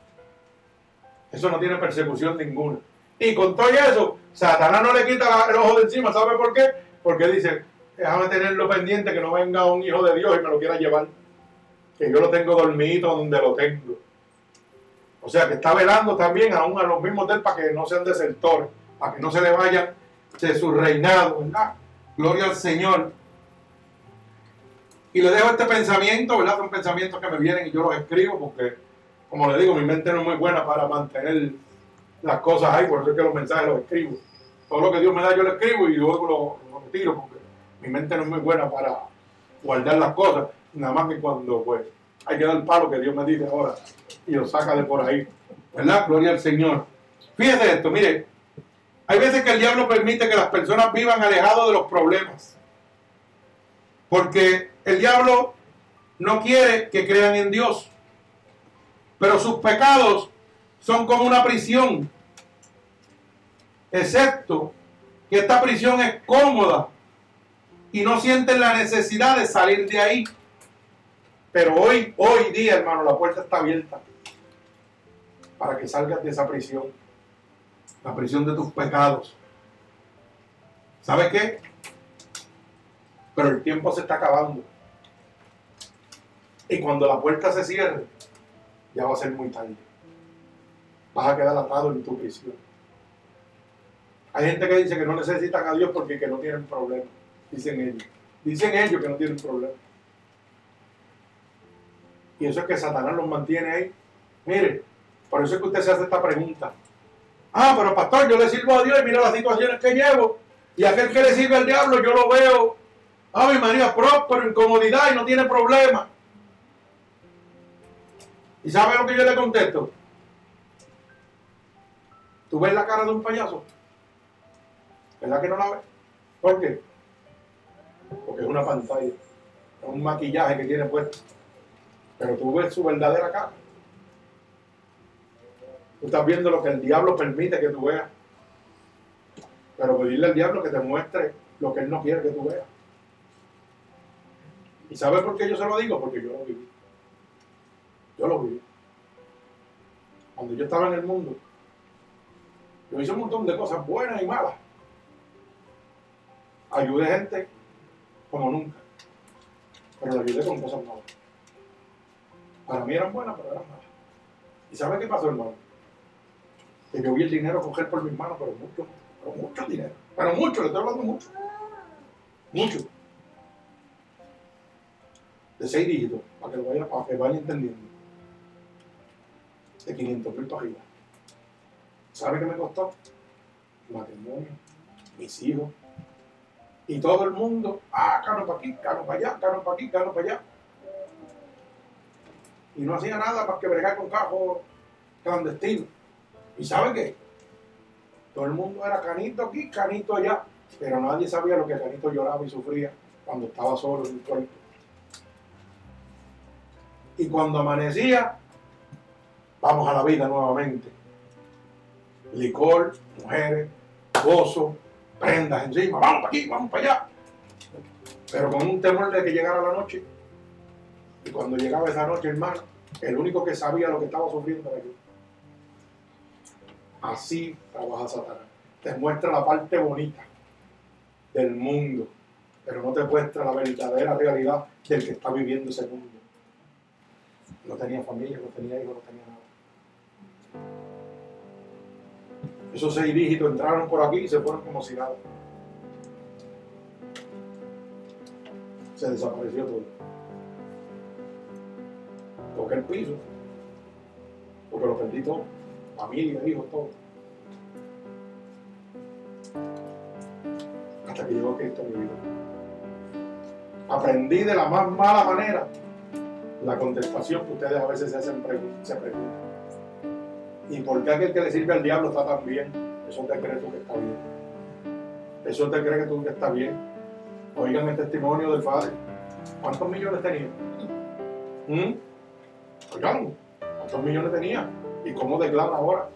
eso no tiene persecución ninguna. Y con todo eso, Satanás no le quita el ojo de encima. ¿Sabe por qué? Porque dice, déjame tenerlo pendiente que no venga un hijo de Dios y me lo quiera llevar. Que yo lo tengo dormido donde lo tengo. O sea que está velando también aún a los mismos de él para que no sean desertores, para que no se le vayan de su reinado, ¿verdad? Gloria al Señor. Y le dejo este pensamiento, ¿verdad? Son pensamientos que me vienen y yo los escribo porque, como le digo, mi mente no es muy buena para mantener las cosas ahí, por eso es que los mensajes los escribo. Todo lo que Dios me da yo lo escribo y luego lo, lo retiro porque mi mente no es muy buena para guardar las cosas. Nada más que cuando pues hay que dar el palo que Dios me dice ahora y lo saca de por ahí. ¿Verdad? Gloria al Señor. Fíjese esto, mire, hay veces que el diablo permite que las personas vivan alejados de los problemas. Porque el diablo no quiere que crean en Dios. Pero sus pecados son como una prisión. Excepto que esta prisión es cómoda y no sienten la necesidad de salir de ahí. Pero hoy, hoy día, hermano, la puerta está abierta para que salgas de esa prisión. La prisión de tus pecados. ¿Sabe qué? Pero el tiempo se está acabando. Y cuando la puerta se cierre, ya va a ser muy tarde. Vas a quedar atado en tu prisión. Hay gente que dice que no necesitan a Dios porque que no tienen problemas. Dicen ellos. Dicen ellos que no tienen problemas. Y eso es que Satanás los mantiene ahí. Mire, por eso es que usted se hace esta pregunta. Ah, pero pastor, yo le sirvo a Dios y mira las situaciones que llevo. Y aquel que le sirve al diablo, yo lo veo. Mi María, próspero, en comodidad y no tiene problema. ¿Y sabe lo que yo le contesto? ¿Tú ves la cara de un payaso? ¿Verdad que no la ves? ¿Por qué? Porque es una pantalla, es un maquillaje que tiene puesto. Pero tú ves su verdadera cara. Tú estás viendo lo que el diablo permite que tú veas. Pero pedirle al diablo que te muestre lo que él no quiere que tú veas. ¿Y sabes por qué yo se lo digo? Porque yo lo viví. Yo lo viví. Cuando yo estaba en el mundo, yo hice un montón de cosas buenas y malas. Ayudé gente como nunca. Pero la ayudé con cosas malas. Para mí eran buenas, pero eran malas. ¿Y sabes qué pasó, hermano? Que yo vi el dinero coger por mis manos, pero mucho, pero mucho dinero. Pero mucho, le estoy hablando mucho. Mucho. De seis dígitos, para que, lo vaya, para que vaya entendiendo. De 500 mil arriba. ¿Sabe qué me costó? Matrimonio, mis hijos. Y todo el mundo, ah, caro para aquí, caro para allá, caro para aquí, caro para allá. Y no hacía nada más que bregar con cajos clandestinos. ¿Y sabe qué? Todo el mundo era canito aquí, canito allá. Pero nadie sabía lo que Canito lloraba y sufría cuando estaba solo en un cuerpo. Y cuando amanecía, vamos a la vida nuevamente. Licor, mujeres, gozo, prendas encima, vamos para aquí, vamos para allá. Pero con un temor de que llegara la noche. Y cuando llegaba esa noche, hermano, el único que sabía lo que estaba sufriendo era yo. Así trabaja Satanás. Te muestra la parte bonita del mundo, pero no te muestra la verdadera realidad del que está viviendo ese mundo. No tenía familia, no tenía hijos, no tenía Esos seis dígitos entraron por aquí y se fueron como si nada. Se desapareció todo. Toqué el piso, porque lo perdí todo. Familia, hijos, todo. Hasta que llegó Cristo a mi vida. Aprendí de la más mala manera la contestación que ustedes a veces se hacen pregun- se preguntan. ¿Y por qué aquel que le sirve al diablo está tan bien? Eso te cree tú que está bien. Eso te cree que tú que está bien. Oigan el testimonio del Padre. ¿Cuántos millones tenía? ¿Mm? Oigan, ¿cuántos millones tenía? ¿Y cómo declara ahora?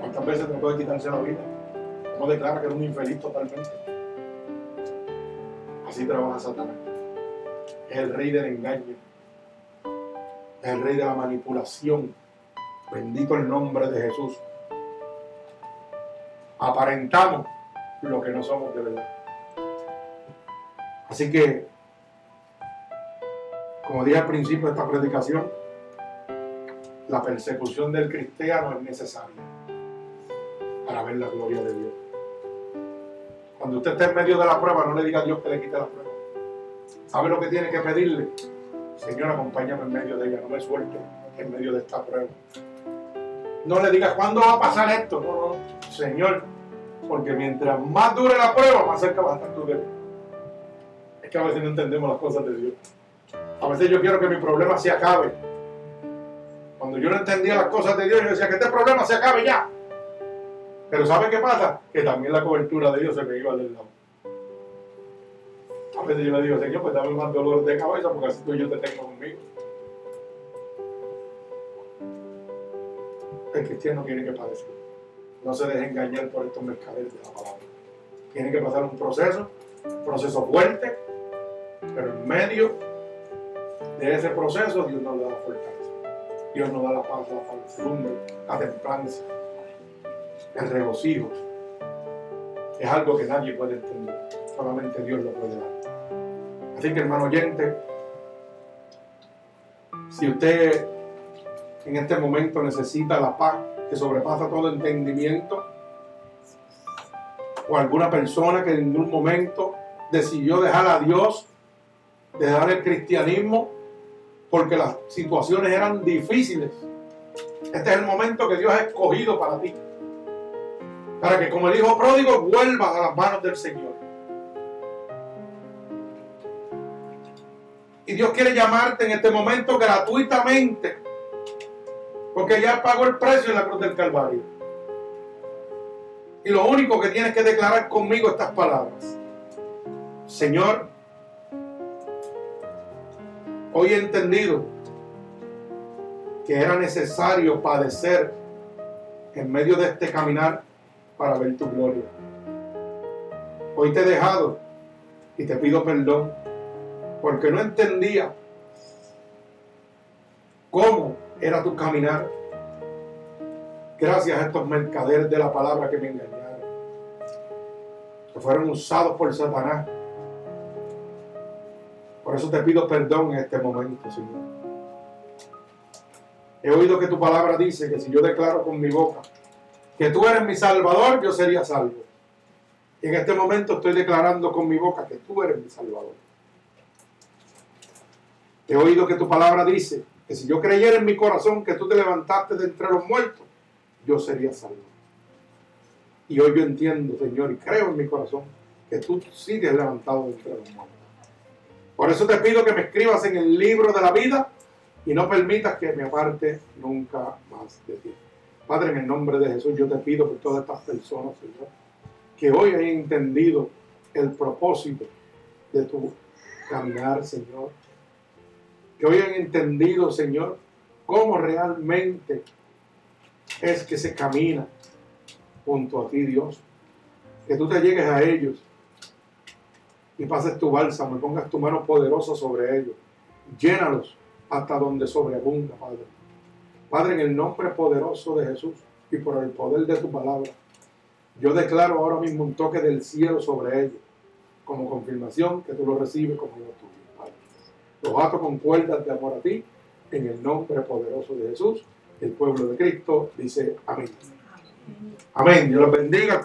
¿Cuántas veces trató de quitarse la vida? ¿Cómo declara que era un infeliz totalmente? Así trabaja Satanás. Es el rey del engaño. Es el rey de la manipulación. Bendito el nombre de Jesús. Aparentamos lo que no somos de verdad. Así que, como dije al principio de esta predicación, la persecución del cristiano es necesaria para ver la gloria de Dios. Cuando usted esté en medio de la prueba, no le diga a Dios que le quite la prueba. ¿Sabe lo que tiene que pedirle? Señor, acompáñame en medio de ella, no me suelte en medio de esta prueba. No le digas, ¿cuándo va a pasar esto? No, no, Señor, porque mientras más dure la prueba, más cerca va a estar tu Dios. Es que a veces no entendemos las cosas de Dios. A veces yo quiero que mi problema se acabe. Cuando yo no entendía las cosas de Dios, yo decía que este problema se acabe ya. Pero ¿sabe qué pasa? Que también la cobertura de Dios se me iba del lado. A veces yo le digo, Señor, pues dame más dolor de cabeza porque así tú y yo te tengo conmigo. El cristiano tiene que padecer. No se deje engañar por estos mercaderes de la palabra. Tiene que pasar un proceso, un proceso fuerte, pero en medio de ese proceso Dios nos da la fortaleza. Dios nos da la paz, la fortaleza, la templanza, el regocijo. Es algo que nadie puede entender. Solamente Dios lo puede dar. Así que hermano oyente, si usted en este momento necesita la paz que sobrepasa todo entendimiento, o alguna persona que en un momento decidió dejar a Dios, dejar el cristianismo, porque las situaciones eran difíciles. Este es el momento que Dios ha escogido para ti. Para que como el hijo pródigo vuelvas a las manos del Señor. Y Dios quiere llamarte en este momento gratuitamente. Porque ya pagó el precio en la cruz del Calvario. Y lo único que tienes que declarar conmigo estas palabras. Señor, hoy he entendido que era necesario padecer en medio de este caminar para ver tu gloria. Hoy te he dejado y te pido perdón porque no entendía cómo era tu caminar. Gracias a estos mercaderes de la palabra que me engañaron, que fueron usados por Satanás. Por eso te pido perdón en este momento, Señor. He oído que tu palabra dice que si yo declaro con mi boca que tú eres mi salvador, yo sería salvo. Y en este momento estoy declarando con mi boca que tú eres mi salvador. He oído que tu palabra dice que si yo creyera en mi corazón que tú te levantaste de entre los muertos, yo sería salvo. Y hoy yo entiendo, Señor, y creo en mi corazón que tú sigues levantado de entre los muertos. Por eso te pido que me escribas en el libro de la vida y no permitas que me aparte nunca más de ti. Padre, en el nombre de Jesús, yo te pido por todas estas personas, Señor, que hoy hayan entendido el propósito de tu caminar, Señor que hoy han entendido, Señor, cómo realmente es que se camina junto a ti, Dios. Que tú te llegues a ellos y pases tu bálsamo y pongas tu mano poderosa sobre ellos. Llénalos hasta donde sobreabunda, Padre. Padre, en el nombre poderoso de Jesús y por el poder de tu palabra, yo declaro ahora mismo un toque del cielo sobre ellos, como confirmación que tú lo recibes como lo tuyo. Los ato con cuerdas de amor a ti, en el nombre poderoso de Jesús. El pueblo de Cristo dice amén. Amén. Dios los bendiga.